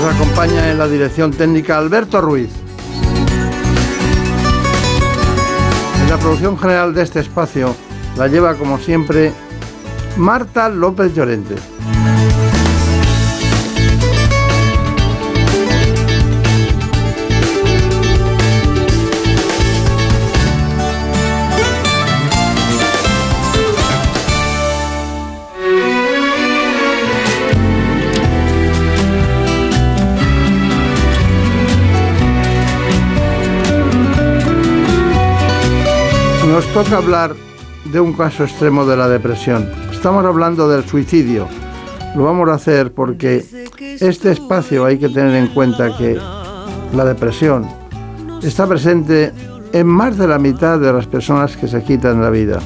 Nos acompaña en la dirección técnica Alberto Ruiz. En la producción general de este espacio la lleva como siempre Marta López Llorente. Nos toca hablar de un caso extremo de la depresión. Estamos hablando del suicidio. Lo vamos a hacer porque este espacio hay que tener en cuenta que la depresión está presente en más de la mitad de las personas que se quitan la vida.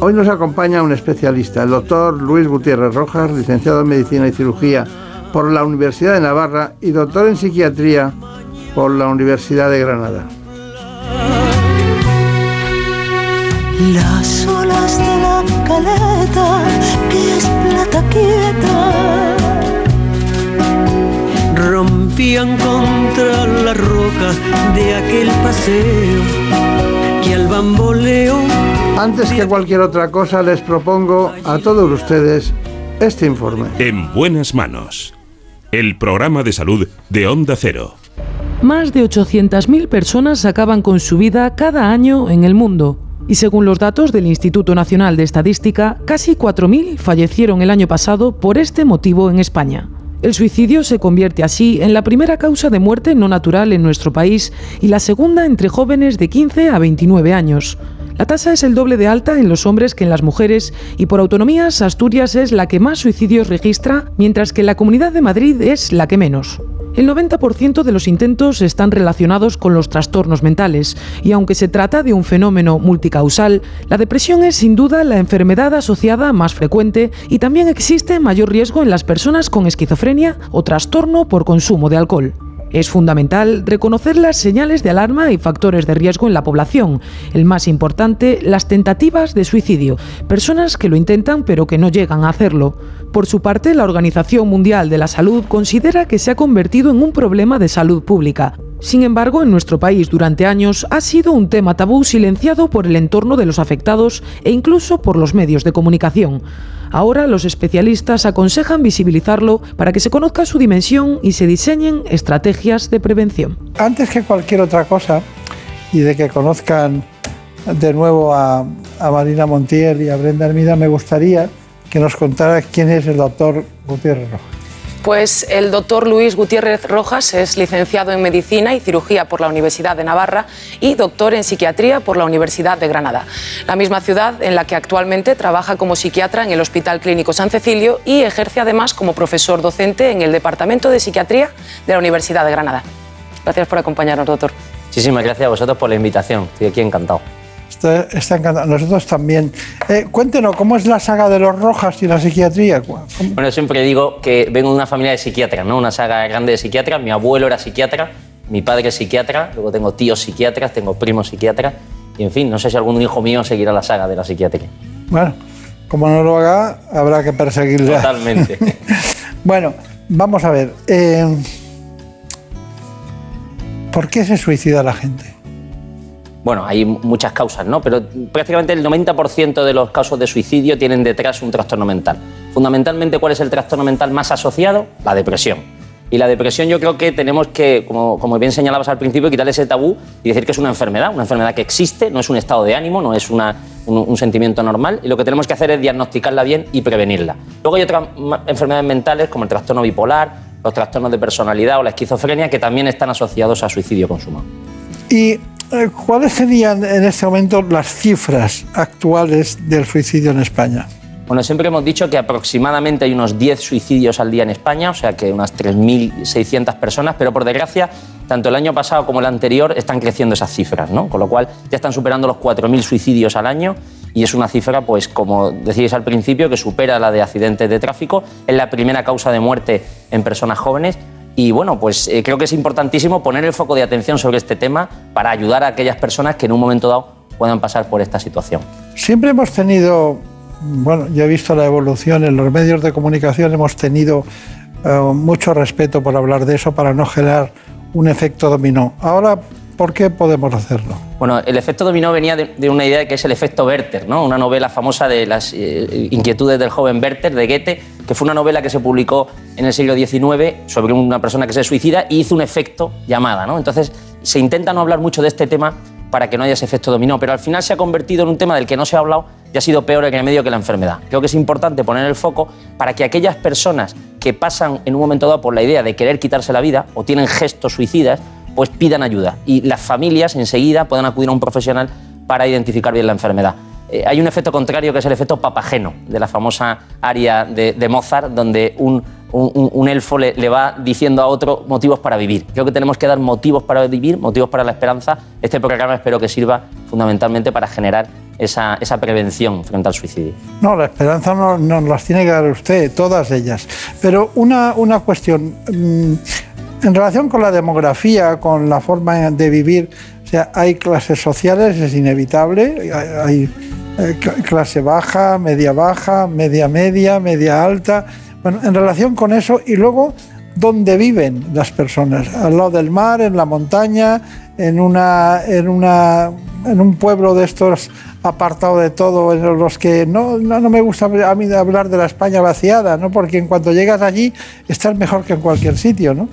Hoy nos acompaña un especialista, el doctor Luis Gutiérrez Rojas, licenciado en Medicina y Cirugía por la Universidad de Navarra y doctor en Psiquiatría por la Universidad de Granada. Las olas de la caleta, que es plata quieta, rompían contra la roca de aquel paseo que al bamboleo. Antes que cualquier otra cosa, les propongo a todos ustedes este informe. En buenas manos. El programa de salud de Onda Cero. Más de 800.000 personas acaban con su vida cada año en el mundo. Y según los datos del Instituto Nacional de Estadística, casi 4.000 fallecieron el año pasado por este motivo en España. El suicidio se convierte así en la primera causa de muerte no natural en nuestro país y la segunda entre jóvenes de 15 a 29 años. La tasa es el doble de alta en los hombres que en las mujeres y por autonomías Asturias es la que más suicidios registra, mientras que la Comunidad de Madrid es la que menos. El 90% de los intentos están relacionados con los trastornos mentales y aunque se trata de un fenómeno multicausal, la depresión es sin duda la enfermedad asociada más frecuente y también existe mayor riesgo en las personas con esquizofrenia o trastorno por consumo de alcohol. Es fundamental reconocer las señales de alarma y factores de riesgo en la población. El más importante, las tentativas de suicidio. Personas que lo intentan pero que no llegan a hacerlo. Por su parte, la Organización Mundial de la Salud considera que se ha convertido en un problema de salud pública. Sin embargo, en nuestro país durante años ha sido un tema tabú silenciado por el entorno de los afectados e incluso por los medios de comunicación. Ahora los especialistas aconsejan visibilizarlo para que se conozca su dimensión y se diseñen estrategias de prevención. Antes que cualquier otra cosa, y de que conozcan de nuevo a, Marina Montiel y a Brenda Hermida, me gustaría que nos contara quién es el doctor Gutiérrez Rojas. Pues el doctor Luis Gutiérrez Rojas es licenciado en Medicina y Cirugía por la Universidad de Navarra y doctor en Psiquiatría por la Universidad de Granada, la misma ciudad en la que actualmente trabaja como psiquiatra en el Hospital Clínico San Cecilio y ejerce además como profesor docente en el Departamento de Psiquiatría de la Universidad de Granada. Gracias por acompañarnos, doctor. Muchísimas gracias a vosotros por la invitación. Estoy aquí encantado. Está, está encantado. Nosotros también. Eh, cuéntenos, ¿cómo es la saga de los Rojas y la psiquiatría? ¿Cómo- Bueno, siempre digo que vengo de una familia de psiquiatras, ¿no? Una saga grande de psiquiatras. Mi abuelo era psiquiatra, mi padre es psiquiatra, luego tengo tíos psiquiatras, tengo primos psiquiatras. Y en fin, no sé si algún hijo mío seguirá la saga de la psiquiatría. Bueno, como no lo haga, habrá que perseguirle. Totalmente. Bueno, vamos a ver. eh, ¿Por qué se suicida la gente? Bueno, hay muchas causas, ¿no? Pero prácticamente el 90% de los casos de suicidio tienen detrás un trastorno mental. Fundamentalmente, ¿cuál es el trastorno mental más asociado? La depresión. Y la depresión yo creo que tenemos que, como, bien señalabas al principio, quitarle ese tabú y decir que es una enfermedad, una enfermedad que existe, no es un estado de ánimo, no es un, un sentimiento normal, y lo que tenemos que hacer es diagnosticarla bien y prevenirla. Luego hay otras enfermedades mentales como el trastorno bipolar, los trastornos de personalidad o la esquizofrenia que también están asociados a suicidio consumado. ¿Y eh, cuáles serían en este momento las cifras actuales del suicidio en España? Bueno, siempre hemos dicho que aproximadamente hay unos 10 suicidios al día en España, o sea que unas 3.600 personas, pero por desgracia, tanto el año pasado como el anterior están creciendo esas cifras, ¿no? Con lo cual ya están superando los 4.000 suicidios al año y es una cifra, pues como decíais al principio, que supera la de accidentes de tráfico, es la primera causa de muerte en personas jóvenes. Y bueno, pues eh, creo que es importantísimo poner el foco de atención sobre este tema para ayudar a aquellas personas que en un momento dado puedan pasar por esta situación. Siempre hemos tenido bueno, yo he visto la evolución en los medios de comunicación, hemos tenido eh, mucho respeto por hablar de eso para no generar un efecto dominó. Ahora, ¿por qué podemos hacerlo? Bueno, el efecto dominó venía de, una idea que es el efecto Werther, ¿no? una novela famosa de las eh, inquietudes del joven Werther de Goethe, que fue una novela que se publicó en el siglo XIX sobre una persona que se suicida y hizo un efecto llamada. ¿no? Entonces, se intenta no hablar mucho de este tema para que no haya ese efecto dominó, pero al final se ha convertido en un tema del que no se ha hablado y ha sido peor el remedio que la enfermedad. Creo que es importante poner el foco para que aquellas personas que pasan en un momento dado por la idea de querer quitarse la vida o tienen gestos suicidas, pues pidan ayuda y las familias enseguida puedan acudir a un profesional para identificar bien la enfermedad. Eh, hay un efecto contrario que es el efecto papageno de la famosa aria de, Mozart, donde un, elfo le, va diciendo a otro motivos para vivir. Creo que tenemos que dar motivos para vivir, motivos para la esperanza. Este programa espero que sirva fundamentalmente para generar esa, prevención frente al suicidio. No, la esperanza nos no las tiene que dar usted, todas ellas. Pero una, una cuestión, mm, en relación con la demografía, con la forma de vivir, o sea, hay clases sociales, es inevitable, hay, eh, clase baja, media baja, media media, media alta. Bueno, en relación con eso, y luego, ¿dónde viven las personas? ¿Al lado del mar, en la montaña, en, una, en, una, en un pueblo de estos apartado de todo, en los que no, no, me gusta a mí hablar de la España vaciada, ¿no? porque en cuanto llegas allí estás mejor que en cualquier sitio. ¿no?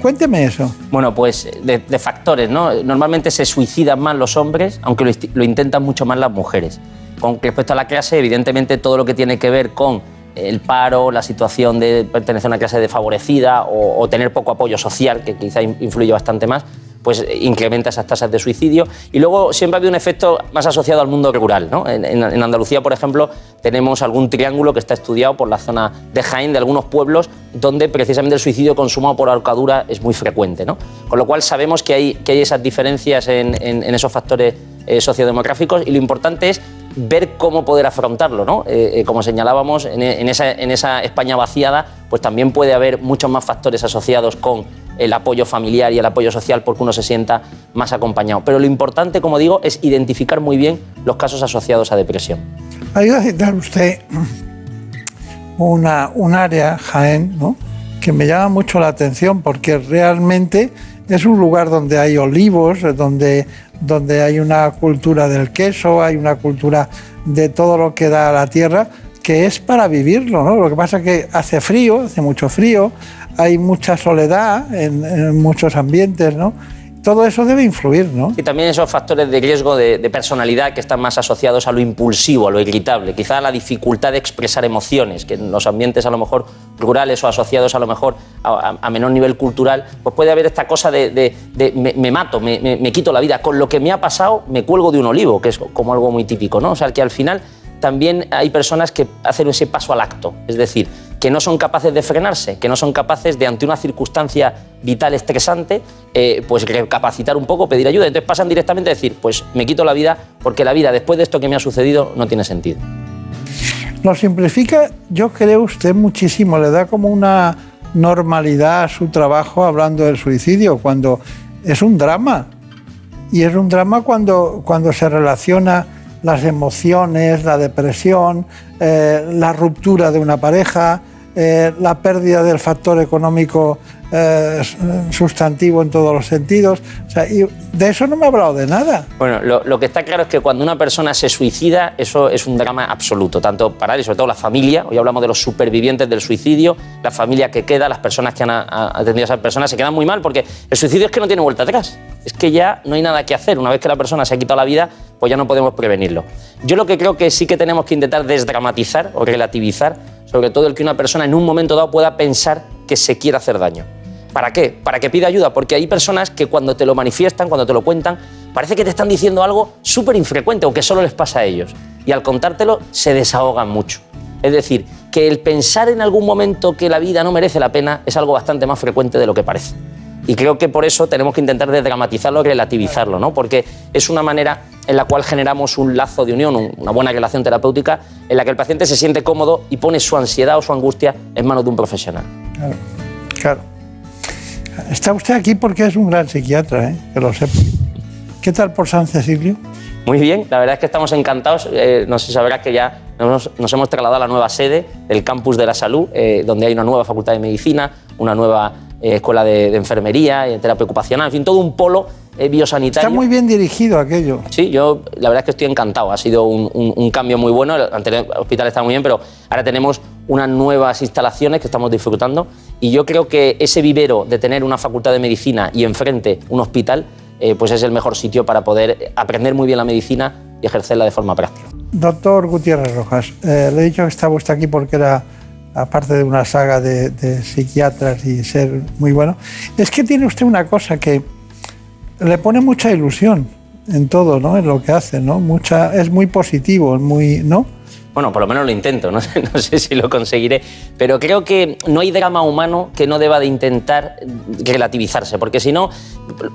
Cuénteme eso. Bueno, pues de, factores, ¿no? Normalmente se suicidan más los hombres, aunque lo, intentan mucho más las mujeres. Con respecto a la clase, evidentemente todo lo que tiene que ver con el paro, la situación de pertenecer a una clase desfavorecida o, o tener poco apoyo social, que quizá influye bastante más, pues incrementa esas tasas de suicidio. Y luego siempre ha habido un efecto más asociado al mundo rural. ¿no? En, Andalucía, por ejemplo, tenemos algún triángulo que está estudiado por la zona de Jaén, de algunos pueblos, donde precisamente el suicidio consumado por ahorcadura es muy frecuente. ¿no? Con lo cual sabemos que hay, que hay esas diferencias en, esos factores eh, sociodemográficos y lo importante es ver cómo poder afrontarlo. ¿no? Eh, eh, como señalábamos, en, esa, en esa España vaciada, pues también puede haber muchos más factores asociados con el apoyo familiar y el apoyo social porque uno se sienta más acompañado. Pero lo importante, como digo, es identificar muy bien los casos asociados a depresión. Ido a citar usted una, un área, Jaén, ¿no? que me llama mucho la atención porque realmente es un lugar donde hay olivos, donde, donde hay una cultura del queso, hay una cultura de todo lo que da la tierra, que es para vivirlo, ¿no? Lo que pasa es que hace frío, hace mucho frío, hay mucha soledad en, muchos ambientes, ¿no? todo eso debe influir, ¿no? Y también esos factores de riesgo de, personalidad que están más asociados a lo impulsivo, a lo irritable, quizá a la dificultad de expresar emociones, que en los ambientes a lo mejor rurales o asociados a lo mejor a, menor nivel cultural, pues puede haber esta cosa de, me, mato, me, me, quito la vida. Con lo que me ha pasado, me cuelgo de un olivo, que es como algo muy típico, ¿no? O sea, que al final también hay personas que hacen ese paso al acto, es decir, que no son capaces de frenarse, que no son capaces de, ante una circunstancia vital estresante, eh, pues recapacitar un poco, pedir ayuda. Entonces pasan directamente a decir, pues me quito la vida porque la vida después de esto que me ha sucedido no tiene sentido. Lo simplifica, yo creo usted muchísimo, le da como una normalidad a su trabajo hablando del suicidio, cuando es un drama. Y es un drama cuando, cuando se relaciona las emociones, la depresión, eh, la ruptura de una pareja, eh, la pérdida del factor económico eh, sustantivo en todos los sentidos. y de eso no me ha hablado de nada. Bueno, lo, que está claro es que cuando una persona se suicida, eso es un drama absoluto, tanto para él y sobre todo la familia. Hoy hablamos de los supervivientes del suicidio, la familia que queda, las personas que han atendido a esas personas se quedan muy mal porque el suicidio es que no tiene vuelta atrás. Es que ya no hay nada que hacer. Una vez que la persona se ha quitado la vida, pues ya no podemos prevenirlo. Yo lo que creo que sí que tenemos que intentar desdramatizar o relativizar, sobre todo el que una persona en un momento dado pueda pensar que se quiere hacer daño. ¿Para qué? Para que pida ayuda, porque hay personas que cuando te lo manifiestan, cuando te lo cuentan, parece que te están diciendo algo súper infrecuente o que solo les pasa a ellos. Y al contártelo se desahogan mucho. Es decir, que el pensar en algún momento que la vida no merece la pena es algo bastante más frecuente de lo que parece. Y creo que por eso tenemos que intentar desdramatizarlo, relativizarlo, ¿no? Porque es una manera en la cual generamos un lazo de unión, un- una buena relación terapéutica, en la que el paciente se siente cómodo y pone su ansiedad o su angustia en manos de un profesional. Claro, claro. Está usted aquí porque es un gran psiquiatra, ¿eh? que lo sepa. ¿Qué tal por San Cecilio? Muy bien, la verdad es que estamos encantados. Eh, no sé si sabrás que ya nos, nos hemos trasladado a la nueva sede del campus de la salud, eh, donde hay una nueva facultad de medicina, una nueva eh, escuela de, de enfermería, y terapia ocupacional, en fin, todo un polo eh, biosanitario. Está muy bien dirigido aquello. Sí, yo la verdad es que estoy encantado. Ha sido un, un- un cambio muy bueno. El anterior hospital está muy bien, pero ahora tenemos unas nuevas instalaciones que estamos disfrutando. Y yo creo que ese vivero de tener una facultad de medicina y enfrente un hospital, eh, pues es el mejor sitio para poder aprender muy bien la medicina y ejercerla de forma práctica. Doctor Gutiérrez Rojas, eh, le he dicho que estaba usted aquí porque era, aparte de una saga de, de psiquiatras y ser muy bueno, es que tiene usted una cosa que le pone mucha ilusión en todo, ¿no? En lo que hace, ¿no? Mucha, es muy positivo, muy, ¿no? Bueno, por lo menos lo intento, no sé, no sé si lo conseguiré, pero creo que no hay drama humano que no deba de intentar relativizarse, porque si no,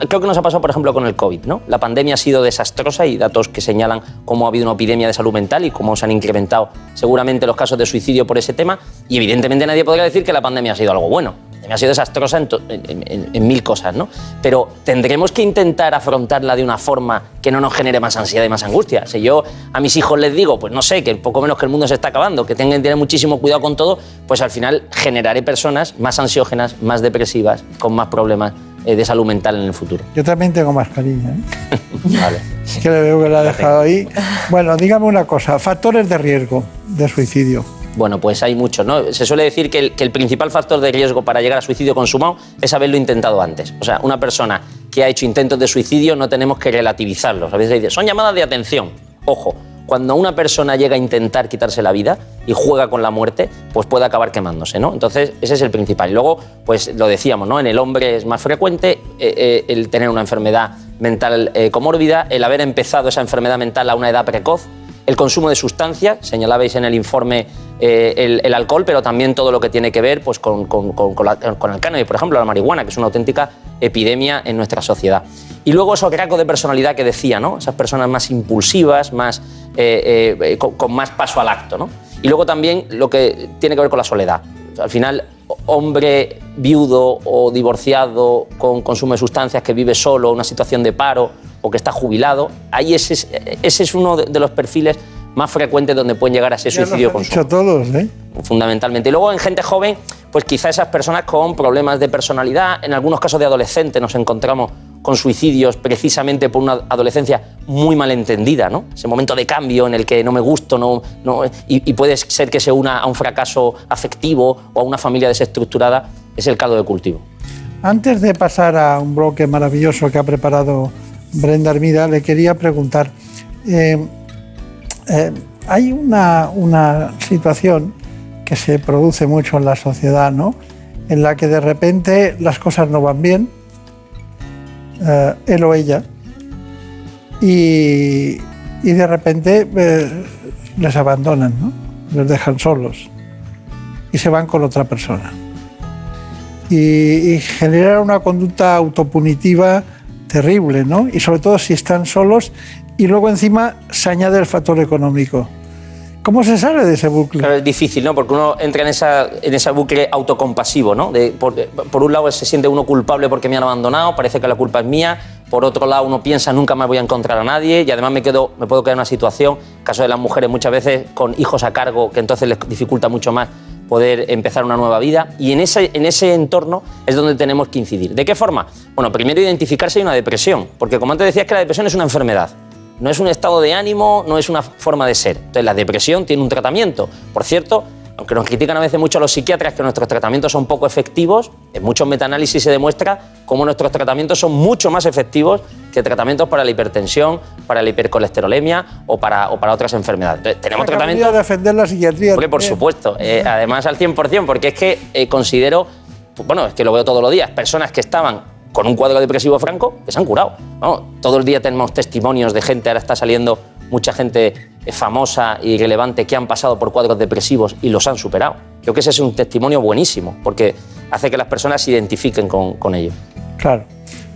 creo que nos ha pasado, por ejemplo, con el COVID, ¿no? La pandemia ha sido desastrosa y datos que señalan cómo ha habido una epidemia de salud mental y cómo se han incrementado seguramente los casos de suicidio por ese tema, y evidentemente nadie podría decir que la pandemia ha sido algo bueno. Ha sido desastrosa en, to- en- en- en mil cosas, ¿no? Pero tendremos que intentar afrontarla de una forma que no nos genere más ansiedad y más angustia. Si yo a mis hijos les digo, pues no sé, que poco menos que el mundo se está acabando, que tengan que tener muchísimo cuidado con todo, pues al final generaré personas más ansiógenas, más depresivas, con más problemas eh, de salud mental en el futuro. Yo también tengo mascarilla, ¿eh? Vale. Es que le veo que la ha dejado ahí. Bueno, dígame una cosa, factores de riesgo de suicidio. Bueno, pues hay muchos, ¿no? Se suele decir que el, principal factor de riesgo para llegar a suicidio consumado es haberlo intentado antes. O sea, una persona que ha hecho intentos de suicidio no tenemos que relativizarlos. A veces dice, son llamadas de atención. Ojo, cuando una persona llega a intentar quitarse la vida y juega con la muerte, pues puede acabar quemándose, ¿no? Entonces, ese es el principal. Y luego, pues lo decíamos, ¿no? En el hombre es más frecuente eh, eh, el tener una enfermedad mental eh, comórbida, el haber empezado esa enfermedad mental a una edad precoz, el consumo de sustancias, señalabais en el informe eh, el, alcohol, pero también todo lo que tiene que ver pues, con, con- con- el cannabis, por ejemplo, la marihuana, que es una auténtica epidemia en nuestra sociedad. Y luego esos rasgos de personalidad que decía, ¿no? esas personas más impulsivas, más, eh, eh, con, con más paso al acto. ¿no? Y luego también lo que tiene que ver con la soledad. Al final, hombre viudo o divorciado con consumo de sustancias que vive solo, una situación de paro o que está jubilado, ahí ese es, ese es uno de los perfiles más frecuentes donde pueden llegar a ese Ya suicidio dicho todos, ¿eh? fundamentalmente. Y luego en gente joven, pues quizá esas personas con problemas de personalidad, en algunos casos de adolescentes nos encontramos con suicidios precisamente por una adolescencia muy malentendida, ¿no? Ese momento de cambio en el que no me gusto, no, no- y, y puede ser que se una a un fracaso afectivo o a una familia desestructurada, es el caldo de cultivo. Antes de pasar a un bloque maravilloso que ha preparado Brenda Hermida, le quería preguntar, eh, eh, hay una, una situación que se produce mucho en la sociedad, ¿no? En la que de repente las cosas no van bien, eh, él o ella, y, y de repente les abandonan, ¿no? Les dejan solos y se van con otra persona y, y generar una conducta autopunitiva terrible, ¿no? Y sobre todo si están solos y luego encima se añade el factor económico. ¿Cómo se sale de ese bucle? Claro, es difícil, ¿no? Porque uno entra en, esa, en ese bucle autocompasivo, ¿no? Por, por un lado se siente uno culpable porque me han abandonado, parece que la culpa es mía. Por otro lado uno piensa nunca más voy a encontrar a nadie y además me, quedo, me puedo quedar en una situación, caso de las mujeres muchas veces con hijos a cargo, que entonces les dificulta mucho más poder empezar una nueva vida. Y en ese, en ese entorno es donde tenemos que incidir. ¿De qué forma? Bueno, primero identificar si hay una depresión, porque como antes decías que la depresión es una enfermedad. No es un estado de ánimo, no es una forma de ser. Entonces, la depresión tiene un tratamiento. Por cierto, aunque nos critican a veces mucho a los psiquiatras que nuestros tratamientos son poco efectivos, en muchos metaanálisis se demuestra cómo nuestros tratamientos son mucho más efectivos que tratamientos para la hipertensión, para la hipercolesterolemia o para, o para otras enfermedades. Entonces, tenemos tratamientos defender la psiquiatría. Hombre, por supuesto. Eh, además, al 100%, porque es que eh, considero, pues, bueno, es que lo veo todos los días, personas que estaban con un cuadro depresivo franco que se han curado. Vamos, todo el día tenemos testimonios de gente, ahora está saliendo mucha gente famosa y relevante que han pasado por cuadros depresivos y los han superado. Creo que ese es un testimonio buenísimo, porque hace que las personas se identifiquen con, con ello. Claro.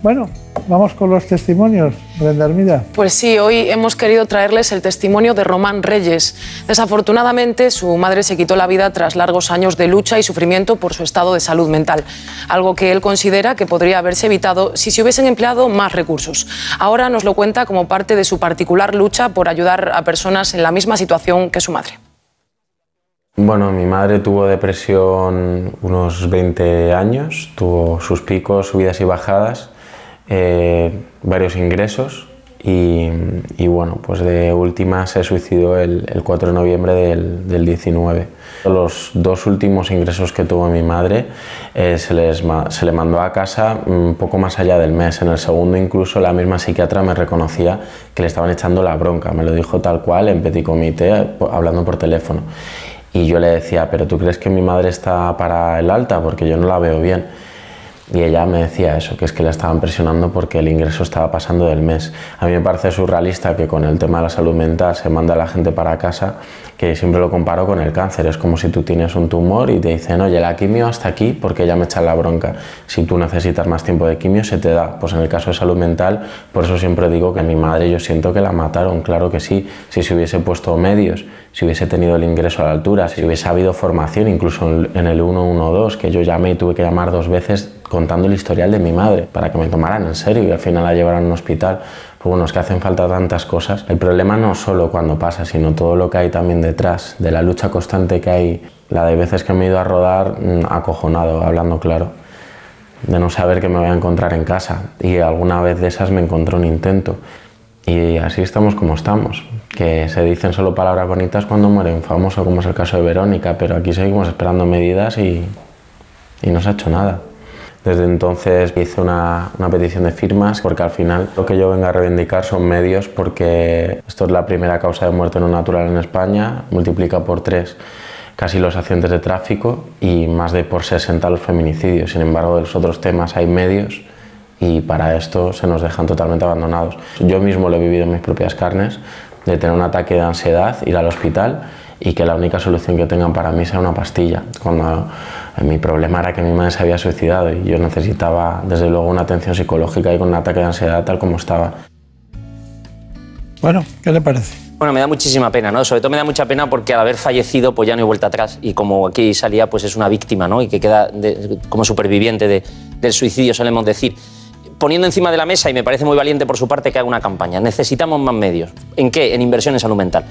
Bueno, vamos con los testimonios, Brenda Armida. Pues sí, hoy hemos querido traerles el testimonio de Román Reyes. Desafortunadamente, su madre se quitó la vida tras largos años de lucha y sufrimiento por su estado de salud mental, algo que él considera que podría haberse evitado si se hubiesen empleado más recursos. Ahora nos lo cuenta como parte de su particular lucha por ayudar a personas en la misma situación que su madre. Bueno, mi madre tuvo depresión unos 20 años, tuvo sus picos, subidas y bajadas eh, varios ingresos y, bueno, pues de última se suicidó el, el 4 de noviembre del, del, 19. Los dos últimos ingresos que tuvo mi madre eh, se, les, se le mandó a casa un poco más allá del mes. En el segundo incluso la misma psiquiatra me reconocía que le estaban echando la bronca. Me lo dijo tal cual en petit comité, hablando por teléfono. Y yo le decía, pero ¿tú crees que mi madre está para el alta? Porque yo no la veo bien. Y ella me decía eso, que es que la estaban presionando porque el ingreso estaba pasando del mes. A mí me parece surrealista que con el tema de la salud mental se manda a la gente para casa, que siempre lo comparo con el cáncer. Es como si tú tienes un tumor y te dicen, oye, la quimio hasta aquí porque ya me echan la bronca. Si tú necesitas más tiempo de quimio, se te da. Pues en el caso de salud mental, por eso siempre digo que a mi madre yo siento que la mataron, claro que sí. Si se hubiese puesto medios, si hubiese tenido el ingreso a la altura, si hubiese habido formación, incluso en el 112, que yo llamé y tuve que llamar dos veces contando el historial de mi madre para que me tomaran en serio y al final la llevaran a un hospital. Pues bueno, es que hacen falta tantas cosas. El problema no solo cuando pasa, sino todo lo que hay también detrás, de la lucha constante que hay, la de veces que me he ido a rodar acojonado, hablando claro, de no saber que me voy a encontrar en casa y alguna vez de esas me encontré un intento. Y así estamos como estamos, que se dicen solo palabras bonitas cuando muere un famoso, como es el caso de Verónica, pero aquí seguimos esperando medidas y, y no se ha hecho nada. Desde entonces hice una, una, petición de firmas porque al final lo que yo vengo a reivindicar son medios porque esto es la primera causa de muerte no natural en España, multiplica por tres casi los accidentes de tráfico y más de por 60 los feminicidios. Sin embargo, de los otros temas hay medios y para esto se nos dejan totalmente abandonados. Yo mismo lo he vivido en mis propias carnes, de tener un ataque de ansiedad, ir al hospital y que la única solución que tengan para mí sea una pastilla. Cuando mi problema era que mi madre se había suicidado y yo necesitaba, desde luego, una atención psicológica y con un ataque de ansiedad tal como estaba. Bueno, ¿qué le parece? Bueno, me da muchísima pena, ¿no? Sobre todo me da mucha pena porque al haber fallecido, pues ya no hay vuelta atrás. Y como aquí salía, pues es una víctima, ¿no? Y que queda de, como superviviente de, del suicidio, solemos decir. Poniendo encima de la mesa, y me parece muy valiente por su parte, que haga una campaña. Necesitamos más medios. ¿En qué? En inversión en salud mental.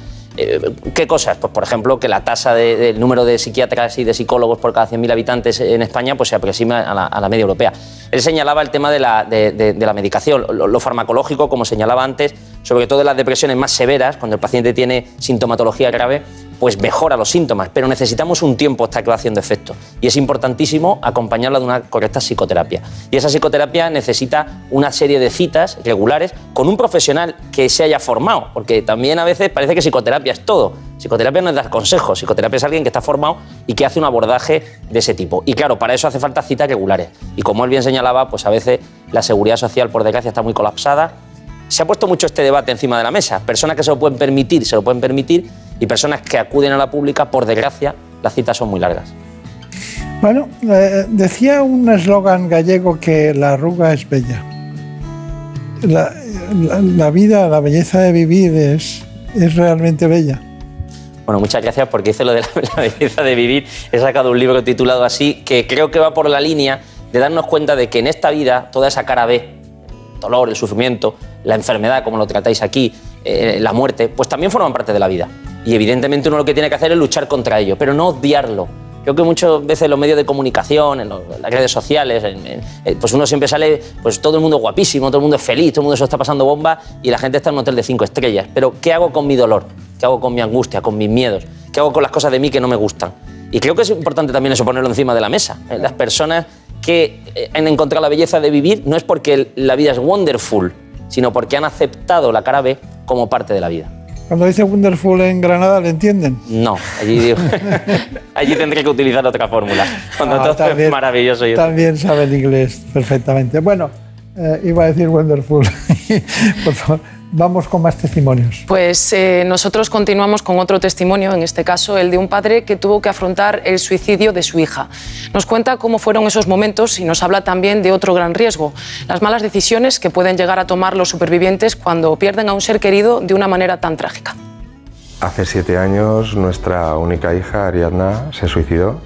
¿Qué cosas? Pues por ejemplo que la tasa del de, de número de psiquiatras y de psicólogos por cada 100.000 habitantes en España pues se aproxima a la, media europea. Él señalaba el tema de la, de, de la medicación, lo, lo, farmacológico, como señalaba antes, sobre todo en las depresiones más severas, cuando el paciente tiene sintomatología grave, pues mejora los síntomas, pero necesitamos un tiempo hasta que va haciendo efecto. Y es importantísimo acompañarla de una correcta psicoterapia. Y esa psicoterapia necesita una serie de citas regulares con un profesional que se haya formado, porque también a veces parece que psicoterapia es todo. Psicoterapia no es dar consejos, psicoterapia es alguien que está formado y que hace un abordaje de ese tipo. Y claro, para eso hace falta citas regulares. Y como él bien señalaba, pues a veces la seguridad social, por desgracia, está muy colapsada. Se ha puesto mucho este debate encima de la mesa. Personas que se lo pueden permitir, se lo pueden permitir, y personas que acuden a la pública, por desgracia, las citas son muy largas. Bueno, eh, decía un eslogan gallego que la arruga es bella. La, la, la, vida, la belleza de vivir es, es realmente bella. Bueno, muchas gracias porque hice lo de la, la, belleza de vivir. He sacado un libro titulado así que creo que va por la línea de darnos cuenta de que en esta vida toda esa cara B, dolor, el sufrimiento, la enfermedad, como lo tratáis aquí, eh, la muerte, pues también forman parte de la vida. Y evidentemente uno lo que tiene que hacer es luchar contra ello, pero no odiarlo. Creo que muchas veces en los medios de comunicación, en, las redes sociales, en, pues uno siempre sale, pues todo el mundo guapísimo, todo el mundo es feliz, todo el mundo se está pasando bomba y la gente está en un hotel de cinco estrellas. Pero ¿qué hago con mi dolor? ¿Qué hago con mi angustia, con mis miedos? ¿Qué hago con las cosas de mí que no me gustan? Y creo que es importante también eso ponerlo encima de la mesa. ¿eh? Las personas que eh, han encontrado la belleza de vivir no es porque la vida es wonderful, sino porque han aceptado la cara B como parte de la vida. Cuando dice Wonderful en Granada, ¿le entienden? No, allí, digo, allí tendré que utilizar otra fórmula. Cuando ah, todo también, es maravilloso. También saben inglés perfectamente. Bueno, eh, iba a decir Wonderful. Por favor. Vamos con más testimonios. Pues eh, nosotros continuamos con otro testimonio, en este caso el de un padre que tuvo que afrontar el suicidio de su hija. Nos cuenta cómo fueron esos momentos y nos habla también de otro gran riesgo, las malas decisiones que pueden llegar a tomar los supervivientes cuando pierden a un ser querido de una manera tan trágica. Hace siete años nuestra única hija, Ariadna, se suicidó.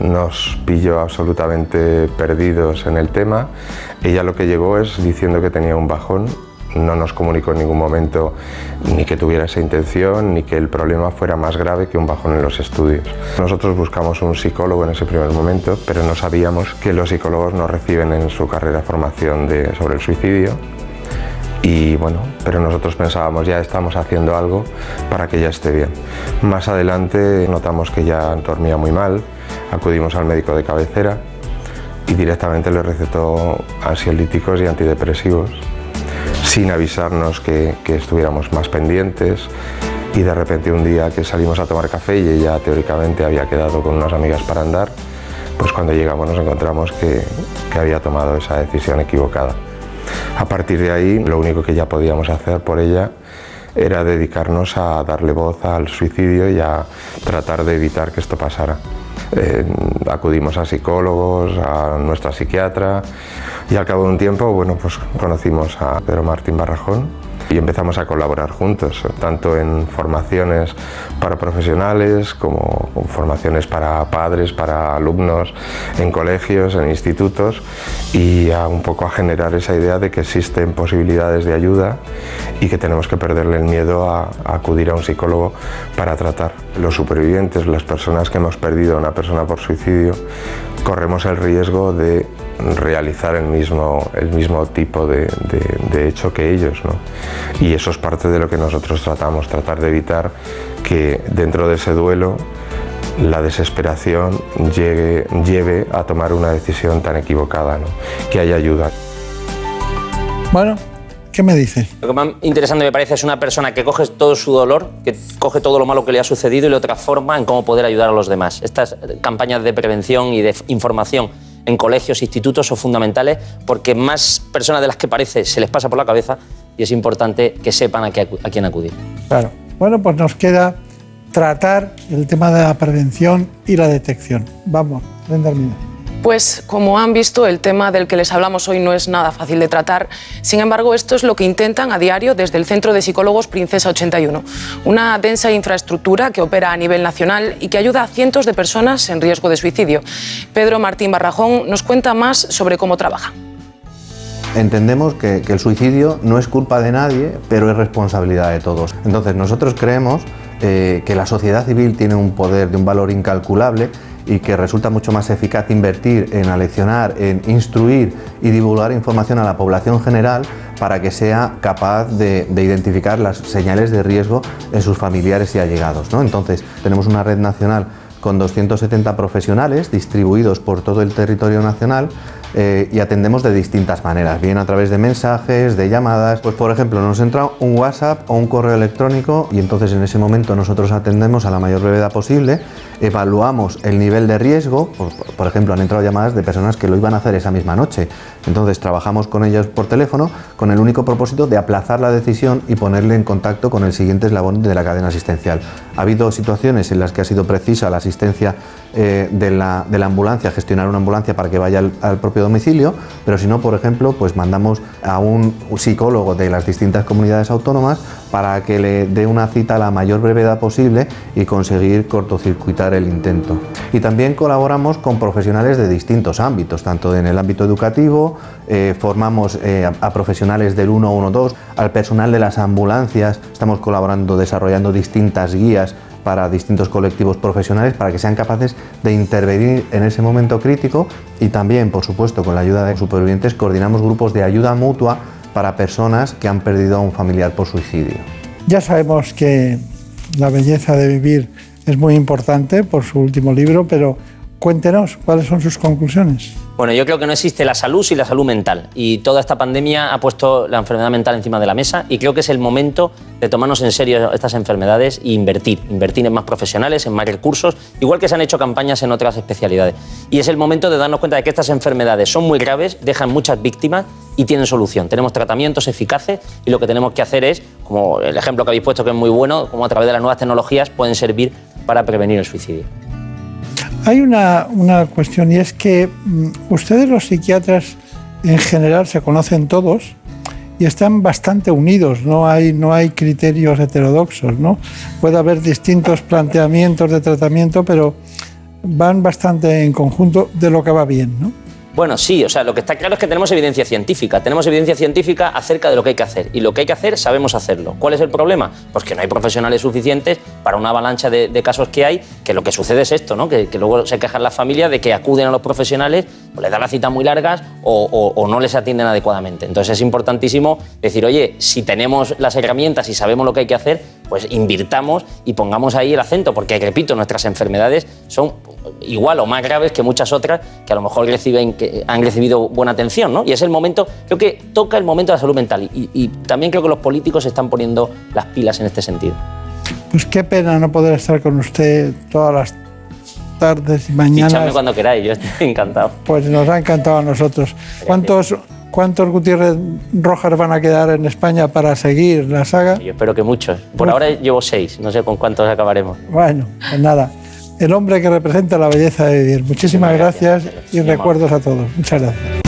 Nos pilló absolutamente perdidos en el tema. Ella lo que llegó es diciendo que tenía un bajón no nos comunicó en ningún momento ni que tuviera esa intención ni que el problema fuera más grave que un bajón en los estudios. Nosotros buscamos un psicólogo en ese primer momento, pero no sabíamos que los psicólogos no reciben en su carrera formación sobre el suicidio. Y bueno, pero nosotros pensábamos ya estamos haciendo algo para que ella esté bien. Más adelante notamos que ya dormía muy mal, acudimos al médico de cabecera y directamente le recetó ansiolíticos y antidepresivos sin avisarnos que, estuviéramos más pendientes y de repente un día que salimos a tomar café y ella teóricamente había quedado con unas amigas para andar, pues cuando llegamos nos encontramos que, que había tomado esa decisión equivocada. A partir de ahí lo único que ya podíamos hacer por ella era dedicarnos a darle voz al suicidio y a tratar de evitar que esto pasara. Eh, acudimos a psicólogos, a nuestra psiquiatra y al cabo de un tiempo, bueno, pues conocimos a Pedro Martín Barrajón y empezamos a colaborar juntos, tanto en formaciones para profesionales como formaciones para padres, para alumnos, en colegios, en institutos y a un poco a generar esa idea de que existen posibilidades de ayuda y que tenemos que perderle el miedo a, a acudir a un psicólogo para tratar. Los supervivientes, las personas que hemos perdido a una persona por suicidio, corremos el riesgo de realizar el mismo, el mismo tipo de, hecho que ellos. Y eso es parte de lo que nosotros tratamos, tratar de evitar que dentro de ese duelo la desesperación llegue, lleve a tomar una decisión tan equivocada, que haya ayuda. Bueno, ¿qué me dice? Lo que más interesante me parece es una persona que coge todo su dolor, que coge todo lo malo que le ha sucedido y lo transforma en cómo poder ayudar a los demás. Estas campañas de prevención y de información en colegios, institutos son fundamentales porque más personas de las que parece se les pasa por la cabeza y es importante que sepan a, quién acudir. Claro. Bueno, pues nos queda tratar el tema de la prevención y la detección. Vamos, Brenda pues como han visto, el tema del que les hablamos hoy no es nada fácil de tratar. Sin embargo, esto es lo que intentan a diario desde el Centro de Psicólogos Princesa 81, una densa infraestructura que opera a nivel nacional y que ayuda a cientos de personas en riesgo de suicidio. Pedro Martín Barrajón nos cuenta más sobre cómo trabaja. Entendemos que, el suicidio no es culpa de nadie, pero es responsabilidad de todos. Entonces nosotros creemos eh, que la sociedad civil tiene un poder de un valor incalculable y que resulta mucho más eficaz invertir en aleccionar, en instruir y divulgar información a la población general para que sea capaz de, identificar las señales de riesgo en sus familiares y allegados. ¿no? Entonces, tenemos una red nacional con 270 profesionales distribuidos por todo el territorio nacional eh, y atendemos de distintas maneras, bien a través de mensajes, de llamadas. Pues por ejemplo, nos entra un WhatsApp o un correo electrónico y entonces en ese momento nosotros atendemos a la mayor brevedad posible, evaluamos el nivel de riesgo, por, ejemplo, han entrado llamadas de personas que lo iban a hacer esa misma noche. Entonces trabajamos con ellos por teléfono con el único propósito de aplazar la decisión y ponerle en contacto con el siguiente eslabón de la cadena asistencial. Ha habido situaciones en las que ha sido precisa la asistencia eh, de, la, ambulancia, gestionar una ambulancia para que vaya al, propio domicilio, pero si no, por ejemplo, pues mandamos a un psicólogo de las distintas comunidades autónomas para que le dé una cita a la mayor brevedad posible y conseguir cortocircuitar el intento. Y también colaboramos con profesionales de distintos ámbitos, tanto en el ámbito educativo, eh, formamos eh, a, profesionales del 112, al personal de las ambulancias, estamos colaborando, desarrollando distintas guías para distintos colectivos profesionales para que sean capaces de intervenir en ese momento crítico y también, por supuesto, con la ayuda de supervivientes, coordinamos grupos de ayuda mutua para personas que han perdido a un familiar por suicidio. Ya sabemos que la belleza de vivir es muy importante por su último libro, pero cuéntenos cuáles son sus conclusiones. Bueno, yo creo que no existe la salud sin la salud mental. Y toda esta pandemia ha puesto la enfermedad mental encima de la mesa y creo que es el momento de tomarnos en serio estas enfermedades e invertir. Invertir en más profesionales, en más recursos, igual que se han hecho campañas en otras especialidades. Y es el momento de darnos cuenta de que estas enfermedades son muy graves, dejan muchas víctimas y tienen solución. Tenemos tratamientos eficaces y lo que tenemos que hacer es, como el ejemplo que habéis puesto que es muy bueno, como a través de las nuevas tecnologías pueden servir para prevenir el suicidio. Hay una, una cuestión y es que mm, ustedes los psiquiatras en general se conocen todos y están bastante unidos, no hay, no hay criterios heterodoxos, ¿no? Puede haber distintos planteamientos de tratamiento, pero van bastante en conjunto de lo que va bien, ¿no? Bueno, sí, o sea, lo que está claro es que tenemos evidencia científica. Tenemos evidencia científica acerca de lo que hay que hacer. Y lo que hay que hacer, sabemos hacerlo. ¿Cuál es el problema? Pues que no hay profesionales suficientes para una avalancha de, casos que hay, que lo que sucede es esto, ¿no? Que, luego se quejan las familias de que acuden a los profesionales, o les dan las citas muy largas o, o- o no les atienden adecuadamente. Entonces es importantísimo decir, oye, si tenemos las herramientas y sabemos lo que hay que hacer, pues invirtamos y pongamos ahí el acento, porque, repito, nuestras enfermedades son igual o más graves que muchas otras que a lo mejor reciben, que han recibido buena atención, ¿no? Y es el momento, creo que toca el momento de la salud mental y, y también creo que los políticos se están poniendo las pilas en este sentido. Pues qué pena no poder estar con usted todas las tardes y mañanas. cuando queráis, yo estoy encantado. Pues nos ha encantado a nosotros. ¿Cuántos, ¿Cuántos Gutiérrez Rojas van a quedar en España para seguir la saga? Yo espero que muchos. Por Uf. ahora llevo seis, no sé con cuántos acabaremos. Bueno, pues nada. El hombre que representa la belleza de vivir. Muchísimas gracias y Muy recuerdos a todos. Muchas gracias.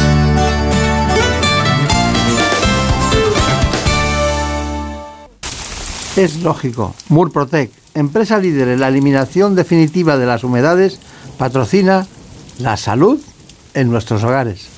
Es lógico. Murprotec, empresa líder en la eliminación definitiva de las humedades, patrocina la salud en nuestros hogares.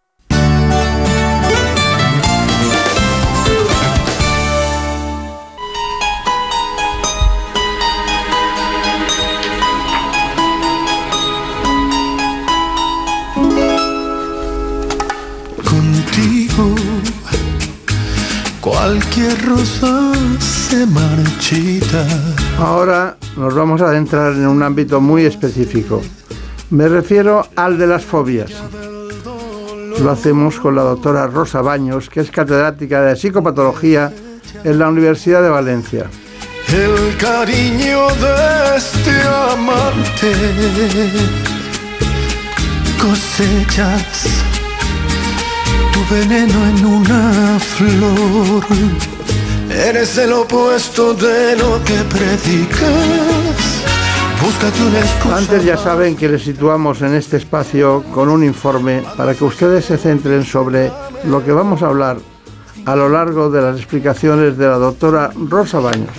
Cualquier rosa se marchita. Ahora nos vamos a adentrar en un ámbito muy específico. Me refiero al de las fobias. Lo hacemos con la doctora Rosa Baños, que es catedrática de psicopatología en la Universidad de Valencia. El cariño de este amante cosechas tu veneno en una flor. Eres el opuesto de lo que predicas. Búscate una excusa. Antes ya saben que les situamos en este espacio con un informe para que ustedes se centren sobre lo que vamos a hablar a lo largo de las explicaciones de la doctora Rosa Baños.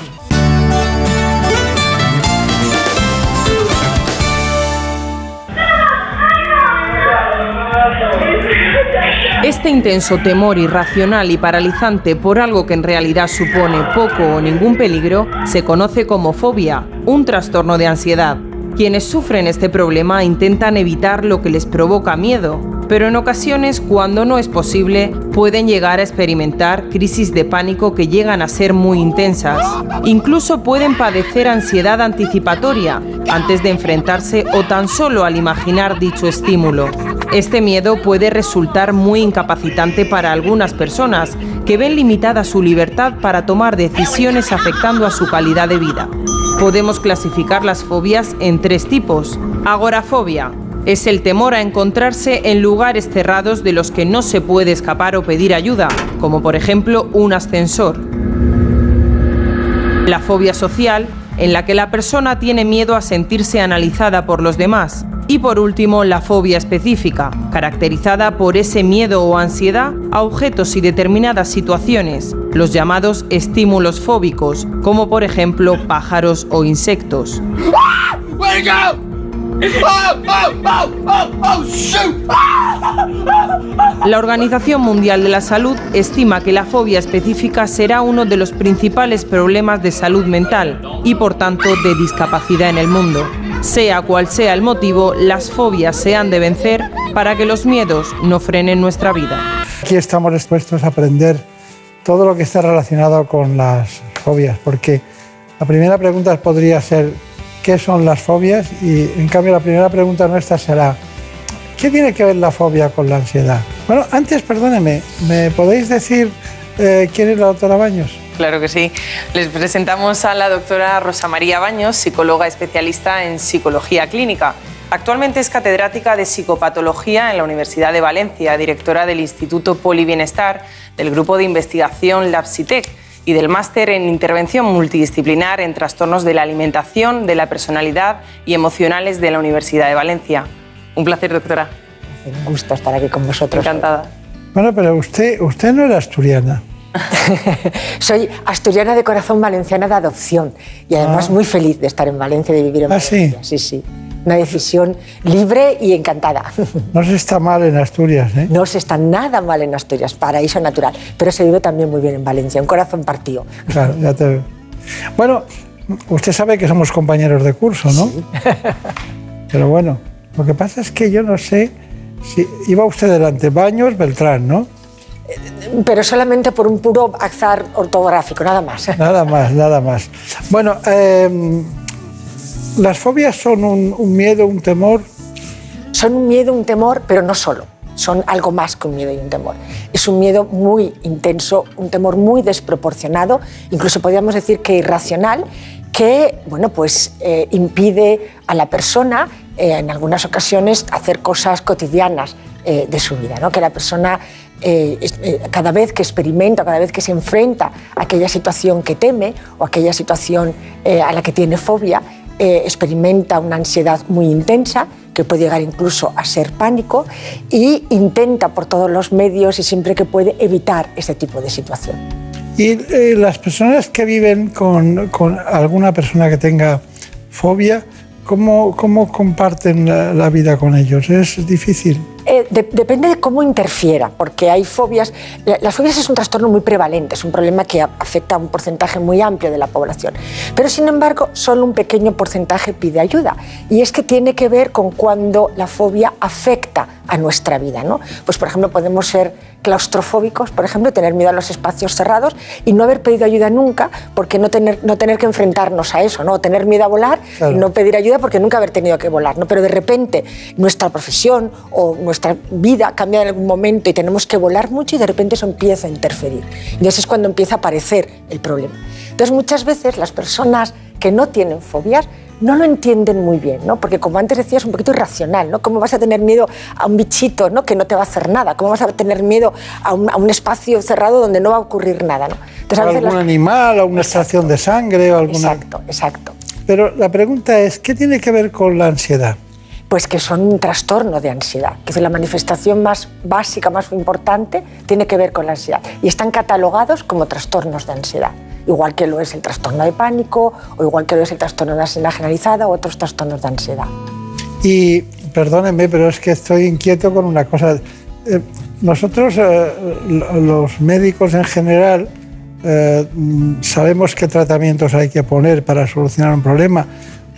Este intenso temor irracional y paralizante por algo que en realidad supone poco o ningún peligro se conoce como fobia, un trastorno de ansiedad. Quienes sufren este problema intentan evitar lo que les provoca miedo, pero en ocasiones, cuando no es posible, pueden llegar a experimentar crisis de pánico que llegan a ser muy intensas. Incluso pueden padecer ansiedad anticipatoria antes de enfrentarse o tan solo al imaginar dicho estímulo. Este miedo puede resultar muy incapacitante para algunas personas que ven limitada su libertad para tomar decisiones afectando a su calidad de vida. Podemos clasificar las fobias en tres tipos. Agorafobia es el temor a encontrarse en lugares cerrados de los que no se puede escapar o pedir ayuda, como por ejemplo un ascensor. La fobia social, en la que la persona tiene miedo a sentirse analizada por los demás. Y por último, la fobia específica, caracterizada por ese miedo o ansiedad a objetos y determinadas situaciones, los llamados estímulos fóbicos, como por ejemplo pájaros o insectos. Where'd La Organización Mundial de la Salud estima que la fobia específica será uno de los principales problemas de salud mental y por tanto de discapacidad en el mundo. Sea cual sea el motivo, las fobias se han de vencer para que los miedos no frenen nuestra vida. Aquí estamos dispuestos a aprender todo lo que está relacionado con las fobias, porque la primera pregunta podría ser ¿qué son las fobias? Y en cambio la primera pregunta nuestra será ¿qué tiene que ver la fobia con la ansiedad? Bueno, antes, perdóneme, ¿me podéis decir eh, quién es la doctora Baños? Claro que sí. Les presentamos a la doctora Rosa María Baños, psicóloga especialista en psicología clínica. Actualmente es catedrática de psicopatología en la Universidad de Valencia, directora del Instituto Polibienestar, del grupo de investigación LabSitec y del máster en intervención multidisciplinar en trastornos de la alimentación, de la personalidad y emocionales de la Universidad de Valencia. Un placer, doctora. Un gusto estar aquí con vosotros. Encantada. Bueno, pero usted, usted no era asturiana. Soy asturiana de corazón, valenciana de adopción y además Ah. muy feliz de estar en Valencia, de vivir en ¿Ah, sí? Valencia. Sí, sí. Una decisión libre y encantada. No se está mal en Asturias, ¿eh? No se está nada mal en Asturias, paraíso natural, pero se vive también muy bien en Valencia, un corazón partido. Claro, ya te veo. Bueno, usted sabe que somos compañeros de curso, ¿no? Pero bueno, lo que pasa es que yo no sé si iba usted delante, Baños, Beltrán, ¿no? Pero solamente por un puro azar ortográfico, nada más. Nada más, nada más. Bueno, eh, las fobias son un, un miedo, un temor. Son un miedo, un temor, pero no solo. Son algo más que un miedo y un temor. Es un miedo muy intenso, un temor muy desproporcionado, incluso podríamos decir que irracional, que bueno, pues, eh, impide a la persona eh, en algunas ocasiones hacer cosas cotidianas eh, de su vida, ¿no? que la persona eh, eh, cada vez que experimenta, cada vez que se enfrenta a aquella situación que teme o aquella situación eh, a la que tiene fobia, experimenta una ansiedad muy intensa que puede llegar incluso a ser pánico y intenta por todos los medios y siempre que puede evitar ese tipo de situación. Y las personas que viven con alguna persona que tenga fobia, ¿cómo, cómo comparten la, vida con ellos? ¿Es difícil? Eh, de- depende de cómo interfiera, porque hay fobias. la- Las fobias es un trastorno muy prevalente, es un problema que afecta a un porcentaje muy amplio de la población. Pero sin embargo, solo un pequeño porcentaje pide ayuda. Y es que tiene que ver con cuando la fobia afecta a nuestra vida. ¿no? Pues, por ejemplo, podemos ser claustrofóbicos, por ejemplo, tener miedo a los espacios cerrados y no haber pedido ayuda nunca porque no tener, no tener que enfrentarnos a eso, ¿no? Tener miedo a volar Claro. y no pedir ayuda porque nunca haber tenido que volar, ¿no? Pero de repente nuestra profesión o nuestra vida cambia en algún momento y tenemos que volar mucho y de repente eso empieza a interferir. Entonces es cuando empieza a aparecer el problema. Entonces muchas veces las personas que no tienen fobias no lo entienden muy bien, ¿no? Porque como antes decías, es un poquito irracional, ¿no? ¿Cómo vas a tener miedo a un bichito, ¿no? Que no te va a hacer nada. ¿Cómo vas a tener miedo a un, a un espacio cerrado donde no va a ocurrir nada, ¿no? Entonces, a ¿Algún las- animal o una extracción de sangre o alguna... Exacto, exacto. Pero la pregunta es, ¿qué tiene que ver con la ansiedad? Pues que son un trastorno de ansiedad. Que es la manifestación más básica, más importante, tiene que ver con la ansiedad. Y están catalogados como trastornos de ansiedad. Igual que lo es el trastorno de pánico, o igual que lo es el trastorno de ansiedad generalizada, o otros trastornos de ansiedad. Y perdónenme, pero es que estoy inquieto con una cosa. Eh, nosotros, eh, lo- los médicos en general, eh, sabemos qué tratamientos hay que poner para solucionar un problema.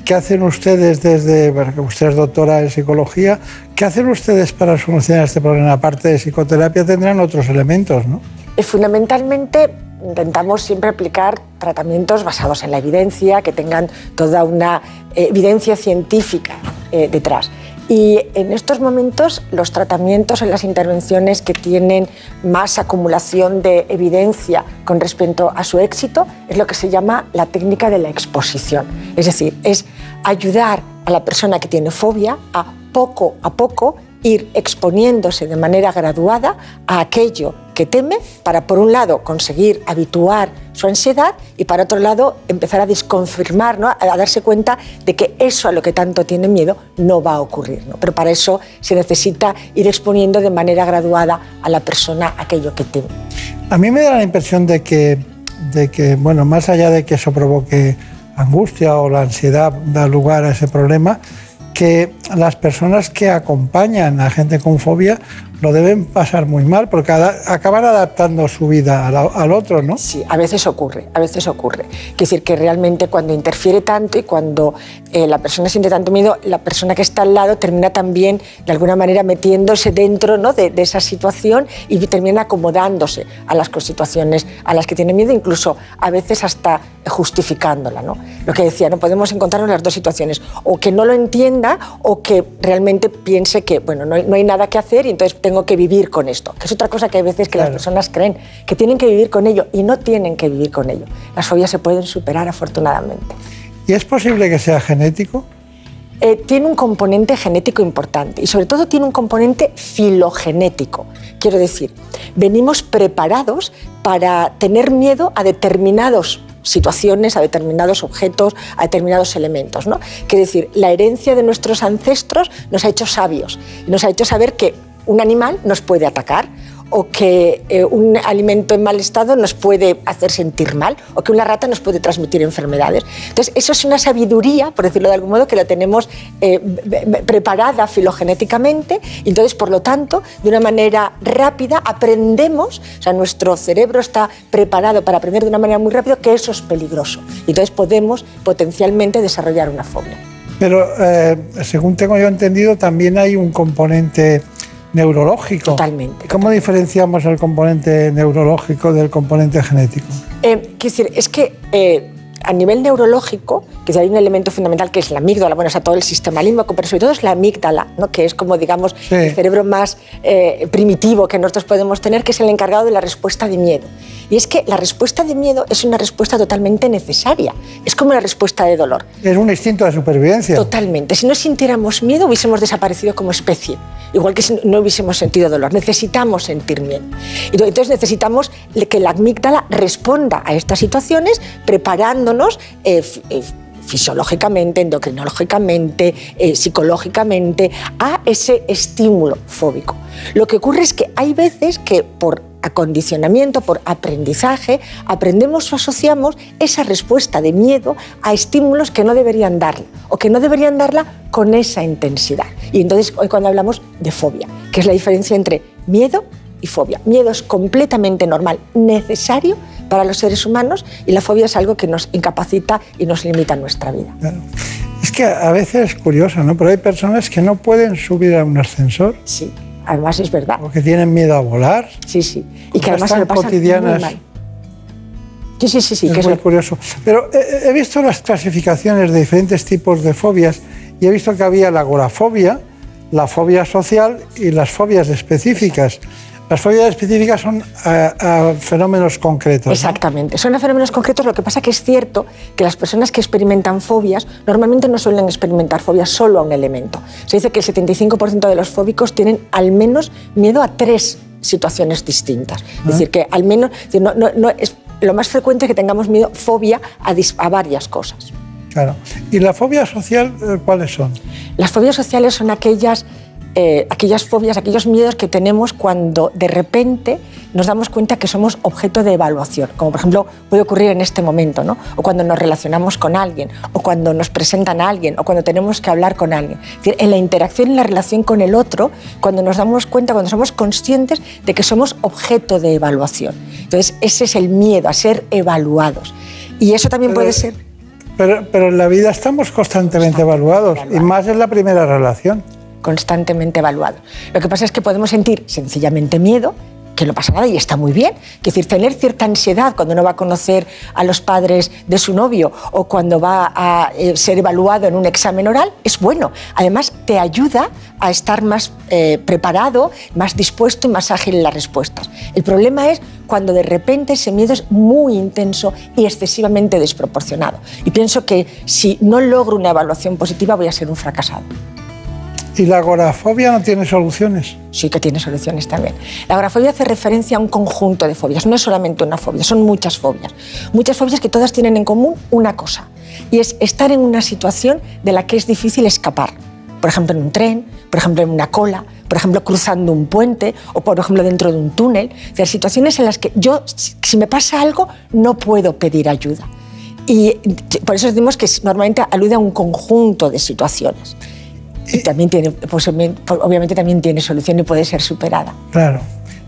¿Qué hacen ustedes desde, porque usted es doctora en psicología, qué hacen ustedes para solucionar este problema? Aparte de psicoterapia tendrán otros elementos, ¿no? Y fundamentalmente intentamos siempre aplicar tratamientos basados en la evidencia, que tengan toda una eh, evidencia científica eh, detrás. Y en estos momentos los tratamientos en las intervenciones que tienen más acumulación de evidencia con respecto a su éxito es lo que se llama la técnica de la exposición. Es decir, es ayudar a la persona que tiene fobia a poco a poco ir exponiéndose de manera graduada a aquello que teme para, por un lado, conseguir habituar su ansiedad y, para otro lado, empezar a desconfirmar, ¿no? a darse cuenta de que eso a lo que tanto tiene miedo no va a ocurrir. ¿no? Pero para eso se necesita ir exponiendo de manera graduada a la persona aquello que teme. A mí me da la impresión de que, de que, bueno, más allá de que eso provoque angustia o la ansiedad da lugar a ese problema, que las personas que acompañan a gente con fobia lo deben pasar muy mal porque acaban adaptando su vida al, al otro, ¿no? Sí, a veces ocurre, a veces ocurre. Quiere decir que realmente cuando interfiere tanto y cuando eh, la persona siente tanto miedo, la persona que está al lado termina también de alguna manera metiéndose dentro ¿no? de, de esa situación y termina acomodándose a las situaciones a las que tiene miedo, incluso a veces hasta justificándola. ¿no? Lo que decía, no podemos encontrarnos las dos situaciones, o que no lo entienda o que realmente piense que bueno, no hay, no hay nada que hacer y entonces tengo que vivir con esto, que es otra cosa que hay veces que las personas creen, que tienen que vivir con ello y no tienen que vivir con ello. Las fobias se pueden superar afortunadamente. ¿Y es posible que sea genético? Eh, tiene un componente genético importante y sobre todo tiene un componente filogenético. Quiero decir, venimos preparados para tener miedo a determinados situaciones, a determinados objetos, a determinados elementos. ¿no? Quiere decir, la herencia de nuestros ancestros nos ha hecho sabios y nos ha hecho saber que un animal nos puede atacar o que eh, un alimento en mal estado nos puede hacer sentir mal o que una rata nos puede transmitir enfermedades. Entonces, eso es una sabiduría, por decirlo de algún modo, que la tenemos eh, preparada filogenéticamente y entonces, por lo tanto, de una manera rápida aprendemos, o sea, nuestro cerebro está preparado para aprender de una manera muy rápida que eso es peligroso. Y entonces podemos potencialmente desarrollar una fobia. Pero eh, según tengo yo entendido, también hay un componente neurológico. Totalmente. ¿Cómo diferenciamos el componente neurológico del componente genético? Eh, quiero decir, es que eh, a nivel neurológico, que hay un elemento fundamental que es la amígdala, bueno, o sea, todo el sistema límbico, pero sobre todo es la amígdala, ¿no? que es como, digamos, el cerebro más eh, primitivo que nosotros podemos tener, que es el encargado de la respuesta de miedo. Y es que la respuesta de miedo es una respuesta totalmente necesaria, es como la respuesta de dolor. Es un instinto de supervivencia. Totalmente. Si no sintiéramos miedo, hubiésemos desaparecido como especie. Igual que si no hubiésemos sentido dolor. Necesitamos sentir miedo. Entonces necesitamos que la amígdala responda a estas situaciones preparándonos eh, eh, fisiológicamente, endocrinológicamente, eh, psicológicamente a ese estímulo fóbico. Lo que ocurre es que hay veces que por acondicionamiento, por aprendizaje, aprendemos o asociamos esa respuesta de miedo a estímulos que no deberían darla o que no deberían darla con esa intensidad. Y entonces hoy cuando hablamos de fobia, que es la diferencia entre miedo y fobia. Miedo es completamente normal, necesario para los seres humanos y la fobia es algo que nos incapacita y nos limita nuestra vida. Es que a veces es curioso, ¿no? Pero hay personas que no pueden subir a un ascensor. Sí, además es verdad. O que tienen miedo a volar. Sí, sí. Y que además se lo pasan cotidianas. muy mal. Sí, sí, sí, sí. es que muy eso- curioso. Pero he, he visto las clasificaciones de diferentes tipos de fobias y he visto que había la agorafobia, la fobia social y las fobias específicas. Las fobias específicas son a, a fenómenos concretos. ¿no? Exactamente. Son a fenómenos concretos. Lo que pasa que es cierto que las personas que experimentan fobias normalmente no suelen experimentar fobias solo a un elemento. Se dice que el 75% de los fóbicos tienen al menos miedo a tres situaciones distintas. Es decir, que al menos es decir, no, no- no es lo más frecuente que tengamos miedo, fobia a, dis- a varias cosas. Claro. ¿Y la fobia social eh, cuáles son? Las fobias sociales son aquellas, eh, aquellas fobias, aquellos miedos que tenemos cuando de repente nos damos cuenta que somos objeto de evaluación, como por ejemplo puede ocurrir en este momento, ¿no? o cuando nos relacionamos con alguien, o cuando nos presentan a alguien, o cuando tenemos que hablar con alguien. Es decir, en la interacción, en la relación con el otro, cuando nos damos cuenta, cuando somos conscientes de que somos objeto de evaluación. Entonces, ese es el miedo a ser evaluados. Y eso también puede ser Pero, pero en la vida estamos constantemente evaluados, y más en la primera relación. Constantemente evaluado. Lo que pasa es que podemos sentir sencillamente miedo, que no pasa nada y está muy bien. Es decir, tener cierta ansiedad cuando uno va a conocer a los padres de su novio o cuando va a eh, ser evaluado en un examen oral es bueno. Además, te ayuda a estar más eh, preparado, más dispuesto y más ágil en las respuestas. El problema es cuando de repente ese miedo es muy intenso y excesivamente desproporcionado. Y pienso que si no logro una evaluación positiva voy a ser un fracasado. ¿Y la agorafobia no tiene soluciones? Sí que tiene soluciones también. La agorafobia hace referencia a un conjunto de fobias, no es solamente una fobia, son muchas fobias. Muchas fobias que todas tienen en común una cosa, y es estar en una situación de la que es difícil escapar. Por ejemplo, en un tren, por ejemplo, en una cola, por ejemplo, cruzando un puente o, por ejemplo, dentro de un túnel. O sea, situaciones en las que yo, si me pasa algo, no puedo pedir ayuda. Y por eso decimos que normalmente alude a un conjunto de situaciones. Y también tiene, pues, obviamente también tiene solución y puede ser superada. Claro.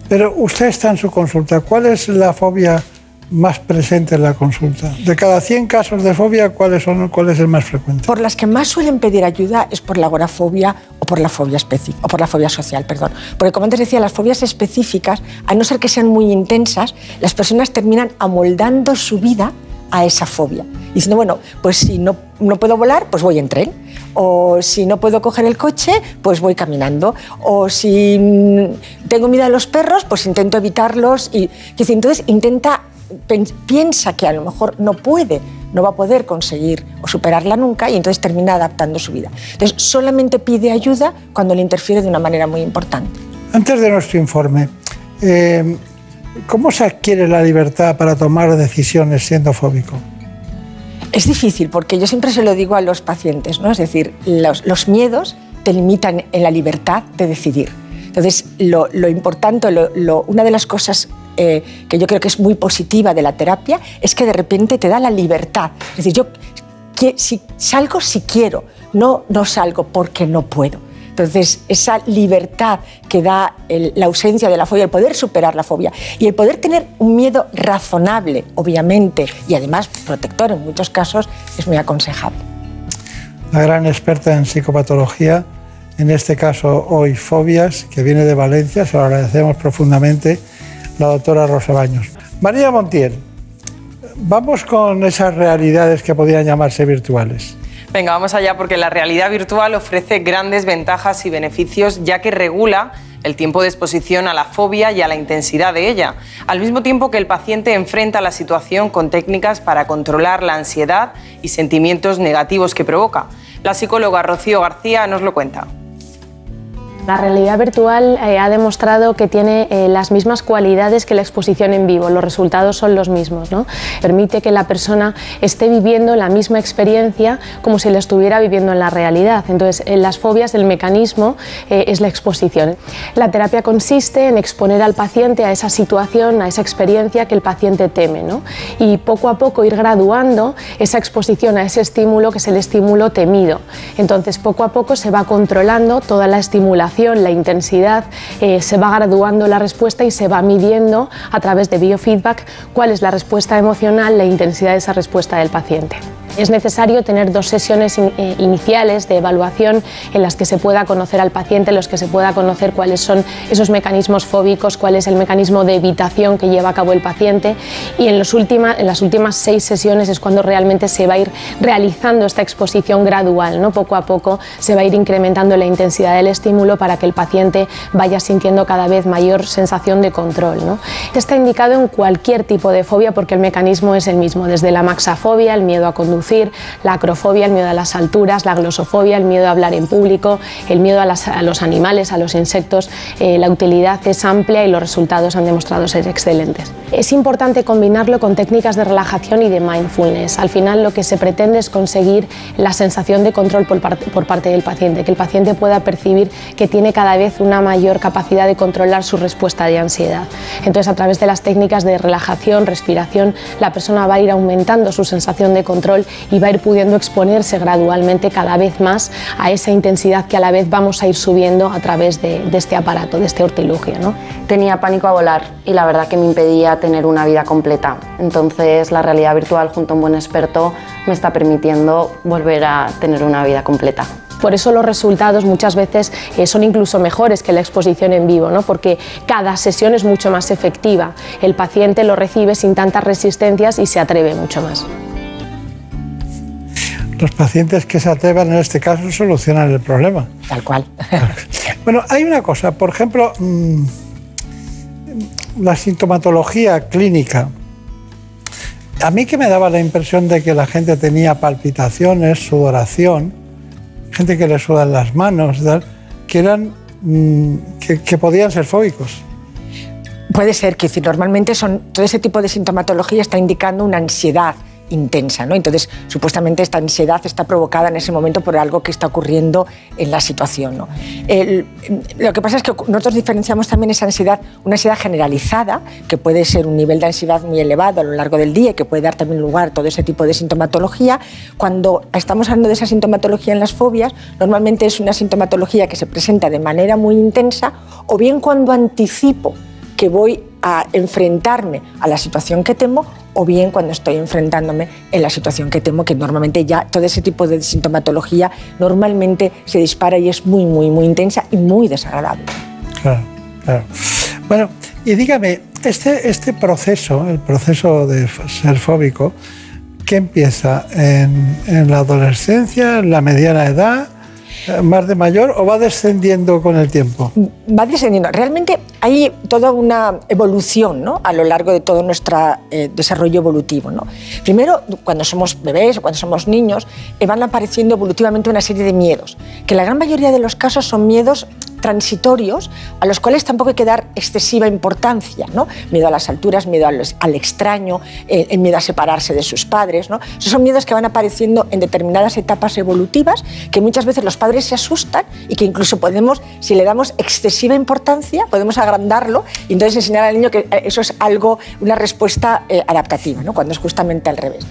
Pero usted está en su consulta. ¿Cuál es la fobia más presente en la consulta? De cada 100 casos de fobia, ¿cuáles son, ¿cuál es el más frecuente? Por las que más suelen pedir ayuda es por la agorafobia o por la fobia específica, o por la fobia social, perdón. Porque como antes decía, las fobias específicas, a no ser que sean muy intensas, las personas terminan amoldando su vida a esa fobia. Diciendo, bueno, pues si no, no puedo volar, pues voy en tren. O si no puedo coger el coche, pues voy caminando. O si tengo miedo a los perros, pues intento evitarlos. Y entonces intenta, piensa que a lo mejor no puede, no va a poder conseguir o superarla nunca y entonces termina adaptando su vida. Entonces solamente pide ayuda cuando le interfiere de una manera muy importante. Antes de nuestro informe, eh, ¿Cómo se adquiere la libertad para tomar decisiones siendo fóbico? Es difícil porque yo siempre se lo digo a los pacientes, ¿no? Es decir, los, miedos te limitan en la libertad de decidir. Entonces, lo, importante, una de las cosas eh, que yo creo que es muy positiva de la terapia es que de repente te da la libertad. Es decir, yo si salgo si quiero, no, no salgo porque no puedo. Entonces, esa libertad que da la ausencia de la fobia, el poder superar la fobia y el poder tener un miedo razonable, obviamente, y además protector en muchos casos, es muy aconsejable. La gran experta en psicopatología, en este caso hoy fobias, que viene de Valencia, se lo agradecemos profundamente, la doctora Rosa Baños. María Montiel, vamos con esas realidades que podrían llamarse virtuales. Venga, vamos allá porque la realidad virtual ofrece grandes ventajas y beneficios ya que regula el tiempo de exposición a la fobia y a la intensidad de ella, al mismo tiempo que el paciente enfrenta la situación con técnicas para controlar la ansiedad y sentimientos negativos que provoca. La psicóloga Rocío García nos lo cuenta. La realidad virtual eh, ha demostrado que tiene eh, las mismas cualidades que la exposición en vivo, los resultados son los mismos. ¿no? Permite que la persona esté viviendo la misma experiencia como si la estuviera viviendo en la realidad. Entonces, en las fobias el mecanismo eh, es la exposición. La terapia consiste en exponer al paciente a esa situación, a esa experiencia que el paciente teme ¿no? y poco a poco ir graduando esa exposición a ese estímulo que es el estímulo temido. Entonces, poco a poco se va controlando toda la estimulación la intensidad, eh, se va graduando la respuesta y se va midiendo a través de biofeedback cuál es la respuesta emocional, la intensidad de esa respuesta del paciente. Es necesario tener dos sesiones eh, iniciales de evaluación en las que se pueda conocer al paciente, en los que se pueda conocer cuáles son esos mecanismos fóbicos, cuál es el mecanismo de evitación que lleva a cabo el paciente y en, las últimas seis sesiones es cuando realmente se va a ir realizando esta exposición gradual, ¿no? poco a poco se va a ir incrementando la intensidad del estímulo para que el paciente vaya sintiendo cada vez mayor sensación de control. Está indicado en cualquier tipo de fobia porque el mecanismo es el mismo, desde la maxafobia, el miedo a conducir, la acrofobia, el miedo a las alturas, la glosofobia, el miedo a hablar en público, el miedo a, los animales, a los insectos. Eh, la utilidad es amplia y los resultados han demostrado ser excelentes. Es importante combinarlo con técnicas de relajación y de mindfulness. Al final lo que se pretende es conseguir la sensación de control por parte del paciente, que el paciente pueda percibir que tiene cada vez una mayor capacidad de controlar su respuesta de ansiedad. Entonces, a través de las técnicas de relajación, respiración, la persona va a ir aumentando su sensación de control y va a ir pudiendo exponerse gradualmente cada vez más a esa intensidad que a la vez vamos a ir subiendo a través de, este aparato, de este hortilugio. ¿no? Tenía pánico a volar y la verdad que me impedía tener una vida completa. Entonces la realidad virtual junto a un buen experto me está permitiendo volver a tener una vida completa. Por eso los resultados muchas veces eh, son incluso mejores que la exposición en vivo, ¿no? porque cada sesión es mucho más efectiva. El paciente lo recibe sin tantas resistencias y se atreve mucho más los pacientes que se atrevan en este caso solucionan el problema. Tal cual. bueno, hay una cosa, por ejemplo, mm, la sintomatología clínica. A mí que me daba la impresión de que la gente tenía palpitaciones, sudoración, gente que le sudan las manos, que eran mm, que, podían ser fóbicos. Puede ser que si normalmente son todo ese tipo de sintomatología está indicando una ansiedad intensa. ¿no? Entonces, supuestamente esta ansiedad está provocada en ese momento por algo que está ocurriendo en la situación. ¿no? Lo que pasa es que nosotros diferenciamos también esa ansiedad, una ansiedad generalizada, que puede ser un nivel de ansiedad muy elevado a lo largo del día y que puede dar también lugar a todo ese tipo de sintomatología. Cuando estamos hablando de esa sintomatología en las fobias, normalmente es una sintomatología que se presenta de manera muy intensa o bien cuando anticipo que voy a enfrentarme a la situación que temo o bien cuando estoy enfrentándome en la situación que temo, que normalmente ya todo ese tipo de sintomatología normalmente se dispara y es muy, muy, muy intensa y muy desagradable. Claro, claro. Bueno, y dígame, este, este proceso, el proceso de ser fóbico, ¿qué empieza en, en la adolescencia, en la mediana edad, más de mayor o va descendiendo con el tiempo? va descendiendo. Realmente hay toda una evolución ¿no? a lo largo de todo nuestro eh, desarrollo evolutivo. ¿no? Primero, cuando somos bebés o cuando somos niños, eh, van apareciendo evolutivamente una serie de miedos, que la gran mayoría de los casos son miedos transitorios a los cuales tampoco hay que dar excesiva importancia. ¿no? Miedo a las alturas, miedo al, extraño, eh, el miedo a separarse de sus padres. ¿no? Esos son miedos que van apareciendo en determinadas etapas evolutivas que muchas veces los padres se asustan y que incluso podemos, si le damos excesiva importancia, podemos agrandarlo y entonces enseñar al niño que eh, eso es algo, una respuesta eh, adaptativa, ¿no? cuando es justamente al revés.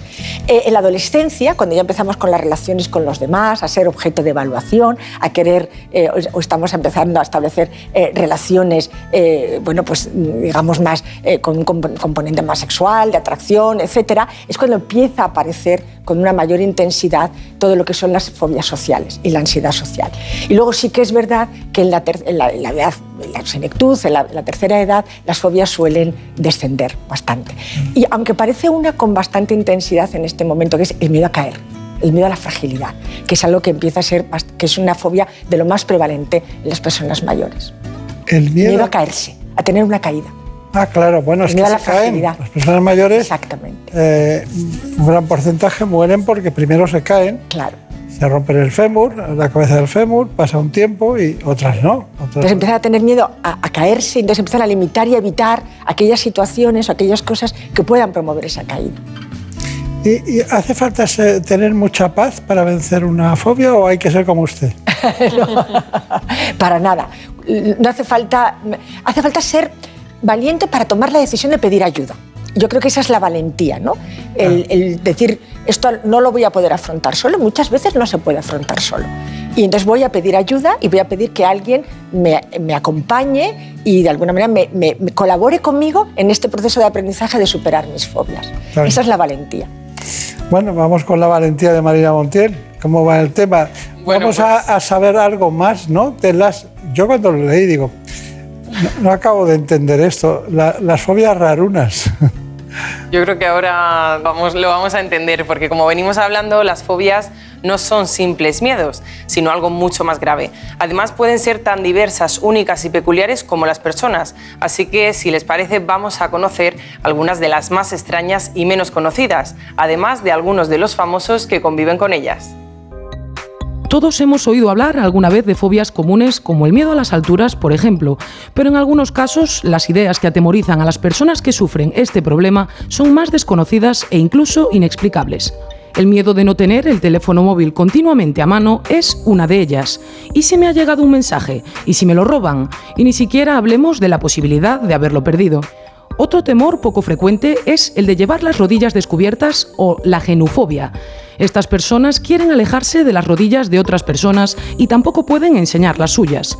Eh, en la adolescencia, cuando ya empezamos con las relaciones con los demás, a ser objeto de evaluación, a querer, eh, o- estamos a establecer eh, relaciones, eh, bueno, pues digamos más eh, con un comp- componente más sexual, de atracción, etcétera, es cuando empieza a aparecer con una mayor intensidad todo lo que son las fobias sociales y la ansiedad social. Y luego sí que es verdad que en la, ter- en la- en la edad, en la senectud, en la, en la tercera edad, las fobias suelen descender bastante. Y aunque parece una con bastante intensidad en este momento, que es el miedo a caer, el miedo a la fragilidad, que es algo que empieza a ser, que es una fobia de lo más prevalente en las personas mayores. El miedo, Miedo a caerse, a tener una caída. Ah, claro, bueno, es El que miedo a se la caen. fragilidad. Las personas mayores, Exactamente. eh, un gran porcentaje mueren porque primero se caen, Claro. se rompen el fémur, la cabeza del fémur, pasa un tiempo y otras no. Otras Entonces empiezan a tener miedo a, a caerse, entonces empiezan a limitar y a evitar aquellas situaciones o aquellas cosas que puedan promover esa caída. ¿Y, y hace falta se- tener mucha paz para vencer una fobia o hay que ser como usted? Para nada. No hace falta, hace falta ser valiente para tomar la decisión de pedir ayuda. Yo creo que esa es la valentía, ¿no? El, el decir, esto no lo voy a poder afrontar solo, muchas veces no se puede afrontar solo. Y entonces voy a pedir ayuda y voy a pedir que alguien me, me acompañe y de alguna manera me, me- me colabore conmigo en este proceso de aprendizaje de superar mis fobias. Claro. Esa es la valentía. Bueno, vamos con la valentía de Marina Montiel. ¿Cómo va el tema? vamos a, a saber algo más, ¿no? De las, yo cuando lo leí digo, no, no acabo de entender esto, la- las fobias rarunas. Yo creo que ahora vamos, lo vamos a entender, porque como venimos hablando, las fobias no son simples miedos, sino algo mucho más grave. Además, pueden ser tan diversas, únicas y peculiares como las personas. Así que, si les parece, vamos a conocer algunas de las más extrañas y menos conocidas, además de algunos de los famosos que conviven con ellas. Todos hemos oído hablar alguna vez de fobias comunes como el miedo a las alturas, por ejemplo, pero en algunos casos las ideas que atemorizan a las personas que sufren este problema son más desconocidas e incluso inexplicables. El miedo de no tener el teléfono móvil continuamente a mano es una de ellas. ¿Y si me ha llegado un mensaje? ¿Y si me lo roban? Y ni siquiera hablemos de la posibilidad de haberlo perdido. Otro temor poco frecuente es el de llevar las rodillas descubiertas o la genufobia. Estas personas quieren alejarse de las rodillas de otras personas y tampoco pueden enseñar las suyas.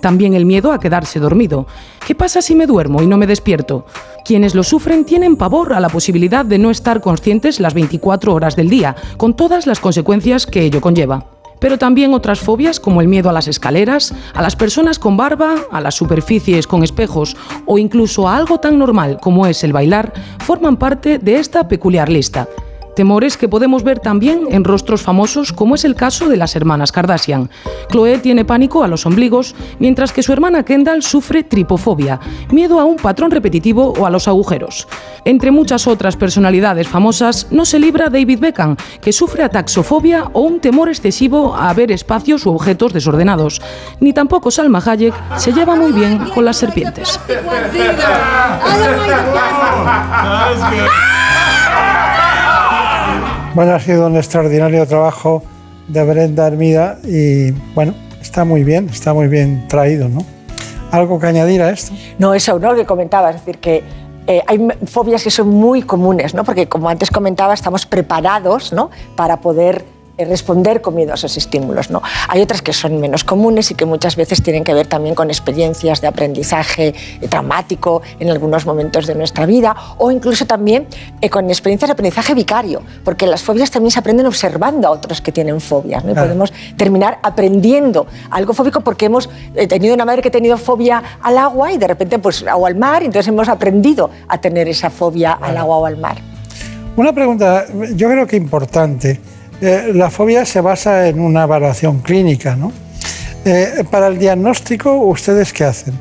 También el miedo a quedarse dormido. ¿Qué pasa si me duermo y no me despierto? Quienes lo sufren tienen pavor a la posibilidad de no estar conscientes las 24 horas del día, con todas las consecuencias que ello conlleva. Pero también otras fobias como el miedo a las escaleras, a las personas con barba, a las superficies con espejos o incluso a algo tan normal como es el bailar, forman parte de esta peculiar lista. Temores que podemos ver también en rostros famosos como es el caso de las hermanas Kardashian. Chloe tiene pánico a los ombligos, mientras que su hermana Kendall sufre tripofobia, miedo a un patrón repetitivo o a los agujeros. Entre muchas otras personalidades famosas, no se libra David Beckham, que sufre ataxofobia o un temor excesivo a ver espacios u objetos desordenados. Ni tampoco Salma Hayek se lleva muy bien con las serpientes. Bueno, ha sido un extraordinario trabajo de Brenda Hermida y bueno, está muy bien, está muy bien traído, ¿no? ¿Algo que añadir a esto? No, eso, ¿no? Lo que comentaba, es decir, que eh, hay fobias que son muy comunes, ¿no? Porque como antes comentaba, estamos preparados, ¿no? Para poder responder con miedo a esos estímulos. ¿no? Hay otras que son menos comunes y que muchas veces tienen que ver también con experiencias de aprendizaje eh, traumático en algunos momentos de nuestra vida o incluso también eh, con experiencias de aprendizaje vicario, porque las fobias también se aprenden observando a otros que tienen fobias. ¿no? Y podemos terminar aprendiendo algo fóbico porque hemos tenido una madre que ha tenido fobia al agua y de repente pues o al mar, y entonces hemos aprendido a tener esa fobia al agua o al mar. Una pregunta, yo creo que importante. Eh, la fobia se basa en una evaluación clínica, ¿no? Eh, para el diagnóstico, ¿ustedes qué hacen?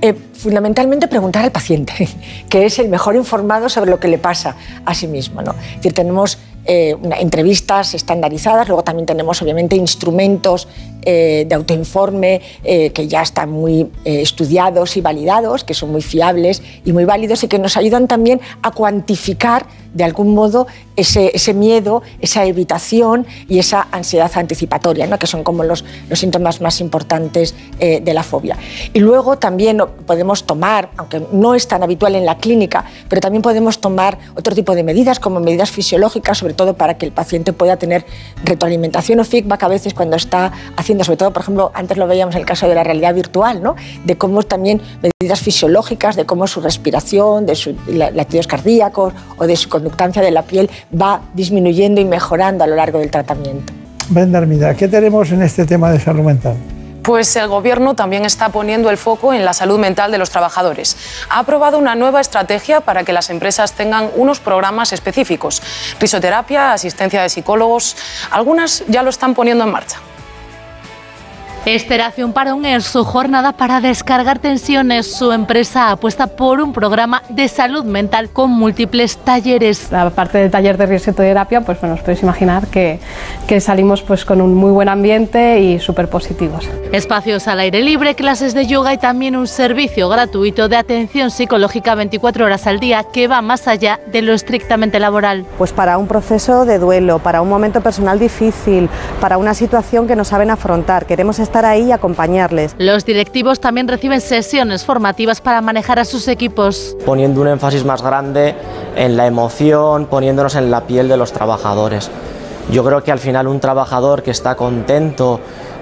Eh, fundamentalmente preguntar al paciente, que es el mejor informado sobre lo que le pasa a sí mismo. ¿no? Es decir, tenemos entrevistas estandarizadas, luego también tenemos obviamente instrumentos de autoinforme que ya están muy estudiados y validados, que son muy fiables y muy válidos y que nos ayudan también a cuantificar de algún modo ese, miedo, esa evitación y esa ansiedad anticipatoria, ¿no? que son como los, los síntomas más importantes eh, de la fobia. Y luego también podemos tomar, aunque no es tan habitual en la clínica, pero también podemos tomar otro tipo de medidas, como medidas fisiológicas, sobre todo para que el paciente pueda tener retroalimentación o feedback a veces cuando está haciendo, sobre todo, por ejemplo, antes lo veíamos en el caso de la realidad virtual, ¿no? de cómo también medidas fisiológicas, de cómo su respiración, de sus latidos cardíacos o de su conductancia de la piel va disminuyendo y mejorando a lo largo del tratamiento. Brenda Armida, ¿qué tenemos en este tema de salud mental? Pues el Gobierno también está poniendo el foco en la salud mental de los trabajadores. Ha aprobado una nueva estrategia para que las empresas tengan unos programas específicos. Risoterapia, asistencia de psicólogos, algunas ya lo están poniendo en marcha. Esteración para un en su jornada para descargar tensiones. Su empresa apuesta por un programa de salud mental con múltiples talleres. Aparte del taller de risoterapia, pues bueno, os podéis imaginar que, que salimos pues con un muy buen ambiente y súper positivos. Espacios al aire libre, clases de yoga y también un servicio gratuito de atención psicológica 24 horas al día que va más allá de lo estrictamente laboral. Pues para un proceso de duelo, para un momento personal difícil, para una situación que no saben afrontar. Queremos estar ahí y acompañarles. Los directivos también reciben sesiones formativas para manejar a sus equipos. Poniendo un énfasis más grande en la emoción, poniéndonos en la piel de los trabajadores. Yo creo que al final un trabajador que está contento,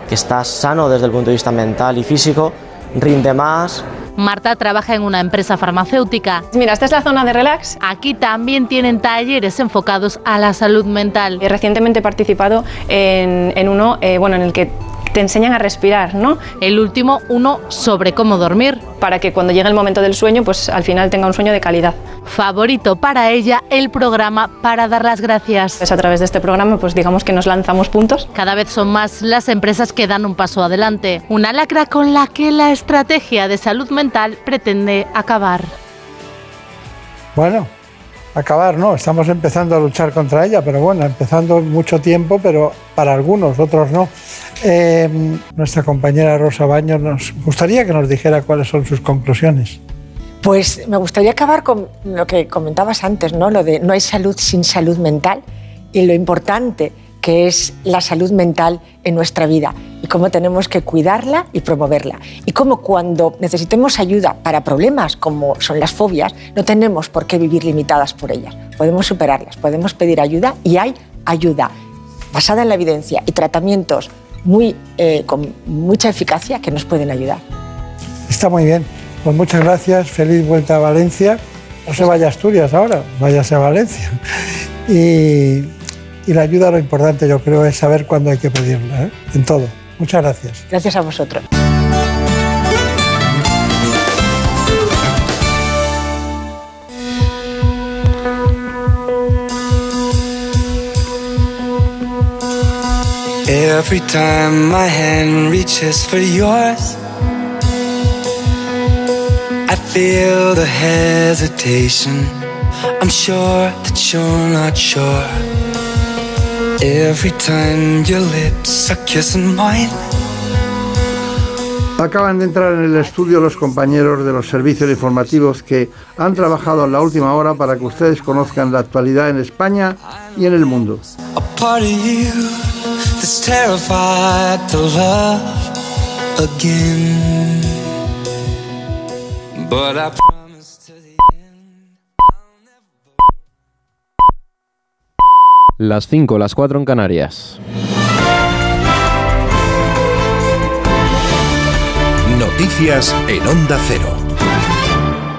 que está sano desde el punto de vista mental y físico, rinde más, Marta trabaja en una empresa farmacéutica. Mira, esta es la zona de relax. Aquí también tienen talleres enfocados a la salud mental. Recientemente he participado en, en uno eh, bueno, en el que te enseñan a respirar, ¿no? El último, uno sobre cómo dormir. Para que cuando llegue el momento del sueño, pues al final tenga un sueño de calidad. Favorito para ella el programa para dar las gracias. Es a través de este programa, pues digamos que nos lanzamos puntos. Cada vez son más las empresas que dan un paso adelante. Una lacra con la que la estrategia de salud mental pretende acabar. Bueno, acabar, no, estamos empezando a luchar contra ella, pero bueno, empezando mucho tiempo, pero para algunos, otros no. Eh, nuestra compañera Rosa Baños nos gustaría que nos dijera cuáles son sus conclusiones. Pues me gustaría acabar con lo que comentabas antes, ¿no? Lo de no hay salud sin salud mental y lo importante que es la salud mental en nuestra vida y cómo tenemos que cuidarla y promoverla. Y cómo cuando necesitemos ayuda para problemas como son las fobias, no tenemos por qué vivir limitadas por ellas. Podemos superarlas, podemos pedir ayuda y hay ayuda basada en la evidencia y tratamientos muy, eh, con mucha eficacia que nos pueden ayudar. Está muy bien. Pues muchas gracias. Feliz vuelta a Valencia. No se vaya a Asturias ahora, váyase a Valencia. Y la ayuda, lo importante yo creo, es saber cuándo hay que pedirla, ¿eh? en todo. Muchas gracias. Gracias a vosotros. Every time my hand reaches for yours, I feel the hesitation. I'm sure that you're not sure. Every time your lips are kissing mine, Acaban de entrar en el estudio los compañeros de los servicios informativos que han trabajado en la última hora para que ustedes conozcan la actualidad en España y en el mundo. Las 5, las 4 en Canarias. Noticias en Onda Cero.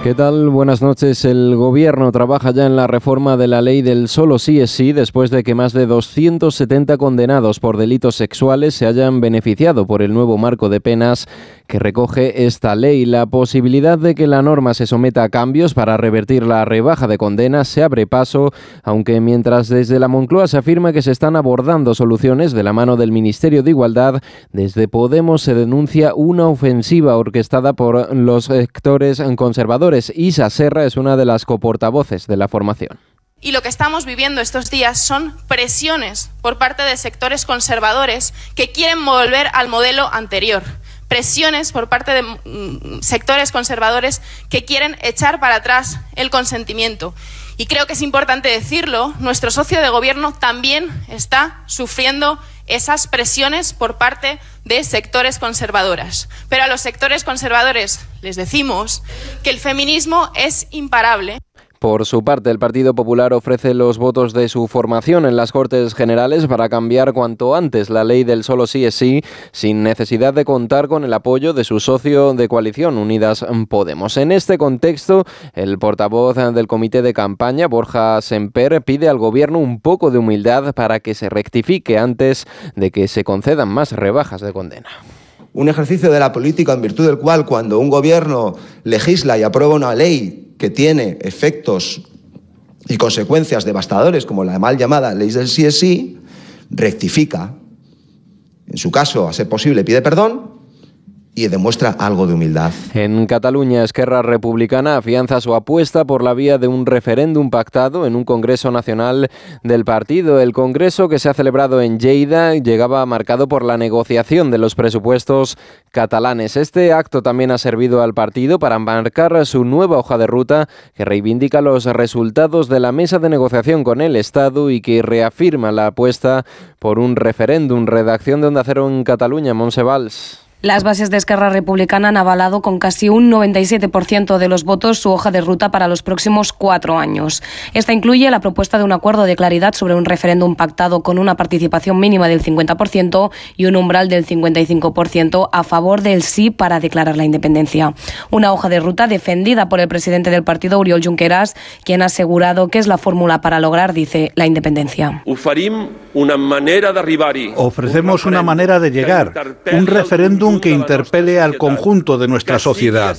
¿Qué tal? Buenas noches. El Gobierno trabaja ya en la reforma de la ley del solo sí es sí después de que más de 270 condenados por delitos sexuales se hayan beneficiado por el nuevo marco de penas que recoge esta ley. La posibilidad de que la norma se someta a cambios para revertir la rebaja de condenas se abre paso, aunque mientras desde la Moncloa se afirma que se están abordando soluciones de la mano del Ministerio de Igualdad, desde Podemos se denuncia una ofensiva orquestada por los sectores conservadores. Isa Serra es una de las coportavoces de la formación. Y lo que estamos viviendo estos días son presiones por parte de sectores conservadores que quieren volver al modelo anterior. Presiones por parte de mm, sectores conservadores que quieren echar para atrás el consentimiento. Y creo que es importante decirlo, nuestro socio de gobierno también está sufriendo esas presiones por parte de sectores conservadoras. Pero a los sectores conservadores les decimos que el feminismo es imparable. Por su parte, el Partido Popular ofrece los votos de su formación en las Cortes Generales para cambiar cuanto antes la ley del solo sí es sí, sin necesidad de contar con el apoyo de su socio de coalición, Unidas Podemos. En este contexto, el portavoz del comité de campaña, Borja Semper, pide al Gobierno un poco de humildad para que se rectifique antes de que se concedan más rebajas de condena un ejercicio de la política en virtud del cual cuando un gobierno legisla y aprueba una ley que tiene efectos y consecuencias devastadores, como la mal llamada ley del sí es sí, rectifica. En su caso, a ser posible, pide perdón y demuestra algo de humildad. En Cataluña, Esquerra Republicana afianza su apuesta por la vía de un referéndum pactado en un Congreso Nacional del partido. El Congreso que se ha celebrado en Lleida llegaba marcado por la negociación de los presupuestos catalanes. Este acto también ha servido al partido para marcar su nueva hoja de ruta que reivindica los resultados de la mesa de negociación con el Estado y que reafirma la apuesta por un referéndum. Redacción de Onda Cero en Cataluña, Monsevals. Las bases de Esquerra Republicana han avalado con casi un 97% de los votos su hoja de ruta para los próximos cuatro años. Esta incluye la propuesta de un acuerdo de claridad sobre un referéndum pactado con una participación mínima del 50% y un umbral del 55% a favor del sí para declarar la independencia. Una hoja de ruta defendida por el presidente del partido, Oriol Junqueras, quien ha asegurado que es la fórmula para lograr, dice, la independencia. Ofrecemos una manera de llegar, un referéndum que interpele al conjunto de nuestra sociedad,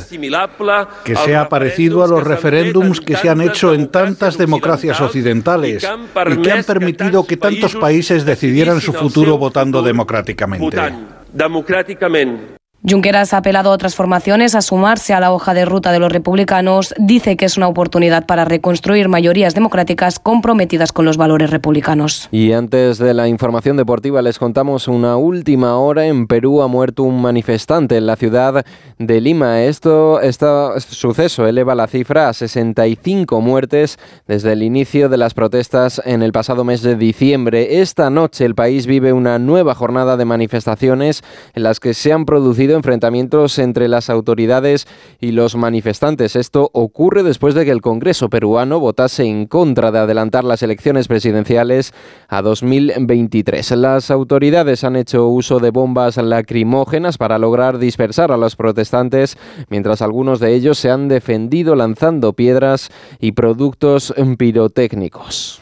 que sea parecido a los referéndums que se han hecho en tantas democracias occidentales y que han permitido que tantos países decidieran su futuro votando democráticamente. Junqueras ha apelado a otras formaciones a sumarse a la hoja de ruta de los republicanos. Dice que es una oportunidad para reconstruir mayorías democráticas comprometidas con los valores republicanos. Y antes de la información deportiva les contamos una última hora. En Perú ha muerto un manifestante en la ciudad de Lima. Esto, este suceso eleva la cifra a 65 muertes desde el inicio de las protestas en el pasado mes de diciembre. Esta noche el país vive una nueva jornada de manifestaciones en las que se han producido enfrentamientos entre las autoridades y los manifestantes. Esto ocurre después de que el Congreso peruano votase en contra de adelantar las elecciones presidenciales a 2023. Las autoridades han hecho uso de bombas lacrimógenas para lograr dispersar a los protestantes, mientras algunos de ellos se han defendido lanzando piedras y productos pirotécnicos.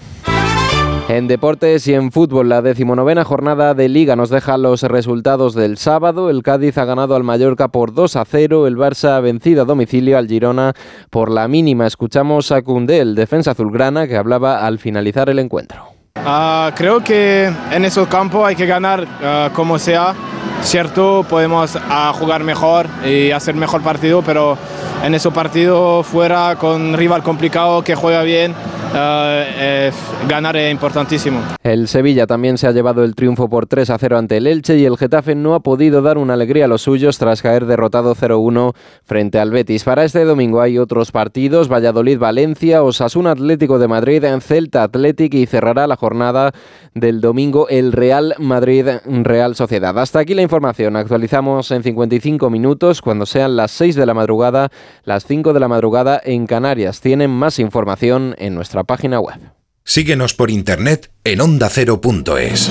En deportes y en fútbol, la decimonovena jornada de Liga nos deja los resultados del sábado. El Cádiz ha ganado al Mallorca por 2 a 0. El Barça ha vencido a domicilio al Girona por la mínima. Escuchamos a Cundé, el defensa azulgrana, que hablaba al finalizar el encuentro. Uh, creo que en ese campo hay que ganar uh, como sea. Cierto, podemos uh, jugar mejor y hacer mejor partido, pero en ese partido fuera con rival complicado que juega bien, eh, ganar es importantísimo. El Sevilla también se ha llevado el triunfo por 3 a 0 ante el Elche y el Getafe no ha podido dar una alegría a los suyos tras caer derrotado 0-1 frente al Betis. Para este domingo hay otros partidos, Valladolid-Valencia, Osasuna Atlético de Madrid, Celta Atlético y cerrará la jornada del domingo el Real Madrid-Real Sociedad. Hasta aquí la información. Actualizamos en 55 minutos cuando sean las 6 de la madrugada, las 5 de la madrugada en Canarias. Tienen más información en nuestra página web. Síguenos por internet en ondacero.es.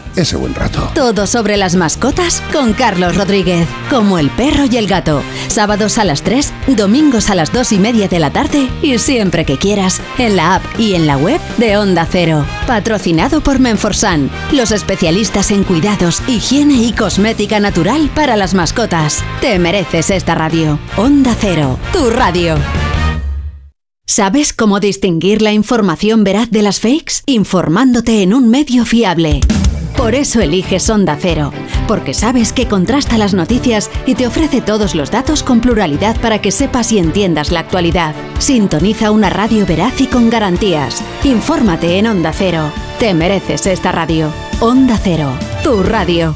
ese buen rato. Todo sobre las mascotas con Carlos Rodríguez. Como el perro y el gato. Sábados a las 3, domingos a las 2 y media de la tarde y siempre que quieras en la app y en la web de Onda Cero. Patrocinado por Menforsan, los especialistas en cuidados, higiene y cosmética natural para las mascotas. Te mereces esta radio. Onda Cero, tu radio. ¿Sabes cómo distinguir la información veraz de las fakes? Informándote en un medio fiable. Por eso eliges Onda Cero, porque sabes que contrasta las noticias y te ofrece todos los datos con pluralidad para que sepas y entiendas la actualidad. Sintoniza una radio veraz y con garantías. Infórmate en Onda Cero. Te mereces esta radio. Onda Cero, tu radio.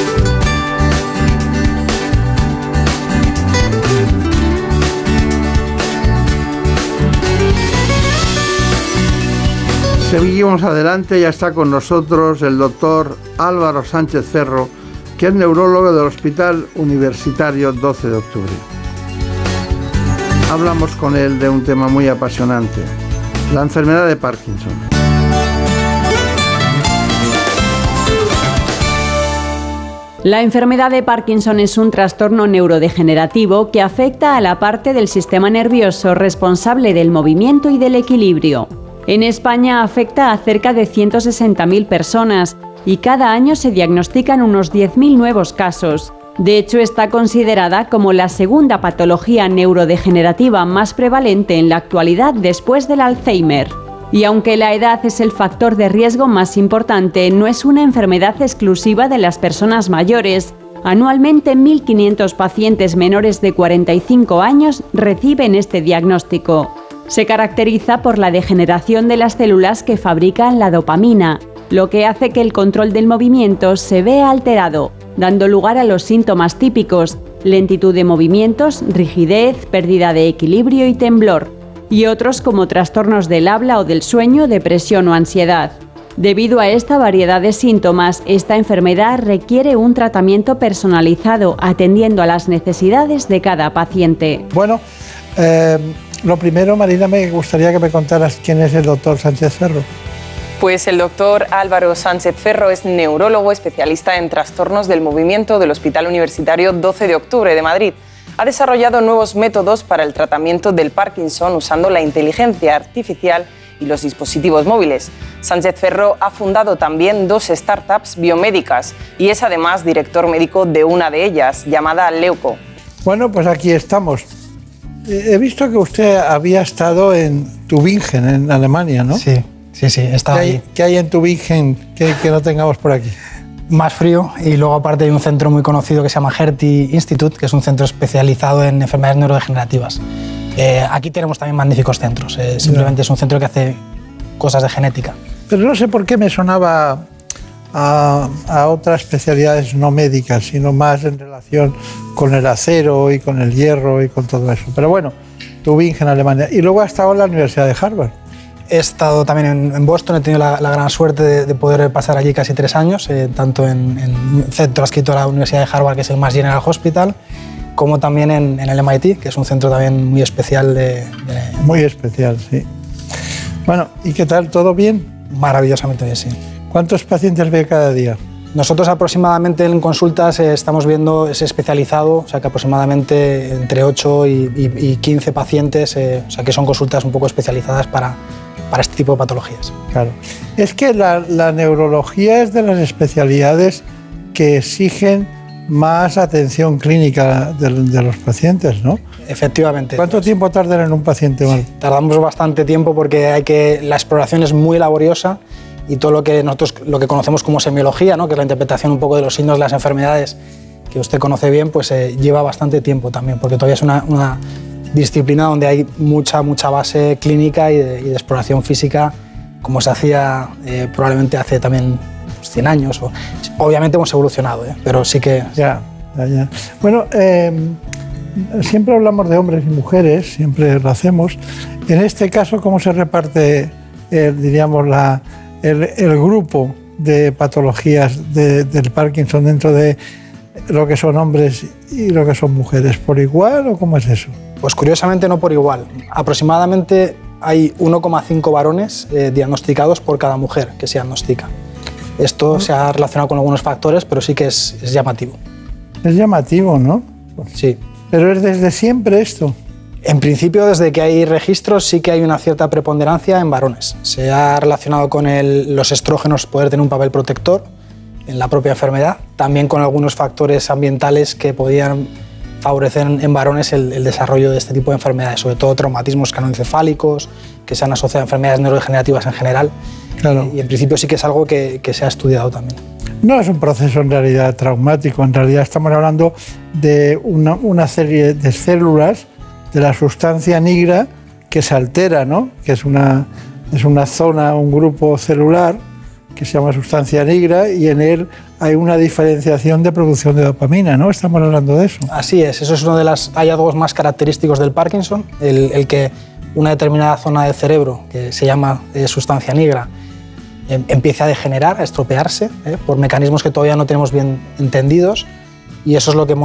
Seguimos adelante, ya está con nosotros el doctor Álvaro Sánchez Cerro, que es neurólogo del Hospital Universitario 12 de Octubre. Hablamos con él de un tema muy apasionante, la enfermedad de Parkinson. La enfermedad de Parkinson es un trastorno neurodegenerativo que afecta a la parte del sistema nervioso responsable del movimiento y del equilibrio. En España afecta a cerca de 160.000 personas y cada año se diagnostican unos 10.000 nuevos casos. De hecho, está considerada como la segunda patología neurodegenerativa más prevalente en la actualidad después del Alzheimer. Y aunque la edad es el factor de riesgo más importante, no es una enfermedad exclusiva de las personas mayores. Anualmente 1.500 pacientes menores de 45 años reciben este diagnóstico. Se caracteriza por la degeneración de las células que fabrican la dopamina, lo que hace que el control del movimiento se vea alterado, dando lugar a los síntomas típicos, lentitud de movimientos, rigidez, pérdida de equilibrio y temblor, y otros como trastornos del habla o del sueño, depresión o ansiedad. Debido a esta variedad de síntomas, esta enfermedad requiere un tratamiento personalizado atendiendo a las necesidades de cada paciente. Bueno, eh, lo primero, Marina, me gustaría que me contaras quién es el doctor Sánchez Ferro. Pues el doctor Álvaro Sánchez Ferro es neurólogo especialista en trastornos del movimiento del Hospital Universitario 12 de Octubre de Madrid. Ha desarrollado nuevos métodos para el tratamiento del Parkinson usando la inteligencia artificial y los dispositivos móviles. Sánchez Ferro ha fundado también dos startups biomédicas y es además director médico de una de ellas, llamada Leuco. Bueno, pues aquí estamos. He visto que usted había estado en Tübingen, en Alemania, ¿no? Sí, sí, sí, está ¿Qué hay, ahí. ¿Qué hay en Tübingen que, que no tengamos por aquí? más frío y luego aparte hay un centro muy conocido que se llama Hertie Institute, que es un centro especializado en enfermedades neurodegenerativas. Eh, aquí tenemos también magníficos centros, eh, simplemente es un centro que hace cosas de genética. Pero no sé por qué me sonaba a, a, otras especialidades no médicas, sino más en relación con el acero y con el hierro y con todo eso. Pero bueno, Tübingen, Alemania. Y luego ha estado en la Universidad de Harvard. He estado también en, en Boston, he tenido la, la gran suerte de, de, poder pasar allí casi tres años, eh, tanto en, un centro adscrito a la Universidad de Harvard, que es el Mass General Hospital, como también en, en, el MIT, que es un centro también muy especial. De, de... Muy especial, sí. Bueno, ¿y qué tal? ¿Todo bien? Maravillosamente bien, sí. ¿Cuántos pacientes ve cada día? Nosotros aproximadamente en consultas eh, estamos viendo ese especializado, o sea que aproximadamente entre 8 y, y, y 15 pacientes, eh, o sea que son consultas un poco especializadas para, para este tipo de patologías. Claro. Es que la, la neurología es de las especialidades que exigen más atención clínica de, de, los pacientes, ¿no? Efectivamente. ¿Cuánto tiempo tardan en un paciente mal? Tardamos bastante tiempo porque hay que, la exploración es muy laboriosa y todo lo que nosotros lo que conocemos como semiología, ¿no? que es la interpretación un poco de los signos de las enfermedades, que usted conoce bien, pues eh, lleva bastante tiempo también, porque todavía es una, disciplina donde hay mucha, mucha base clínica y de, exploración física, como se hacía eh, probablemente hace también 100 años. Obviamente hemos evolucionado, ¿eh? pero sí que... Ya, ya, ya. Bueno, eh, siempre hablamos de hombres y mujeres, siempre lo hacemos. En este caso, ¿cómo se reparte, eh, diríamos, la, el, el, grupo de patologías de, del Parkinson dentro de lo que son hombres y lo que son mujeres? ¿Por igual o cómo es eso? Pues curiosamente no por igual. Aproximadamente hay 1,5 varones eh, diagnosticados por cada mujer que se diagnostica. Esto se ha relacionado con algunos factores, pero sí que es, es llamativo. Es llamativo, ¿no? Sí. Pero es desde siempre esto. En principio, desde que hay registros, sí que hay una cierta preponderancia en varones. Se ha relacionado con el, los estrógenos poder tener un papel protector en la propia enfermedad, también con algunos factores ambientales que podían favorecer en varones el, el, desarrollo de este tipo de enfermedades, sobre todo traumatismos canoencefálicos, que se han asociado a enfermedades neurodegenerativas en general. Claro. Y en principio sí que es algo que, que, se ha estudiado también. No es un proceso en realidad traumático, en realidad estamos hablando de una, una serie de células de la sustancia nigra que se altera, ¿no? que es una, es una zona, un grupo celular que se llama sustancia negra y en él hay una diferenciación de producción de dopamina, ¿no? Estamos hablando de eso. Así es, eso es uno de los hallazgos más característicos del Parkinson, el, el que una determinada zona del cerebro, que se llama eh, sustancia negra, eh, empiece a degenerar, a estropearse, eh, por mecanismos que todavía no tenemos bien entendidos, y eso es lo que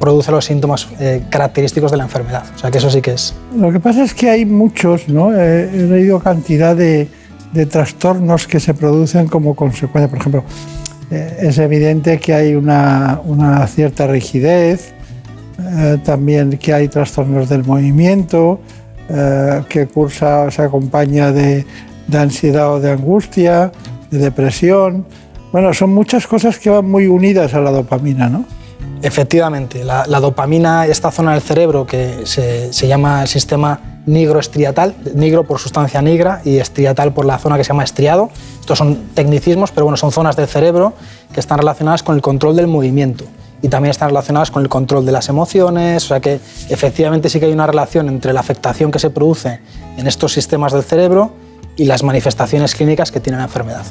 produce los síntomas eh, característicos de la enfermedad. O sea que eso sí que es. Lo que pasa es que hay muchos, ¿no? he leído cantidad de, de trastornos que se producen como consecuencia. Por ejemplo, eh, es evidente que hay una, una cierta rigidez, eh, también que hay trastornos del movimiento, eh, que cursa, se acompaña de, de, ansiedad o de angustia, de depresión. Bueno, son muchas cosas que van muy unidas a la dopamina, ¿no? Efectivamente, la, la dopamina, esta zona del cerebro que se, se llama el sistema negro estriatal, negro por sustancia negra y estriatal por la zona que se llama estriado. Estos son tecnicismos, pero bueno, son zonas del cerebro que están relacionadas con el control del movimiento y también están relacionadas con el control de las emociones, o sea que efectivamente sí que hay una relación entre la afectación que se produce en estos sistemas del cerebro y las manifestaciones clínicas que tiene la enfermedad.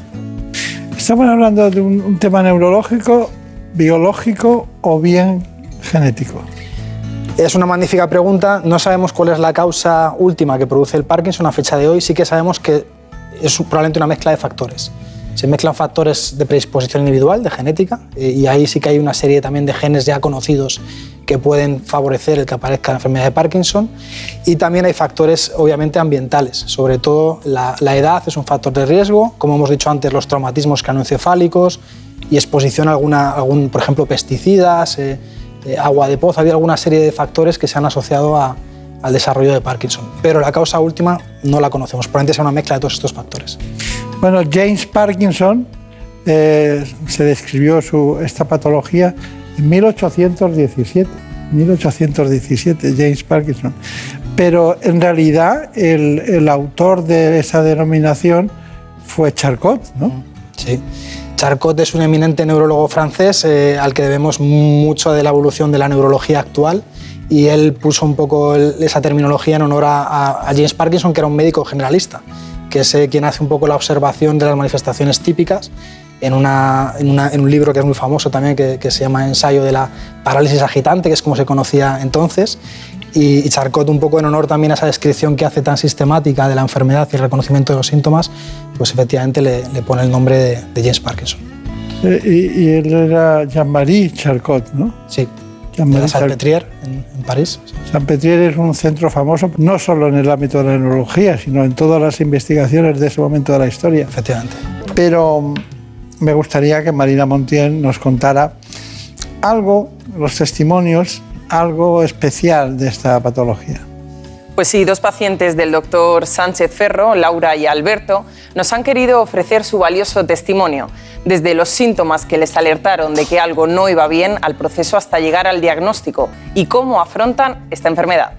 Estamos hablando de un, un tema neurológico, biológico o bien genético. Es una magnífica pregunta. No sabemos cuál es la causa última que produce el Parkinson a fecha de hoy. Sí que sabemos que es probablemente una mezcla de factores. Se mezclan factores de predisposición individual, de genética, eh, y ahí sí que hay una serie también de genes ya conocidos que pueden favorecer el que aparezca la enfermedad de Parkinson. Y también hay factores, obviamente, ambientales. Sobre todo la, edad es un factor de riesgo, como hemos dicho antes, los traumatismos craneoencefálicos y exposición a algún, por ejemplo, pesticidas. Eh, eh, agua de pozo, había alguna serie de factores que se han asociado al desarrollo de Parkinson. Pero la causa última no la conocemos, probablemente sea una mezcla de todos estos factores. Bueno, James Parkinson eh, se describió su, esta patología en 1817. 1817, James Parkinson. Pero en realidad el, el autor de esa denominación fue Charcot, ¿no? Sí. Charcot es un eminente neurólogo francés eh, al que debemos mucho de la evolución de la neurología actual y él puso un poco esa terminología en honor a, James Parkinson, que era un médico generalista, que es eh, quien hace un poco la observación de las manifestaciones típicas en, un libro que es muy famoso también, que, se llama Ensayo de la parálisis agitante, que es como se conocía entonces, y, Charcot un poco en honor también a esa descripción que hace tan sistemática de la enfermedad y el reconocimiento de los síntomas, pues efectivamente le, pone el nombre de, James Parkinson. Eh, y, él era Jean-Marie Charcot, ¿no? Sí. Jean-Marie Salpetriere, en, en París. Salpetriere es un centro famoso no solo en el ámbito de la neurología, sino en todas las investigaciones de ese momento de la historia. Efectivamente. Pero me gustaría que Marina Montiel nos contara algo, los testimonios, algo especial de esta patología. Pues sí, dos pacientes del doctor Sánchez Ferro, Laura y Alberto, nos han querido ofrecer su valioso testimonio, desde los síntomas que les alertaron de que algo no iba bien al proceso hasta llegar al diagnóstico y cómo afrontan esta enfermedad.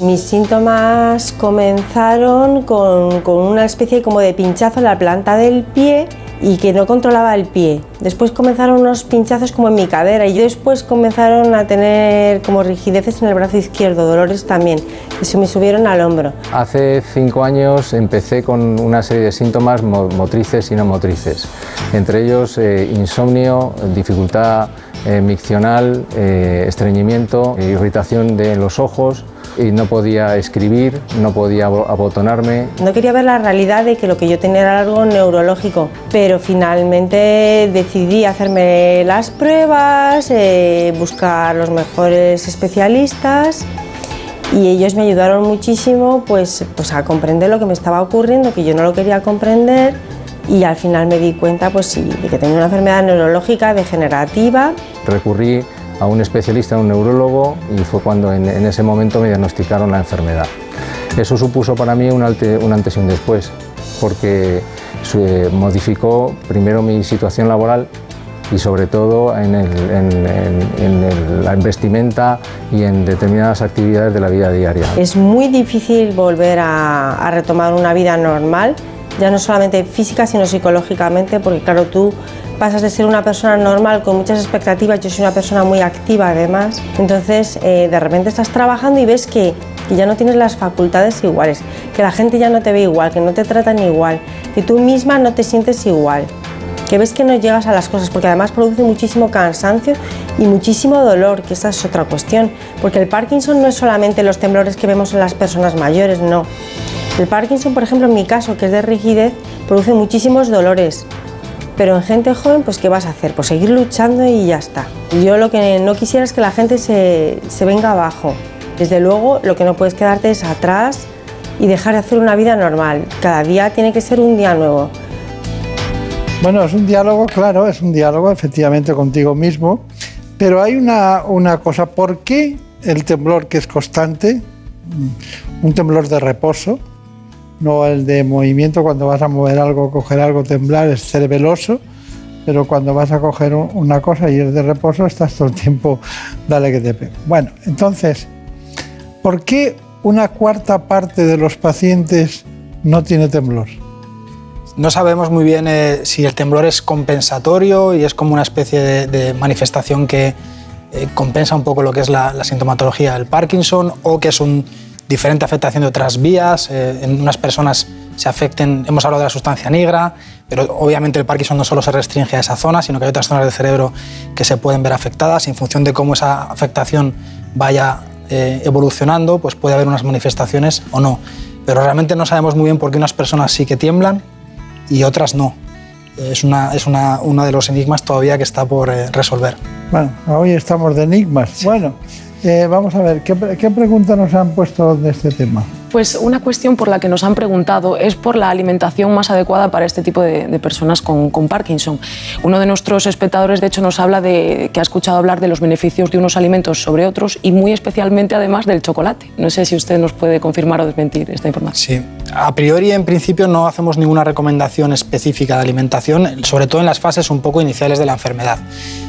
Mis síntomas comenzaron con, una especie como de pinchazo en la planta del pie y que no controlaba el pie. Después comenzaron unos pinchazos como en mi cadera y después comenzaron a tener como rigideces en el brazo izquierdo, dolores también, y se me subieron al hombro. Hace cinco años empecé con una serie de síntomas motrices y no motrices, entre ellos eh, insomnio, dificultad eh, miccional, eh, estreñimiento, irritación de los ojos, y no podía escribir, no podía abotonarme. No quería ver la realidad de que lo que yo tenía era algo neurológico, pero finalmente decidí hacerme las pruebas, eh, buscar los mejores especialistas y ellos me ayudaron muchísimo pues, pues a comprender lo que me estaba ocurriendo, que yo no lo quería comprender y al final me di cuenta pues sí, de que tenía una enfermedad neurológica degenerativa. Recurrí a un especialista, un neurólogo, y fue cuando en, ese momento me diagnosticaron la enfermedad. Eso supuso para mí un, antes y un después, porque se modificó primero mi situación laboral y sobre todo en, la vestimenta y en determinadas actividades de la vida diaria. Es muy difícil volver a retomar una vida normal, ya no solamente física, sino psicológicamente, porque claro, tú pasas de ser una persona normal con muchas expectativas, yo soy una persona muy activa además, entonces eh, de repente estás trabajando y ves que, ya no tienes las facultades iguales, que la gente ya no te ve igual, que no te tratan igual, que tú misma no te sientes igual, que ves que no llegas a las cosas, porque además produce muchísimo cansancio y muchísimo dolor, que esa es otra cuestión, porque el Parkinson no es solamente los temblores que vemos en las personas mayores, no. El Parkinson, por ejemplo, en mi caso, que es de rigidez, produce muchísimos dolores, pero en gente joven, pues ¿qué vas a hacer? Pues seguir luchando y ya está. Yo lo que no quisiera es que la gente se, se venga abajo. Desde luego, lo que no puedes quedarte es atrás y dejar de hacer una vida normal. Cada día tiene que ser un día nuevo. Bueno, es un diálogo, claro, es un diálogo efectivamente contigo mismo, pero hay una, una cosa, ¿por qué el temblor que es constante, un temblor de reposo, no el de movimiento, cuando vas a mover algo, coger algo, temblar, es cerebeloso, pero cuando vas a coger una cosa y es de reposo, estás todo el tiempo, dale que te pegue. Bueno, entonces, ¿por qué una cuarta parte de los pacientes no tiene temblor? No sabemos muy bien eh, si el temblor es compensatorio y es como una especie de, manifestación que eh, compensa un poco lo que es la sintomatología del Parkinson o que es un diferente afectación de otras vías. Eh, en unas personas se afecten, hemos hablado de la sustancia negra, pero obviamente el Parkinson no solo se restringe a esa zona, sino que hay otras zonas del cerebro que se pueden ver afectadas. en función de cómo esa afectación vaya eh, evolucionando, pues puede haber unas manifestaciones o no. Pero realmente no sabemos muy bien por qué unas personas sí que tiemblan y otras no. Es, una, es una, uno de los enigmas todavía que está por eh, resolver. Bueno, hoy estamos de enigmas. Bueno. Eh, vamos a ver, ¿qué, ¿qué pregunta nos han puesto de este tema? Pues una cuestión por la que nos han preguntado es por la alimentación más adecuada para este tipo de, personas con, Parkinson. Uno de nuestros espectadores, de hecho, nos habla de que ha escuchado hablar de los beneficios de unos alimentos sobre otros y muy especialmente, además, del chocolate. No sé si usted nos puede confirmar o desmentir esta información. Sí, a priori, en principio, no hacemos ninguna recomendación específica de alimentación, sobre todo en las fases un poco iniciales de la enfermedad.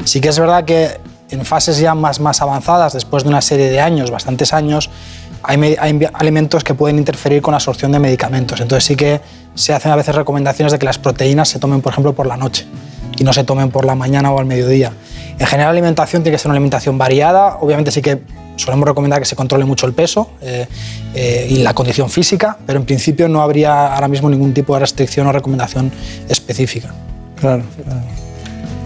Sí que es verdad que en fases ya más, más avanzadas, después de una serie de años, bastantes años, hay, alimentos que pueden interferir con la absorción de medicamentos. Entonces sí que se hacen a veces recomendaciones de que las proteínas se tomen, por ejemplo, por la noche. y no se tomen por la mañana o al mediodía. En general, la alimentación tiene que ser una alimentación variada. Obviamente, sí que solemos recomendar que se controle mucho el peso eh, eh, y la condición física, pero en principio no habría ahora mismo ningún tipo de restricción o recomendación específica. Claro, claro.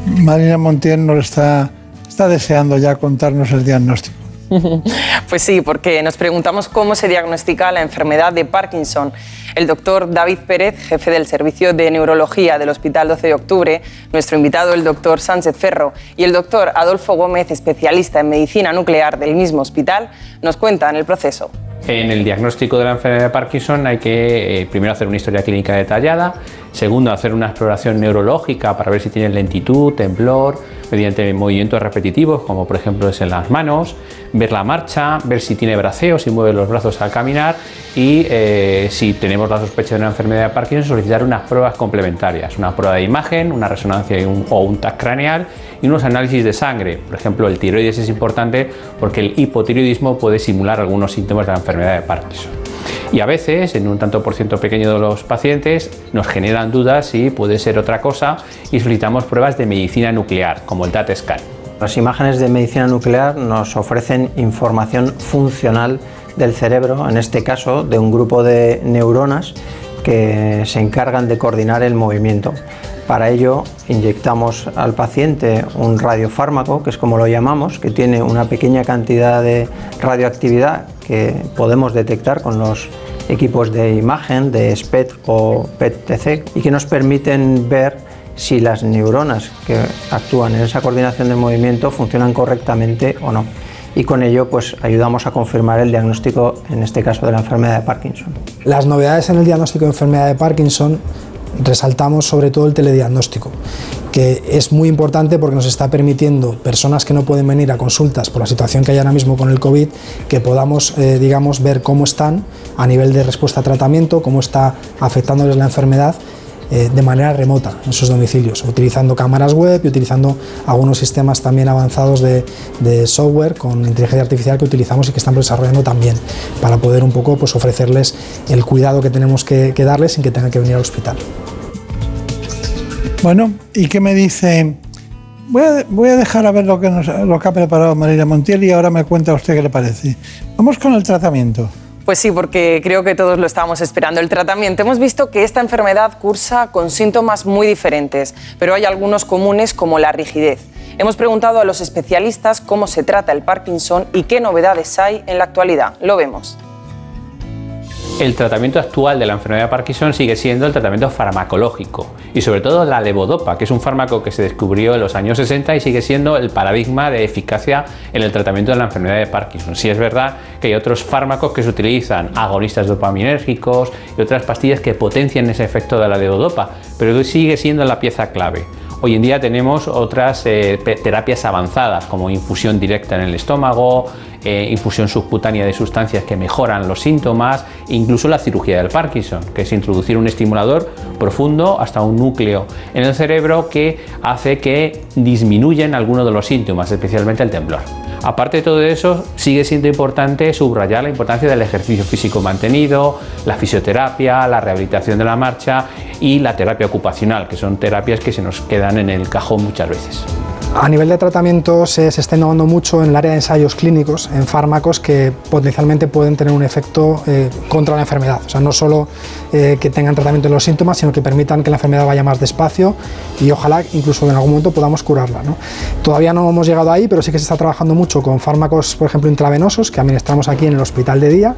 Marina Montiel nos está, está deseando ya contarnos el diagnóstico. Pues sí, porque nos preguntamos cómo se diagnostica la enfermedad de Parkinson. El doctor David Pérez, jefe del Servicio de Neurología del Hospital 12 de Octubre, nuestro invitado el doctor Sánchez Ferro y el doctor Adolfo Gómez, especialista en medicina nuclear del mismo hospital, nos cuentan el proceso. En el diagnóstico de la enfermedad de Parkinson hay que eh, primero hacer una historia clínica detallada, segundo hacer una exploración neurológica para ver si tiene lentitud, temblor, mediante movimientos repetitivos como por ejemplo es en las manos, ver la marcha, ver si tiene braceo, si mueve los brazos al caminar y eh, si tenemos la sospecha de una enfermedad de Parkinson solicitar unas pruebas complementarias, una prueba de imagen, una resonancia un- o un TAC craneal y unos análisis de sangre. Por ejemplo, el tiroides es importante porque el hipotiroidismo puede simular algunos síntomas de la enfermedad de Parkinson. Y a veces, en un tanto por ciento pequeño de los pacientes, nos generan dudas si puede ser otra cosa y solicitamos pruebas de medicina nuclear, como el DAT scan. Las imágenes de medicina nuclear nos ofrecen información funcional del cerebro, en este caso de un grupo de neuronas que se encargan de coordinar el movimiento. Para ello inyectamos al paciente un radiofármaco, que es como lo llamamos, que tiene una pequeña cantidad de radioactividad que podemos detectar con los equipos de imagen de SPET o PET-TC y que nos permiten ver si las neuronas que actúan en esa coordinación del movimiento funcionan correctamente o no. Y con ello pues ayudamos a confirmar el diagnóstico, en este caso de la enfermedad de Parkinson. Las novedades en el diagnóstico de enfermedad de Parkinson resaltamos sobre todo el telediagnóstico, que es muy importante porque nos está permitiendo personas que no pueden venir a consultas por la situación que hay ahora mismo con el COVID, que podamos, eh, digamos, ver cómo están a nivel de respuesta a tratamiento, cómo está afectándoles la enfermedad eh, de manera remota en sus domicilios, utilizando cámaras web y utilizando algunos sistemas también avanzados de, software con inteligencia artificial que utilizamos y que estamos desarrollando también para poder un poco pues, ofrecerles el cuidado que tenemos que, que darles sin que tengan que venir al hospital. Bueno, ¿y qué me dice? Voy a, voy a dejar a ver lo que, nos- lo que ha preparado María Montiel y ahora me cuenta usted qué le parece. Vamos con el tratamiento. Pues sí, porque creo que todos lo estábamos esperando. El tratamiento. Hemos visto que esta enfermedad cursa con síntomas muy diferentes, pero hay algunos comunes como la rigidez. Hemos preguntado a los especialistas cómo se trata el Parkinson y qué novedades hay en la actualidad. Lo vemos. El tratamiento actual de la enfermedad de Parkinson sigue siendo el tratamiento farmacológico y sobre todo la levodopa, que es un fármaco que se descubrió en los años 60 y sigue siendo el paradigma de eficacia en el tratamiento de la enfermedad de Parkinson. Sí es verdad que hay otros fármacos que se utilizan, agonistas dopaminérgicos y otras pastillas que potencian ese efecto de la levodopa, pero sigue siendo la pieza clave. Hoy en día tenemos otras eh, terapias avanzadas como infusión directa en el estómago, eh, infusión subcutánea de sustancias que mejoran los síntomas, incluso la cirugía del Parkinson, que es introducir un estimulador profundo hasta un núcleo en el cerebro que hace que disminuyan algunos de los síntomas, especialmente el temblor. Aparte de todo eso, sigue siendo importante subrayar la importancia del ejercicio físico mantenido, la fisioterapia, la rehabilitación de la marcha y la terapia ocupacional, que son terapias que se nos quedan en el cajón muchas veces. A nivel de tratamiento se, se está innovando mucho en el área de ensayos clínicos, en fármacos que potencialmente pueden tener un efecto eh, contra la enfermedad. O sea, no solo eh, que tengan tratamiento de los síntomas, sino que permitan que la enfermedad vaya más despacio y ojalá incluso en algún momento podamos curarla. ¿no? Todavía no hemos llegado ahí, pero sí que se está trabajando mucho con fármacos, por ejemplo, intravenosos, que administramos aquí en el hospital de día,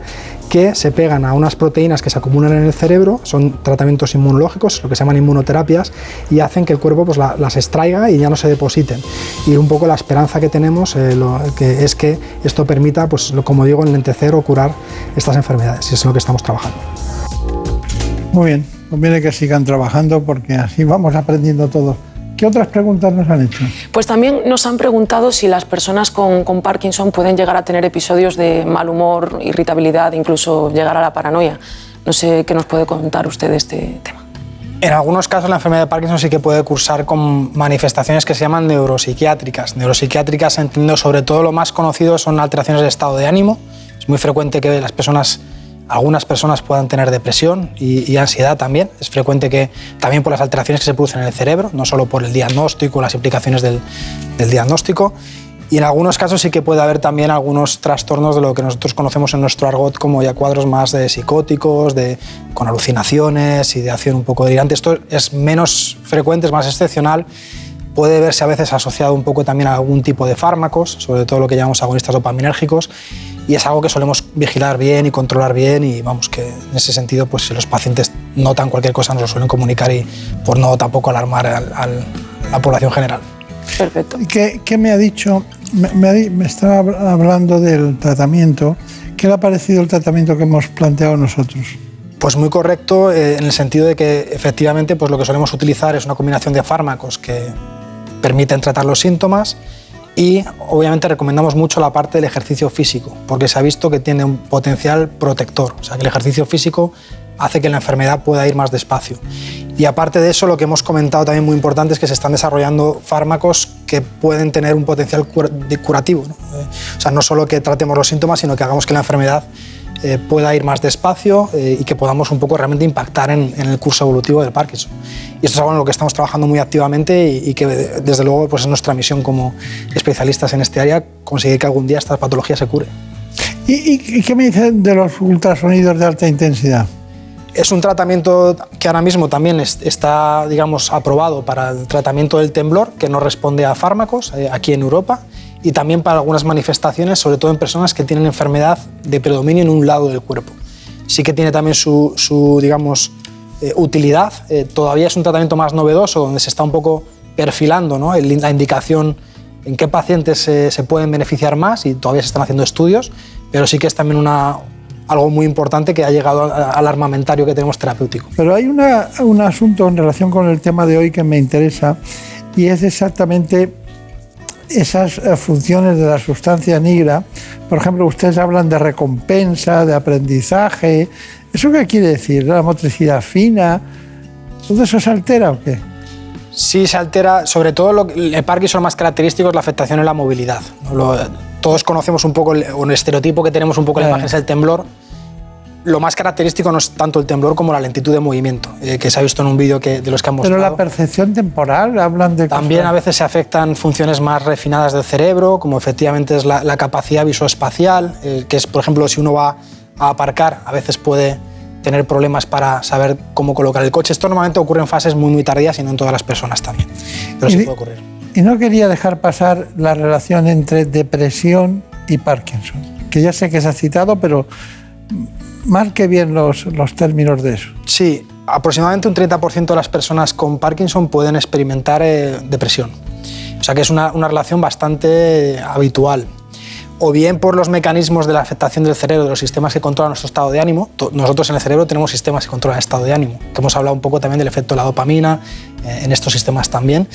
que se pegan a unas proteínas que se acumulan en el cerebro, son tratamientos inmunológicos, lo que se llaman inmunoterapias, y hacen que el cuerpo pues, la- las extraiga y ya no se depositen. Y un poco la esperanza que tenemos eh, es que esto permita, pues, lo- como digo, enlentecer o curar estas enfermedades, y es lo que estamos trabajando. Muy bien, conviene que sigan trabajando porque así vamos aprendiendo todo. ¿Qué otras preguntas nos han hecho? Pues también nos han preguntado si las personas con, con Parkinson pueden llegar a tener episodios de mal humor, irritabilidad, incluso llegar a la paranoia. No sé qué nos puede contar usted de este tema. En algunos casos la enfermedad de Parkinson sí que puede cursar con manifestaciones que se llaman neuropsiquiátricas. Neuropsiquiátricas, entiendo sobre todo lo más conocido son alteraciones de estado de ánimo. Es muy frecuente que las personas algunas personas puedan tener depresión y, ansiedad también. Es frecuente que también por las alteraciones que se producen en el cerebro, no solo por el diagnóstico, las implicaciones del, del diagnóstico. Y en algunos casos sí que puede haber también algunos trastornos de lo que nosotros conocemos en nuestro argot como ya cuadros más de psicóticos, de, con alucinaciones, ideación un poco delirante. Esto es menos frecuente, es más excepcional. Puede verse a veces asociado un poco también a algún tipo de fármacos, sobre todo lo que llamamos agonistas dopaminérgicos, y es algo que solemos vigilar bien y controlar bien y vamos que en ese sentido pues si los pacientes notan cualquier cosa nos lo suelen comunicar y por no tampoco alarmar a la población general. Perfecto. ¿Qué, qué me ha dicho? Me, me, estaba hablando del tratamiento. ¿Qué le ha parecido el tratamiento que hemos planteado nosotros? Pues muy correcto eh, en el sentido de que efectivamente pues lo que solemos utilizar es una combinación de fármacos que permiten tratar los síntomas y obviamente recomendamos mucho la parte del ejercicio físico porque se ha visto que tiene un potencial protector, o sea que el ejercicio físico hace que la enfermedad pueda ir más despacio. Y aparte de eso, lo que hemos comentado también muy importante es que se están desarrollando fármacos que pueden tener un potencial curativo. Eh, o sea, no solo que tratemos los síntomas, sino que hagamos que la enfermedad eh, pueda ir más despacio eh, y que podamos un poco realmente impactar en, el curso evolutivo del Parkinson. Y esto es algo en lo que estamos trabajando muy activamente y, que desde luego pues es nuestra misión como especialistas en este área conseguir que algún día esta patología se cure. ¿Y, y qué me dicen de los ultrasonidos de alta intensidad? Es un tratamiento que ahora mismo también está, digamos, aprobado para el tratamiento del temblor, que no responde a fármacos eh, aquí en Europa, y también para algunas manifestaciones, sobre todo en personas que tienen enfermedad de predominio en un lado del cuerpo. Sí que tiene también su, digamos, eh, utilidad. Eh, todavía es un tratamiento más novedoso, donde se está un poco perfilando ¿no? la indicación en qué pacientes se pueden beneficiar más y todavía se están haciendo estudios, pero sí que es también una, algo muy importante que ha llegado al armamentario que tenemos terapéutico. Pero hay un asunto en relación con el tema de hoy que me interesa y es exactamente esas eh, funciones de la sustancia negra. Por ejemplo, ustedes hablan de recompensa, de aprendizaje. ¿Eso qué quiere decir? ¿La motricidad fina? ¿Todo eso se altera o qué? Sí, se altera. Sobre todo lo, el Parkinson más característico es la afectación en la movilidad todos conocemos un poco un estereotipo que tenemos un poco en la imagen es el temblor. Lo más característico no es tanto el temblor como la lentitud de movimiento, eh, que se ha visto en un vídeo que, de los que han mostrado. Pero la percepción temporal, hablan de... También a veces se afectan funciones más refinadas del cerebro, como efectivamente es la, capacidad visoespacial, eh, que es, por ejemplo, si uno va a aparcar, a veces puede tener problemas para saber cómo colocar el coche. Esto normalmente ocurre en fases muy, muy tardías y no en todas las personas también, pero sí puede ocurrir. Y no quería dejar pasar la relación entre depresión y Parkinson, que ya sé que se ha citado, pero marque bien los, los términos de eso. Sí, aproximadamente un 30% de las personas con Parkinson pueden experimentar eh, depresión. O sea que es una, una relación bastante habitual o bien por los mecanismos de la afectación del cerebro, de los sistemas que controlan nuestro estado de ánimo. Nosotros en el cerebro tenemos sistemas que controlan el estado de ánimo, que hemos hablado un poco también del efecto de la dopamina eh, en estos sistemas también.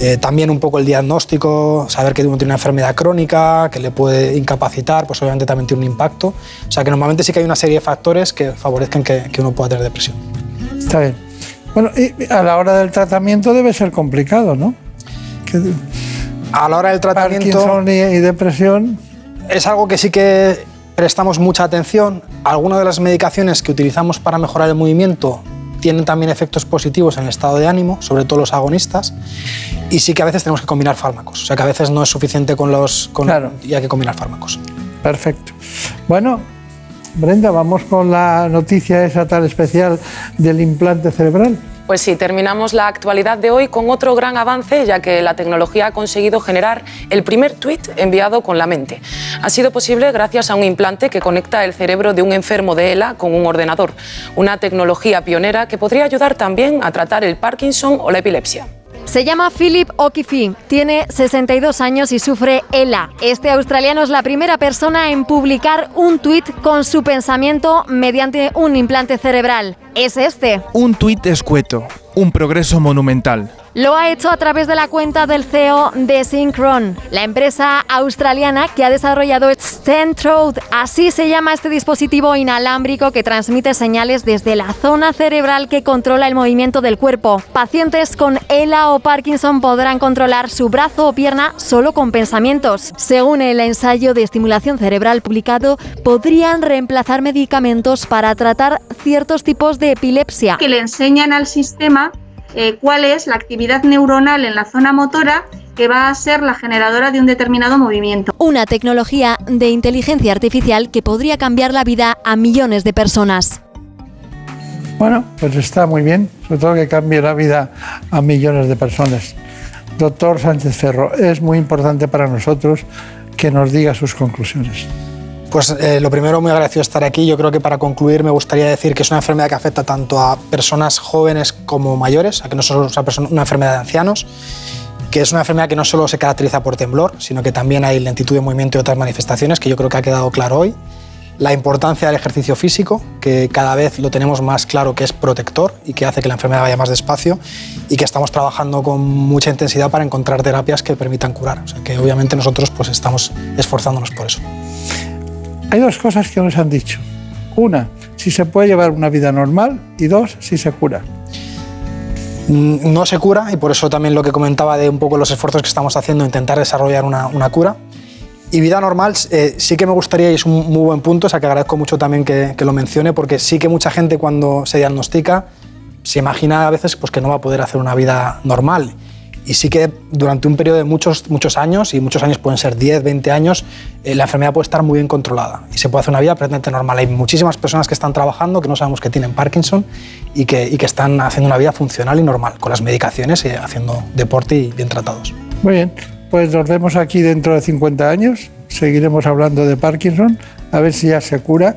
Eh, también un poco el diagnóstico, saber que uno tiene una enfermedad crónica, que le puede incapacitar, pues obviamente también tiene un impacto. O sea que normalmente sí que hay una serie de factores que favorezcan que, que uno pueda tener depresión. Está bien. Bueno, y a la hora del tratamiento debe ser complicado, ¿no? a la hora del tratamiento... Parkinson y depresión es algo que sí que prestamos mucha atención. Algunas de las medicaciones que utilizamos para mejorar el movimiento tienen también efectos positivos en el estado de ánimo, sobre todo los agonistas, y sí que a veces tenemos que combinar fármacos. O sea que a veces no es suficiente con los... Con claro. Y hay que combinar fármacos. Perfecto. Bueno, Brenda, vamos con la noticia esa tan especial del implante cerebral. Pues sí, terminamos la actualidad de hoy con otro gran avance, ya que la tecnología ha conseguido generar el primer tweet enviado con la mente. Ha sido posible gracias a un implante que conecta el cerebro de un enfermo de ELA con un ordenador, una tecnología pionera que podría ayudar también a tratar el Parkinson o la epilepsia. Se llama Philip O'Keefe, tiene 62 años y sufre ELA. Este australiano es la primera persona en publicar un tuit con su pensamiento mediante un implante cerebral. Es este. Un tuit escueto, un progreso monumental. Lo ha hecho a través de la cuenta del CEO de Synchron, la empresa australiana que ha desarrollado Stentrode. Así se llama este dispositivo inalámbrico que transmite señales desde la zona cerebral que controla el movimiento del cuerpo. Pacientes con ELA o Parkinson podrán controlar su brazo o pierna solo con pensamientos. Según el ensayo de estimulación cerebral publicado, podrían reemplazar medicamentos para tratar ciertos tipos de epilepsia. Que le enseñan al sistema eh, cuál es la actividad neuronal en la zona motora que va a ser la generadora de un determinado movimiento. Una tecnología de inteligencia artificial que podría cambiar la vida a millones de personas. Bueno, pues está muy bien, sobre todo que cambie la vida a millones de personas. Doctor Sánchez Ferro, es muy importante para nosotros que nos diga sus conclusiones. Pues eh, lo primero, muy agradecido estar aquí. Yo creo que para concluir me gustaría decir que es una enfermedad que afecta tanto a personas jóvenes como mayores, a que no solo es una, enfermedad de ancianos, que es una enfermedad que no solo se caracteriza por temblor, sino que también hay lentitud de movimiento y otras manifestaciones, que yo creo que ha quedado claro hoy. La importancia del ejercicio físico, que cada vez lo tenemos más claro que es protector y que hace que la enfermedad vaya más despacio y que estamos trabajando con mucha intensidad para encontrar terapias que permitan curar. O sea que obviamente nosotros pues estamos esforzándonos por eso. Hay dos cosas que nos han dicho. Una, si se puede llevar una vida normal y dos, si se cura. Mm, no se cura y por eso también lo que comentaba de un poco los esfuerzos que estamos haciendo, intentar desarrollar una, cura. Y vida normal, eh, sí que me gustaría, y es un muy buen punto, o sea que agradezco mucho también que, que, lo mencione, porque sí que mucha gente cuando se diagnostica se imagina a veces pues, que no va a poder hacer una vida normal y sí que durante un periodo de muchos, muchos años, y muchos años pueden ser 10, 20 años, eh, la enfermedad puede estar muy bien controlada y se puede hacer una vida aparentemente normal. Hay muchísimas personas que están trabajando, que no sabemos que tienen Parkinson y que, y que están haciendo una vida funcional y normal, con las medicaciones y haciendo deporte y bien tratados. Muy bien, pues nos vemos aquí dentro de 50 años, seguiremos hablando de Parkinson, a ver si ya se cura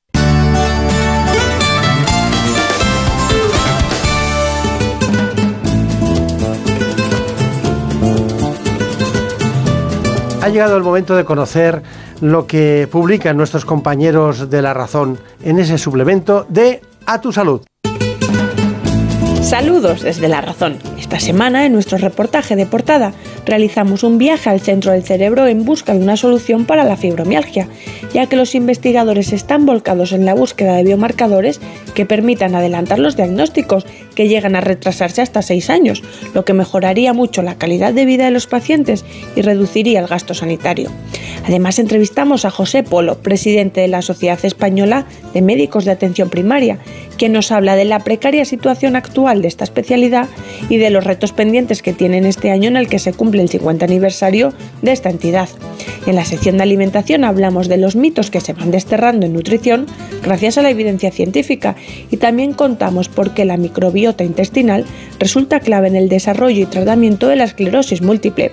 Ha llegado el momento de conocer lo que publican nuestros compañeros de La Razón en ese suplemento de A tu Salud. Saludos desde La Razón. Esta semana, en nuestro reportaje de portada, realizamos un viaje al centro del cerebro en busca de una solución para la fibromialgia, ya que los investigadores están volcados en la búsqueda de biomarcadores que permitan adelantar los diagnósticos, que llegan a retrasarse hasta 6 años, lo que mejoraría mucho la calidad de vida de los pacientes y reduciría el gasto sanitario. Además, entrevistamos a José Polo, presidente de la Sociedad Española de Médicos de Atención Primaria, quien nos habla de la precaria situación actual de esta especialidad y de los retos pendientes que tienen este año en el que se cumple el 50 aniversario de esta entidad. En la sección de alimentación hablamos de los mitos que se van desterrando en nutrición gracias a la evidencia científica y también contamos por qué la microbiota intestinal resulta clave en el desarrollo y tratamiento de la esclerosis múltiple.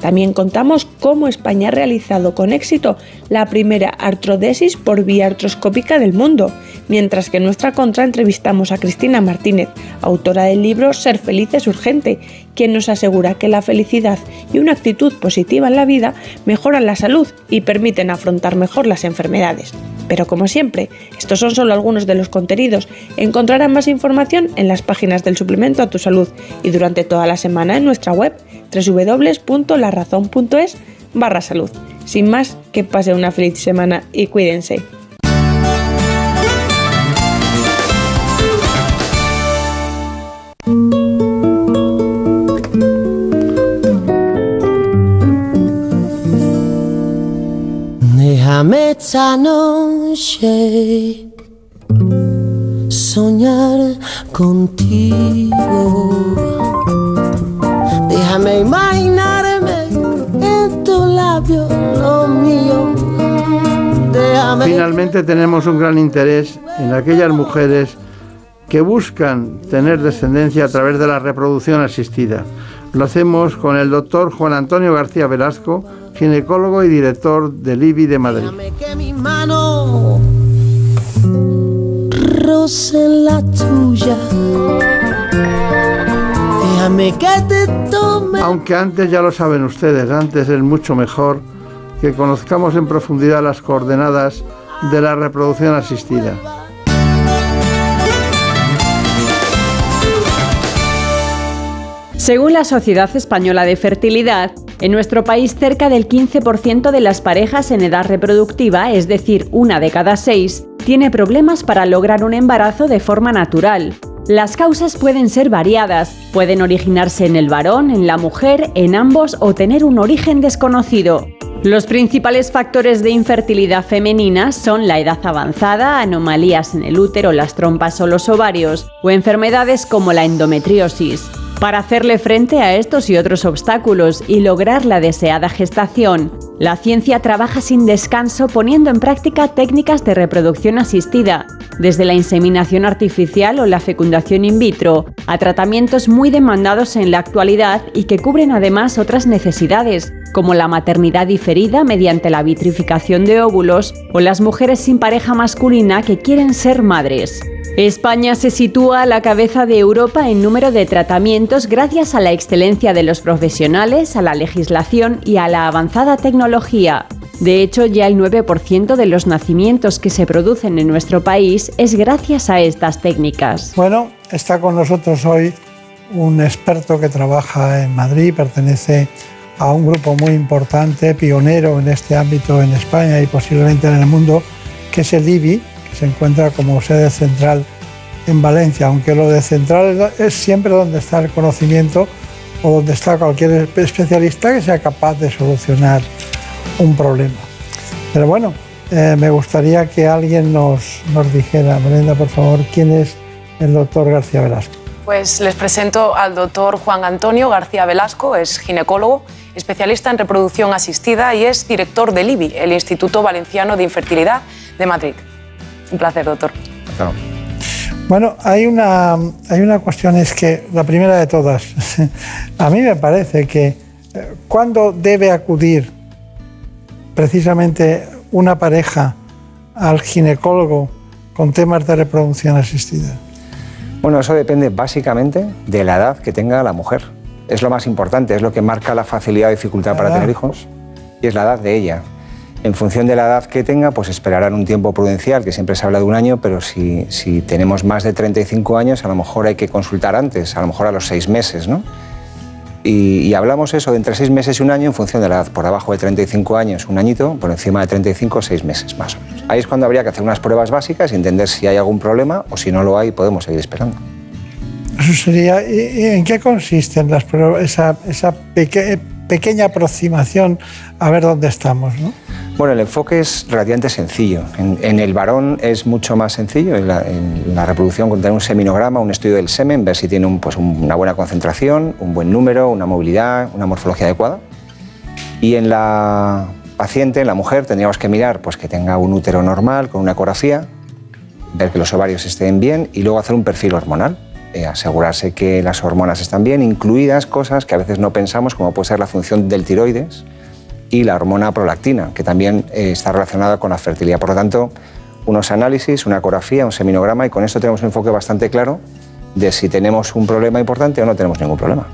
También contamos cómo España ha realizado con éxito la primera artrodesis por vía artroscópica del mundo, mientras que en nuestra contra entrevistamos a Cristina Martínez, autora del libro Ser feliz es urgente, quien nos asegura que la felicidad y una actitud positiva en la vida mejoran la salud y permiten afrontar mejor las enfermedades. Pero como siempre, estos son solo algunos de los contenidos. Encontrarán más información en las páginas del suplemento a tu salud y durante toda la semana en nuestra web www.larazón.es barra salud. Sin más, que pase una feliz semana y cuídense. Soñar contigo. Déjame en tu labio mío. Finalmente tenemos un gran interés en aquellas mujeres que buscan tener descendencia a través de la reproducción asistida. Lo hacemos con el doctor Juan Antonio García Velasco, ginecólogo y director del IBI de Madrid. Déjame que mi mano roce la tuya. Déjame que te tome. Aunque antes ya lo saben ustedes, antes es mucho mejor que conozcamos en profundidad las coordenadas de la reproducción asistida. Según la Sociedad Española de Fertilidad, en nuestro país cerca del 15% de las parejas en edad reproductiva, es decir, una de cada seis, tiene problemas para lograr un embarazo de forma natural. Las causas pueden ser variadas, pueden originarse en el varón, en la mujer, en ambos o tener un origen desconocido. Los principales factores de infertilidad femenina son la edad avanzada, anomalías en el útero, las trompas o los ovarios, o enfermedades como la endometriosis. Para hacerle frente a estos y otros obstáculos y lograr la deseada gestación, la ciencia trabaja sin descanso poniendo en práctica técnicas de reproducción asistida, desde la inseminación artificial o la fecundación in vitro, a tratamientos muy demandados en la actualidad y que cubren además otras necesidades, como la maternidad diferida mediante la vitrificación de óvulos o las mujeres sin pareja masculina que quieren ser madres. España se sitúa a la cabeza de Europa en número de tratamientos gracias a la excelencia de los profesionales, a la legislación y a la avanzada tecnología. De hecho, ya el 9% de los nacimientos que se producen en nuestro país es gracias a estas técnicas. Bueno, está con nosotros hoy un experto que trabaja en Madrid, pertenece a un grupo muy importante, pionero en este ámbito en España y posiblemente en el mundo, que es el IBI, que se encuentra como sede central en Valencia, aunque lo de central es siempre donde está el conocimiento o donde está cualquier especialista que sea capaz de solucionar un problema. Pero bueno, eh, me gustaría que alguien nos, nos dijera, Brenda, por favor, quién es el doctor García Velasco. Pues les presento al doctor Juan Antonio García Velasco, es ginecólogo, especialista en reproducción asistida y es director del IBI, el Instituto Valenciano de Infertilidad de Madrid. Un placer, doctor. Bueno, hay una, hay una cuestión, es que la primera de todas, a mí me parece que eh, cuando debe acudir precisamente una pareja al ginecólogo con temas de reproducción asistida. Bueno, eso depende básicamente de la edad que tenga la mujer. Es lo más importante, es lo que marca la facilidad o dificultad para tener hijos y es la edad de ella. En función de la edad que tenga, pues esperarán un tiempo prudencial, que siempre se habla de un año, pero si, si tenemos más de 35 años, a lo mejor hay que consultar antes, a lo mejor a los seis meses, ¿no? Y, y hablamos eso de entre seis meses y un año en función de la edad. Por debajo de 35 años, un añito, por encima de 35, seis meses más o menos. Ahí es cuando habría que hacer unas pruebas básicas y entender si hay algún problema o si no lo hay, podemos seguir esperando. Eso sería, ¿y- y ¿en qué consisten las pruebas, esa, esa peque- pequeña aproximación a ver dónde estamos? ¿no? Bueno, el enfoque es relativamente sencillo. En, en el varón es mucho más sencillo. En la, en la reproducción, con tener un seminograma, un estudio del semen, ver si tiene un, pues, un- una buena concentración, un buen número, una movilidad, una morfología adecuada. Y en la paciente, en la mujer, tendríamos que mirar pues, que tenga un útero normal, con una ecografía, ver que los ovarios estén bien y luego hacer un perfil hormonal. Eh, asegurarse que las hormonas están bien, incluidas cosas que a veces no pensamos, como puede ser la función del tiroides y la hormona prolactina, que también eh, está relacionada con la fertilidad. Por lo tanto, unos análisis, una ecografía, un seminograma y con esto tenemos un enfoque bastante claro de si tenemos un problema importante o no tenemos ningún problema.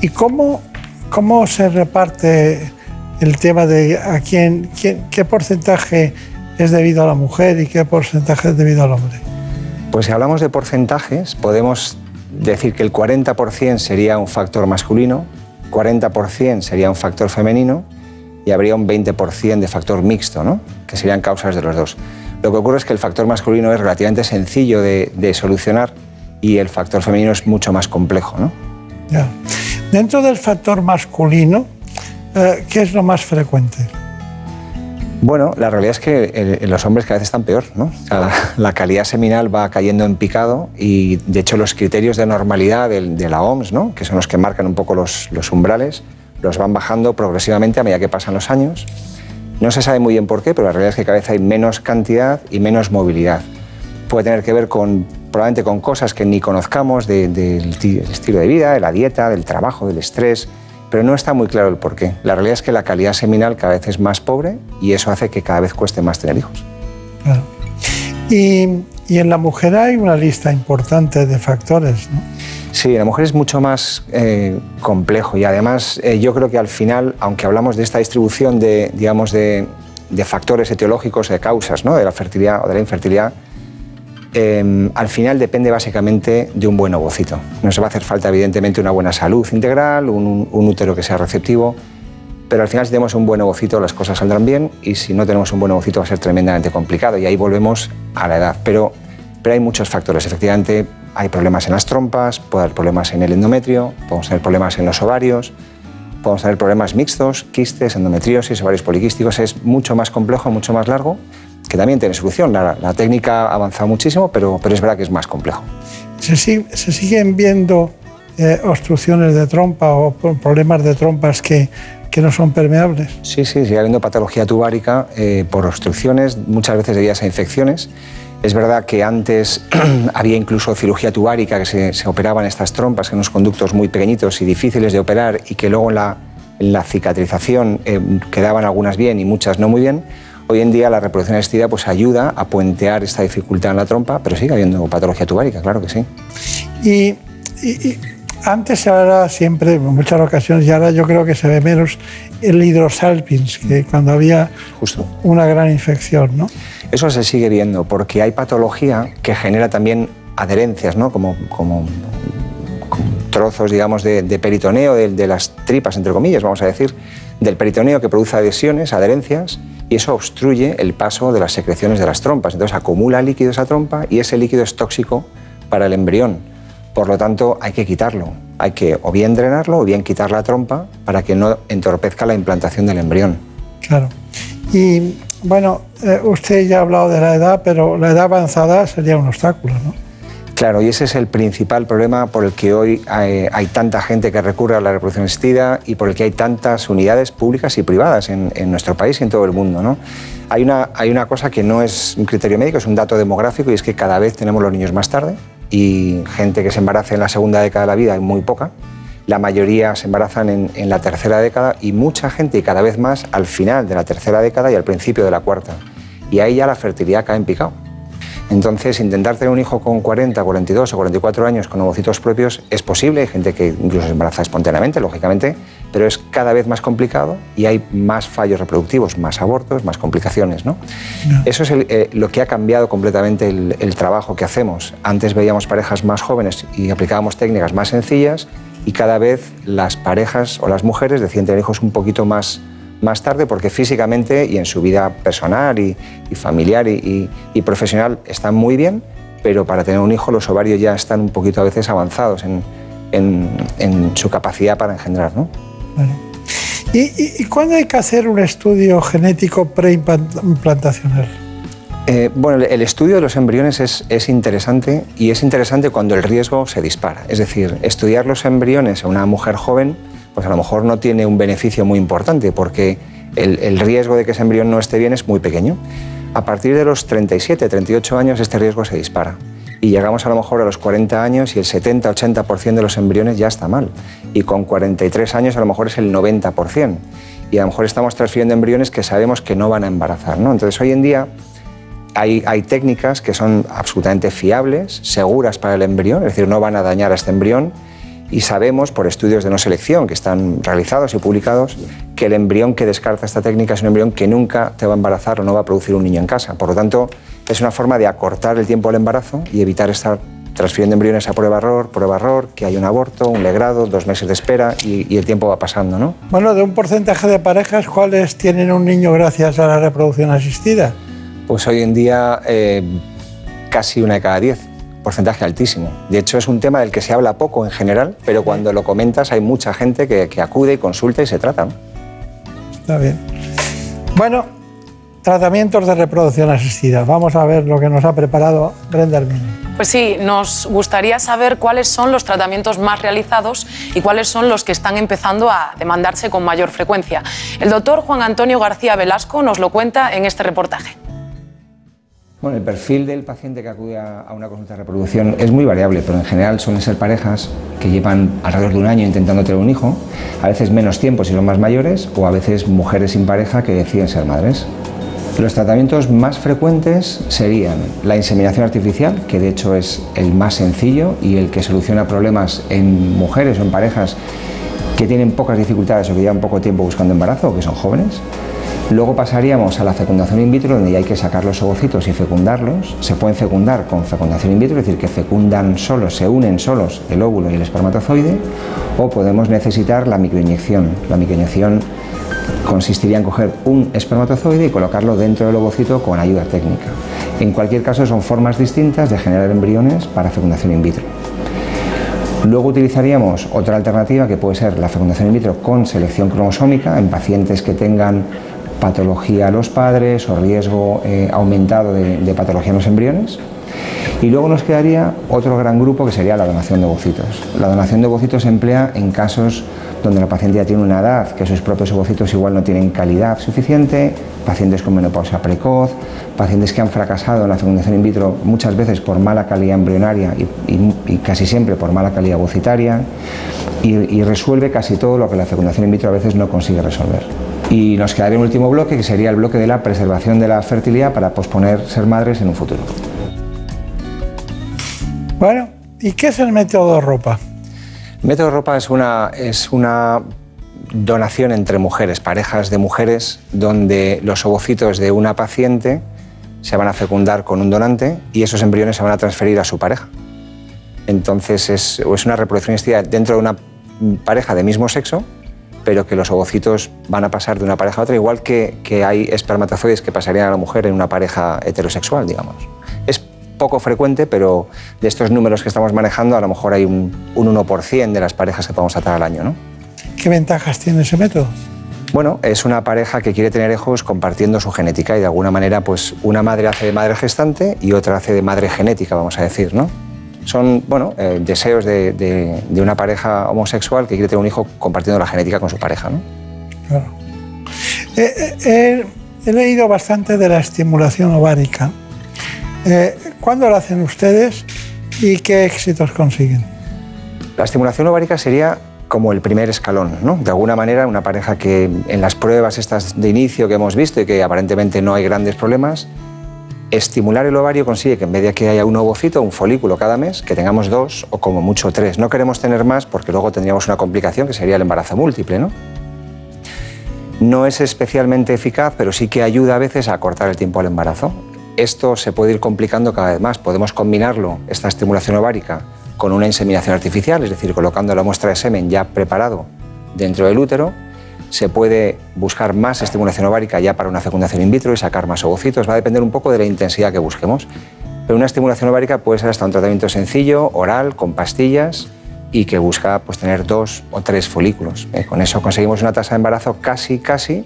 ¿Y cómo, cómo se reparte el tema de a quién, quién- qué porcentaje es debido a la mujer y qué porcentaje es debido al hombre? Pues si hablamos de porcentajes, podemos decir que el 40% sería un factor masculino, 40% sería un factor femenino y habría un 20% de factor mixto, ¿no? que serían causas de los dos. Lo que ocurre es que el factor masculino es relativamente sencillo de, de solucionar y el factor femenino es mucho más complejo. ¿no? Ya. Dentro del factor masculino, eh, ¿qué es lo más frecuente? Bueno, la realidad es que eh, los hombres cada vez están peor, ¿no? O sea, la, la calidad seminal va cayendo en picado y, de hecho, los criterios de normalidad de, la OMS, ¿no? Que son los que marcan un poco los, los umbrales, los van bajando progresivamente a medida que pasan los años. No se sabe muy bien por qué, pero la realidad es que cada vez hay menos cantidad y menos movilidad. Puede tener que ver con, probablemente con cosas que ni conozcamos de- ti- del estilo de vida, de la dieta, del trabajo, del estrés, pero no está muy claro el por qué. La realidad es que la calidad seminal cada vez es más pobre y eso hace que cada vez cueste más tener hijos. Claro. Y, y en la mujer hay una lista importante de factores, ¿no? Sí, en la mujer es mucho más eh, complejo y además eh, yo creo que al final, aunque hablamos de esta distribución de, digamos, de, de factores etiológicos, de causas ¿no? de la fertilidad o de la infertilidad, eh, al final depende básicamente de un buen ovocito. Nos va a hacer falta evidentemente una buena salud integral, un útero que sea receptivo, pero al final si tenemos un buen ovocito las cosas saldrán bien y si no tenemos un buen ovocito va a ser tremendamente complicado y ahí volvemos a la edad. Pero, pero hay muchos factores, efectivamente hay problemas en las trompas, puede haber problemas en el endometrio, podemos tener problemas en los ovarios, podemos tener problemas mixtos, quistes, endometriosis, ovarios poliquísticos, es mucho más complejo, mucho más largo, que también tiene solución. La, la técnica ha avanzado muchísimo, pero, pero es verdad que es más complejo. ¿Se, se siguen viendo eh, obstrucciones de trompa o pro- problemas de trompas que, que no son permeables? Sí, sí, sigue habiendo patología tubárica eh, por obstrucciones, muchas veces debidas a infecciones. Es verdad que antes había incluso cirugía tubárica, que se, se operaban estas trompas en unos conductos muy pequeñitos y difíciles de operar y que luego en la, en la cicatrización eh, quedaban algunas bien y muchas no muy bien. Hoy en día la reproducción asistida pues, ayuda a puentear esta dificultad en la trompa, pero sigue habiendo patología tubárica, claro que sí. Y, y- y antes se hablaba siempre, en muchas ocasiones, y ahora yo creo que se ve menos, el hidrosalpins, que cuando había Justo. una gran infección, ¿no? Eso se sigue viendo porque hay patología que genera también adherencias, ¿no? como, como, trozos digamos, de, de peritoneo, de, de las tripas, entre comillas, vamos a decir, del peritoneo que produce adhesiones, adherencias, y eso obstruye el paso de las secreciones de las trompas. Entonces acumula líquido esa trompa y ese líquido es tóxico para el embrión. Por lo tanto, hay que quitarlo. Hay que o bien drenarlo o bien quitar la trompa para que no entorpezca la implantación del embrión. Claro. Y bueno, eh, usted ya ha hablado de la edad, pero la edad avanzada sería un obstáculo, ¿no? Claro, y ese es el principal problema por el que hoy hay, tanta gente que recurre a la reproducción asistida y por el que hay tantas unidades públicas y privadas en, nuestro país y en todo el mundo. Hay, una, hay una cosa que no es un criterio médico, es un dato demográfico y es que cada vez tenemos los niños más tarde y gente que se embaraza en la segunda década de la vida hay muy poca. La mayoría se embarazan en, en la tercera década y mucha gente y cada vez más al final de la tercera década y al principio de la cuarta. Y ahí ya la fertilidad cae en picado. Entonces, intentar tener un hijo con 40, 42 o 44 años con ovocitos propios es posible. Hay gente que incluso se embaraza espontáneamente, lógicamente, pero es cada vez más complicado y hay más fallos reproductivos, más abortos, más complicaciones. ¿no? Eso es el- eh, lo que ha cambiado completamente el, el trabajo que hacemos. Antes veíamos parejas más jóvenes y aplicábamos técnicas más sencillas y cada vez las parejas o las mujeres deciden tener hijos un poquito más, más tarde porque físicamente y en su vida personal y, y familiar y, y- y profesional están muy bien, pero para tener un hijo los ovarios ya están un poquito a veces avanzados en, en- en su capacidad para engendrar. ¿no? ¿Y, cuándo hay que hacer un estudio genético preimplantacional? Eh, bueno, el- estudio de los embriones es, es interesante y es interesante cuando el riesgo se dispara. Es decir, estudiar los embriones a una mujer joven, pues a lo mejor no tiene un beneficio muy importante porque el, riesgo de que ese embrión no esté bien es muy pequeño. A partir de los 37, 38 años este riesgo se dispara y llegamos a lo mejor a los 40 años y el 70-80% de los embriones ya está mal. Y con 43 años a lo mejor es el 90%. Y a lo mejor estamos transfiriendo embriones que sabemos que no van a embarazar. ¿no? Entonces hoy en día hay, hay técnicas que son absolutamente fiables, seguras para el embrión, es decir, no van a dañar a este embrión. Y sabemos por estudios de no selección que están realizados y publicados que el embrión que descarta esta técnica es un embrión que nunca te va a embarazar o no va a producir un niño en casa. Por lo tanto, es una forma de acortar el tiempo del embarazo y evitar estar transfiriendo embriones a prueba-error, prueba-error, que hay un aborto, un legrado, dos meses de espera y, y el tiempo va pasando. ¿no? Bueno, de un porcentaje de parejas, ¿cuáles tienen un niño gracias a la reproducción asistida? Pues hoy en día eh, casi una de cada diez, porcentaje altísimo. De hecho es un tema del que se habla poco en general, pero cuando lo comentas hay mucha gente que, que acude y consulta y se trata. ¿no? Está bien. Bueno, tratamientos de reproducción asistida. Vamos a ver lo que nos ha preparado Brenda. Pues sí, nos gustaría saber cuáles son los tratamientos más realizados y cuáles son los que están empezando a demandarse con mayor frecuencia. El doctor Juan Antonio García Velasco nos lo cuenta en este reportaje. Bueno, el perfil del paciente que acude a una consulta de reproducción es muy variable, pero en general suelen ser parejas que llevan alrededor de un año intentando tener un hijo, a veces menos tiempo si son más mayores, o a veces mujeres sin pareja que deciden ser madres. Los tratamientos más frecuentes serían la inseminación artificial, que de hecho es el más sencillo y el que soluciona problemas en mujeres o en parejas que tienen pocas dificultades o que llevan poco tiempo buscando embarazo o que son jóvenes. Luego pasaríamos a la fecundación in vitro, donde ya hay que sacar los ovocitos y fecundarlos. Se pueden fecundar con fecundación in vitro, es decir, que fecundan solos, se unen solos el óvulo y el espermatozoide, o podemos necesitar la microinyección. La microinyección consistiría en coger un espermatozoide y colocarlo dentro del ovocito con ayuda técnica. En cualquier caso, son formas distintas de generar embriones para fecundación in vitro. Luego utilizaríamos otra alternativa que puede ser la fecundación in vitro con selección cromosómica en pacientes que tengan patología a los padres o riesgo eh, aumentado de, patología en los embriones. Y luego nos quedaría otro gran grupo que sería la donación de ovocitos. La donación de ovocitos se emplea en casos donde la paciente ya tiene una edad, que sus propios ovocitos igual no tienen calidad suficiente, pacientes con menopausia precoz, pacientes que han fracasado en la fecundación in vitro muchas veces por mala calidad embrionaria y casi siempre por mala calidad ovocitaria, y, y resuelve casi todo lo que la fecundación in vitro a veces no consigue resolver. Y nos quedaría un último bloque, que sería el bloque de la preservación de la fertilidad para posponer ser madres en un futuro. Bueno, ¿y qué es el método ropa? Método Ropa es una, es una donación entre mujeres, parejas de mujeres, donde los ovocitos de una paciente se van a fecundar con un donante y esos embriones se van a transferir a su pareja. Entonces es, es una reproducción dentro de una pareja de mismo sexo, pero que los ovocitos van a pasar de una pareja a otra, igual que, que hay espermatozoides que pasarían a la mujer en una pareja heterosexual, digamos. Es poco frecuente, pero de estos números que estamos manejando, a lo mejor hay un, un 1% de las parejas que podemos tratar al año, ¿no? ¿Qué ventajas tiene ese método? Bueno, es una pareja que quiere tener hijos compartiendo su genética y de alguna manera, pues una madre hace de madre gestante y otra hace de madre genética, vamos a decir, ¿no? Son, bueno, eh, deseos de, de- de una pareja homosexual que quiere tener un hijo compartiendo la genética con su pareja, ¿no? Eh, eh, eh, he leído bastante de la estimulación ovárica. ¿Cuándo la hacen ustedes y qué éxitos consiguen? La estimulación ovárica sería como el primer escalón, ¿no? De alguna manera, una pareja que en las pruebas estas de inicio que hemos visto y que aparentemente no hay grandes problemas, estimular el ovario consigue que en vez de que haya un ovocito, un folículo cada mes, que tengamos dos o como mucho tres. No queremos tener más porque luego tendríamos una complicación que sería el embarazo múltiple, ¿no? No es especialmente eficaz, pero sí que ayuda a veces a acortar el tiempo al embarazo. Esto se puede ir complicando cada vez más. Podemos combinarlo, esta estimulación ovárica, con una inseminación artificial, es decir, colocando la muestra de semen ya preparado dentro del útero. Se puede buscar más estimulación ovárica ya para una fecundación in vitro y sacar más ovocitos. Va a depender un poco de la intensidad que busquemos. Pero una estimulación ovárica puede ser hasta un tratamiento sencillo, oral, con pastillas y que busca pues, tener dos o tres folículos. Eh, con eso conseguimos una tasa de embarazo casi, casi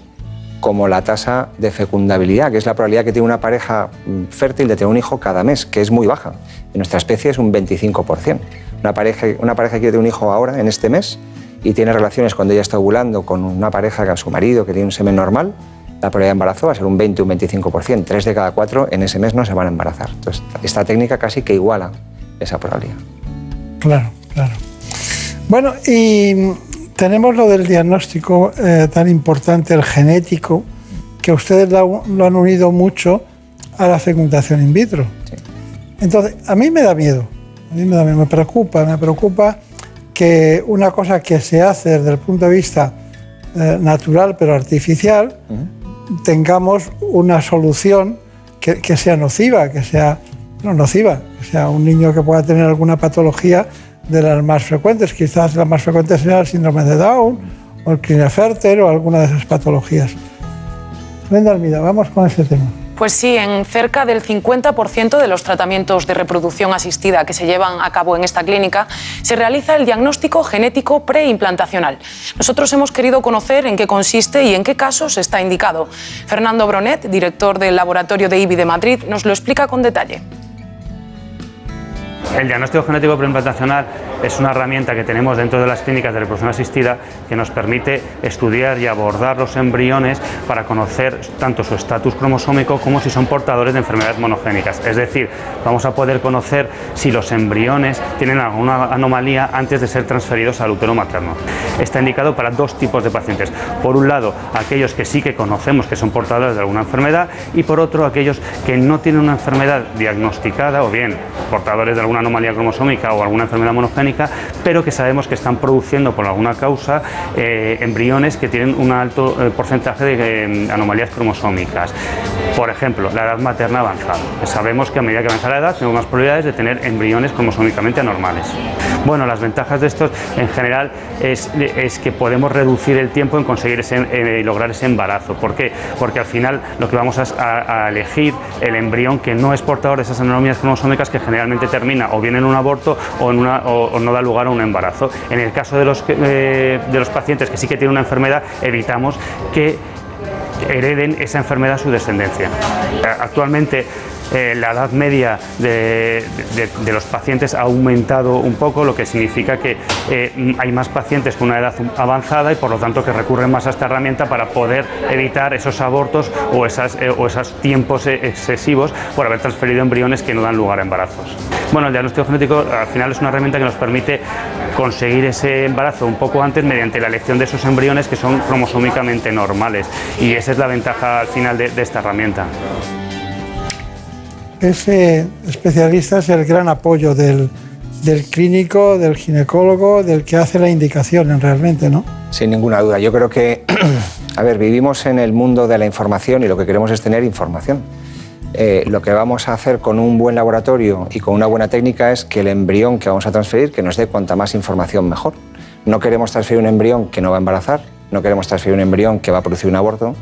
como la tasa de fecundabilidad, que es la probabilidad que tiene una pareja mm, fértil de tener un hijo cada mes, que es muy baja. En nuestra especie es un 25%. Una pareja, una pareja que quiere tener un hijo ahora, en este mes, y tiene relaciones cuando ella está ovulando con una pareja, con su marido, que tiene un semen normal, la probabilidad de embarazo va a ser un 20 o un 25%. Tres de cada cuatro en ese mes no se van a embarazar. Entonces, esta técnica casi que iguala esa probabilidad. Claro, claro. Bueno, y tenemos lo del diagnóstico eh, tan importante, el genético, que ustedes lo, lo han unido mucho a la fecundación in vitro. Entonces, a mí me da miedo, a mí me da miedo, me preocupa, me preocupa que una cosa que se hace desde el punto de vista eh, natural pero artificial, tengamos una solución que, que sea nociva, que sea no, nociva, que sea un niño que pueda tener alguna patología de las más frecuentes. Quizás la más frecuente sea el síndrome de Down o el Klinefelter o alguna de esas patologías. Brenda Almida, vamos con ese tema. Pues sí, en cerca del 50% de los tratamientos de reproducción asistida que se llevan a cabo en esta clínica se realiza el diagnóstico genético preimplantacional. Nosotros hemos querido conocer en qué consiste y en qué casos está indicado. Fernando Bronet, director del laboratorio de IBI de Madrid, nos lo explica con detalle. El diagnóstico genético preimplantacional es una herramienta que tenemos dentro de las clínicas de reproducción asistida que nos permite estudiar y abordar los embriones para conocer tanto su estatus cromosómico como si son portadores de enfermedades monogénicas. Es decir, vamos a poder conocer si los embriones tienen alguna anomalía antes de ser transferidos al útero materno. Está indicado para dos tipos de pacientes. Por un lado, aquellos que sí que conocemos que son portadores de alguna enfermedad y por otro, aquellos que no tienen una enfermedad diagnosticada o bien portadores de alguna anomalía cromosómica o alguna enfermedad monogénica, pero que sabemos que están produciendo por alguna causa eh, embriones que tienen un alto eh, porcentaje de eh, anomalías cromosómicas. Por ejemplo, la edad materna avanzada. Sabemos que a medida que avanza la edad tenemos más probabilidades de tener embriones cromosómicamente anormales. Bueno, las ventajas de estos en general es, es que podemos reducir el tiempo en conseguir ese, lograr ese embarazo. ¿Por qué? Porque al final lo que vamos a, a, elegir el embrión que no es portador de esas anomalías cromosómicas que generalmente termina o bien en un aborto o, en una, o, no da lugar a un embarazo. En el caso de los, eh, de los pacientes que sí que tienen una enfermedad, evitamos que hereden esa enfermedad a su descendencia. Actualmente eh, la edad media de, los pacientes ha aumentado un poco, lo que significa que eh, hay más pacientes con una edad avanzada y por lo tanto que recurren más a esta herramienta para poder evitar esos abortos o, eh, o esos tiempos excesivos por haber transferido embriones que no dan lugar a embarazos. Bueno, el diagnóstico genético al final es una herramienta que nos permite conseguir ese embarazo un poco antes mediante la elección de esos embriones que son cromosómicamente normales y esa es la ventaja al final de esta herramienta ese especialista es el gran apoyo del, clínico, del ginecólogo, del que hace la indicación realmente, ¿no? Sin ninguna duda. Yo creo que, a ver, vivimos en el mundo de la información y lo que queremos es tener información. Eh, lo que vamos a hacer con un buen laboratorio y con una buena técnica es que el embrión que vamos a transferir, que nos dé cuanta más información mejor. No queremos transferir un embrión que no va a embarazar, no queremos transferir un embrión que va a producir un aborto.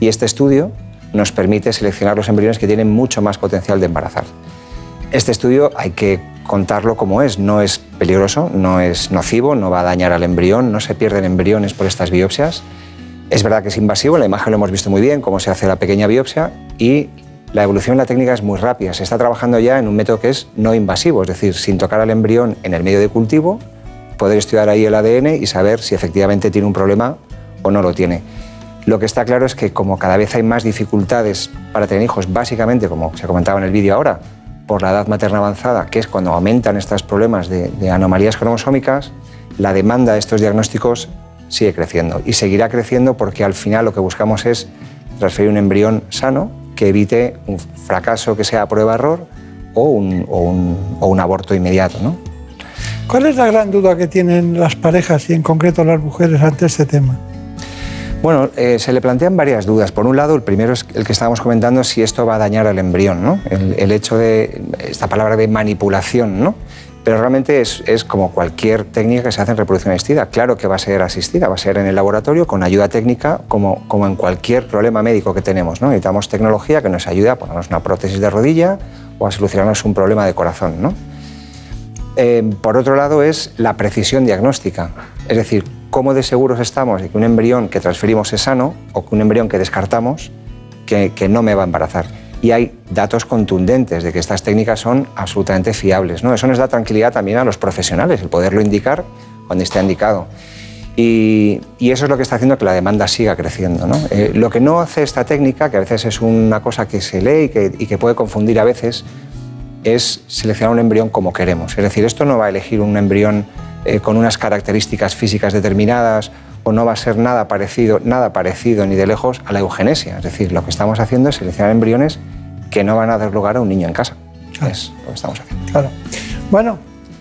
Y este estudio nos permite seleccionar los embriones que tienen mucho más potencial de embarazar. Este estudio hay que contarlo como es, no es peligroso, no es nocivo, no va a dañar al embrión, no se pierden embriones por estas biopsias. Es verdad que es invasivo, en la imagen lo hemos visto muy bien, cómo se hace la pequeña biopsia y la evolución de la técnica es muy rápida. Se está trabajando ya en un método que es no invasivo, es decir, sin tocar al embrión en el medio de cultivo, poder estudiar ahí el ADN y saber si efectivamente tiene un problema o no lo tiene. Lo que está claro es que como cada vez hay más dificultades para tener hijos, básicamente, como se comentaba en el vídeo ahora, por la edad materna avanzada, que es cuando aumentan estos problemas de, anomalías cromosómicas, la demanda de estos diagnósticos sigue creciendo y seguirá creciendo porque al final lo que buscamos es transferir un embrión sano que evite un fracaso que sea prueba-error o un, o un aborto inmediato. ¿no? ¿Cuál es la gran duda que tienen las parejas y en concreto las mujeres ante este tema? Bueno, eh, se le plantean varias dudas. Por un lado, el primero es el que estábamos comentando, si esto va a dañar al embrión, ¿no? El, hecho de esta palabra de manipulación, ¿no? Pero realmente es, como cualquier técnica que se hace en reproducción asistida. Claro que va a ser asistida, va a ser en el laboratorio con ayuda técnica, como, como en cualquier problema médico que tenemos. ¿no? Necesitamos tecnología que nos ayude a ponernos una prótesis de rodilla o a solucionarnos un problema de corazón. ¿no? Eh, por otro lado, es la precisión diagnóstica. Es decir, cómo de seguros estamos de que un embrión que transferimos es sano o que un embrión que descartamos que, no me va a embarazar. Y hay datos contundentes de que estas técnicas son absolutamente fiables. ¿no? Eso nos da tranquilidad también a los profesionales, el poderlo indicar cuando esté indicado. Y, eso es lo que está haciendo que la demanda siga creciendo. ¿no? Eh, lo que no hace esta técnica, que a veces es una cosa que se lee y que, y que puede confundir a veces, es seleccionar un embrión como queremos. Es decir, esto no va a elegir un embrión eh, con unas características físicas determinadas o no va a ser nada parecido, nada parecido ni de lejos a la eugenesia. Es decir, lo que estamos haciendo es seleccionar embriones que no van a dar lugar a un niño en casa. Es lo que estamos haciendo. Claro. Bueno,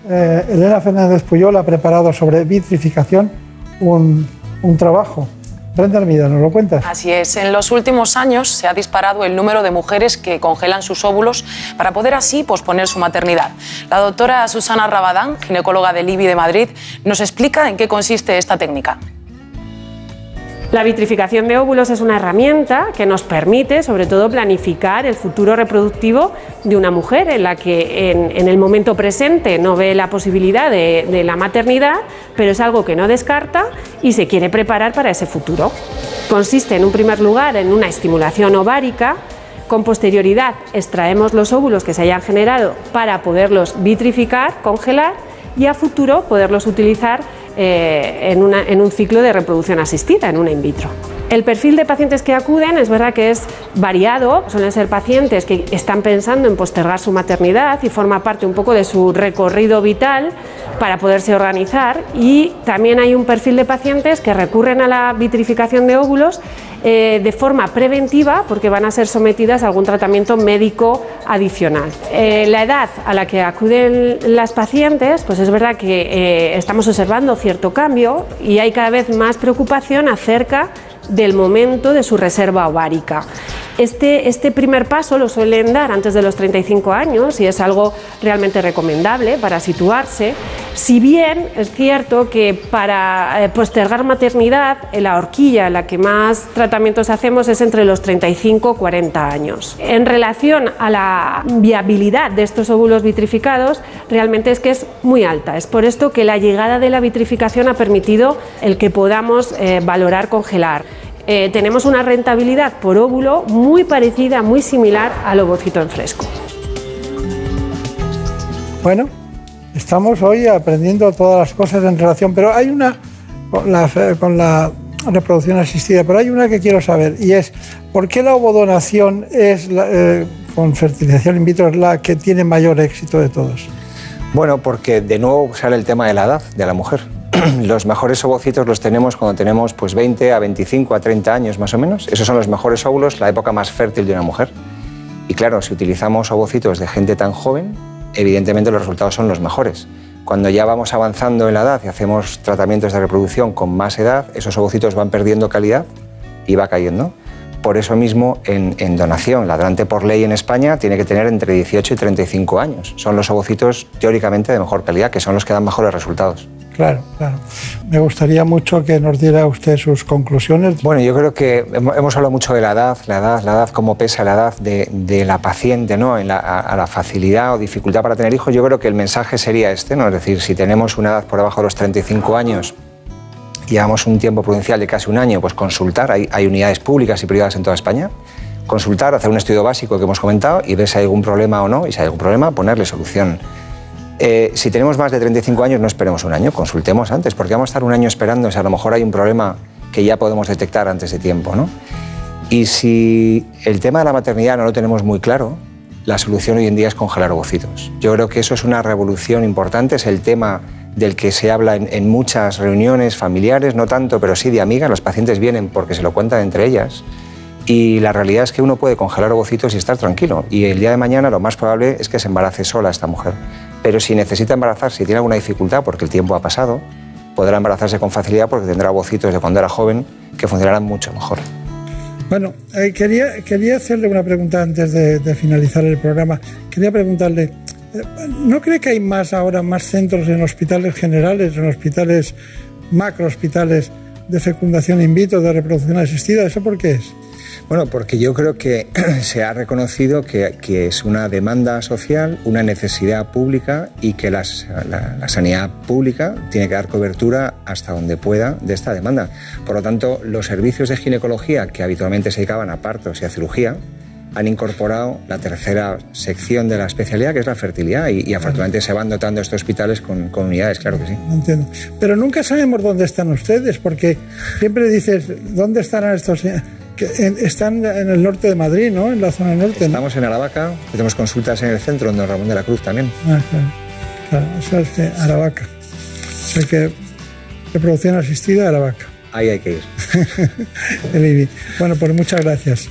eh, Elena Fernández Puyol ha preparado sobre vitrificación un, un trabajo Brenda Armida, ¿nos lo cuentas? Así es. En los últimos años se ha disparado el número de mujeres que congelan sus óvulos para poder así posponer su maternidad. La doctora Susana Rabadán, ginecóloga del IBI de Madrid, nos explica en qué consiste esta técnica. La vitrificación de óvulos es una herramienta que nos permite, sobre todo, planificar el futuro reproductivo de una mujer en la que en, el momento presente no ve la posibilidad de, de la maternidad, pero es algo que no descarta y se quiere preparar para ese futuro. Consiste, en un primer lugar, en una estimulación ovárica con posterioridad extraemos los óvulos que se hayan generado para poderlos vitrificar, congelar y a futuro poderlos utilizar eh, en, una- en un ciclo de reproducción asistida, en una in vitro. El perfil de pacientes que acuden es verdad que es variado, suelen ser pacientes que están pensando en postergar su maternidad y forma parte un poco de su recorrido vital para poderse organizar y también hay un perfil de pacientes que recurren a la vitrificación de óvulos eh, de forma preventiva porque van a ser sometidas a algún tratamiento médico adicional. Eh, la edad a la que acuden las pacientes, pues es verdad que eh, estamos observando cierto cambio y hay cada vez más preocupación acerca del momento de su reserva ovárica. Este, este primer paso lo suelen dar antes de los 35 años y es algo realmente recomendable para situarse, si bien es cierto que para eh, postergar maternidad, en la horquilla en la que más tratamientos hacemos es entre los 35 y 40 años. En relación a la viabilidad de estos óvulos vitrificados, realmente es que es muy alta. Es por esto que la llegada de la vitrificación ha permitido el que podamos eh, valorar congelar. Eh, tenemos una rentabilidad por óvulo muy parecida, muy similar al ovocito en fresco. Bueno, estamos hoy aprendiendo todas las cosas en relación, pero hay una con la, reproducción asistida, pero hay una que quiero saber y es ¿por qué la ovodonación es la, eh, con fertilización in vitro es la que tiene mayor éxito de todos? Bueno, porque de nuevo sale el tema de la edad de la mujer. Los mejores ovocitos los tenemos cuando tenemos pues 20 a 25 a 30 años más o menos. Esos son los mejores óvulos, la época más fértil de una mujer. Y claro, si utilizamos ovocitos de gente tan joven, evidentemente los resultados son los mejores. Cuando ya vamos avanzando en la edad y hacemos tratamientos de reproducción con más edad, esos ovocitos van perdiendo calidad y va cayendo. Por eso mismo, en, en donación, la donante por ley en España tiene que tener entre 18 y 35 años. Son los ovocitos teóricamente de mejor calidad, que son los que dan mejores resultados. Claro, claro. Me gustaría mucho que nos diera usted sus conclusiones. Bueno, yo creo que hemos hablado mucho de la edad, la edad, la edad, cómo pesa la edad de, de la paciente, ¿no? En la- a, a la facilidad o dificultad para tener hijos. Yo creo que el mensaje sería este, ¿no? Es decir, si tenemos una edad por debajo de los 35 años, llevamos un tiempo prudencial de casi un año, pues consultar. Hay, hay unidades públicas y privadas en toda España. Consultar, hacer un estudio básico que hemos comentado y ver si hay algún problema o no. Y si hay algún problema, ponerle solución. Eh, si tenemos más de 35 años, no esperemos un año, consultemos antes, porque vamos a estar un año esperando si a lo mejor hay un problema que ya podemos detectar antes de tiempo. ¿no? Y si el tema de la maternidad no lo tenemos muy claro, la solución hoy en día es congelar ovocitos. Yo creo que eso es una revolución importante, es el tema del que se habla en, muchas reuniones familiares, no tanto, pero sí de amigas. Los pacientes vienen porque se lo cuentan entre ellas. Y la realidad es que uno puede congelar ovocitos y estar tranquilo. Y el día de mañana lo más probable es que se embarace sola esta mujer. Pero si necesita embarazarse y tiene alguna dificultad porque el tiempo ha pasado, podrá embarazarse con facilidad porque tendrá ovocitos de cuando era joven que funcionarán mucho mejor. Bueno, eh, quería, quería hacerle una pregunta antes de, finalizar el programa. Quería preguntarle, ¿no cree que hay más ahora, más centros en hospitales generales, en hospitales, macro hospitales de fecundación in vitro, de reproducción asistida? ¿Eso por qué es? Bueno, porque yo creo que se ha reconocido que, es una demanda social, una necesidad pública y que la, la sanidad pública tiene que dar cobertura hasta donde pueda de esta demanda. Por lo tanto, los servicios de ginecología que habitualmente se dedicaban a partos y a cirugía han incorporado la tercera sección de la especialidad, que es la fertilidad, y, y afortunadamente se van dotando estos hospitales con, con unidades, claro que sí. No entiendo. Pero nunca sabemos dónde están ustedes, porque siempre dices, ¿dónde estarán estos? Que en- están en el norte de Madrid, ¿no? En la zona norte. ¿no? Estamos en Aravaca, tenemos consultas en el centro, en Don Ramón de la Cruz también. Ah, claro. Claro, eso es de Aravaca. O sea que reproducción asistida Aravaca. Ahí hay que ir. El IBI. Bueno, pues muchas gracias.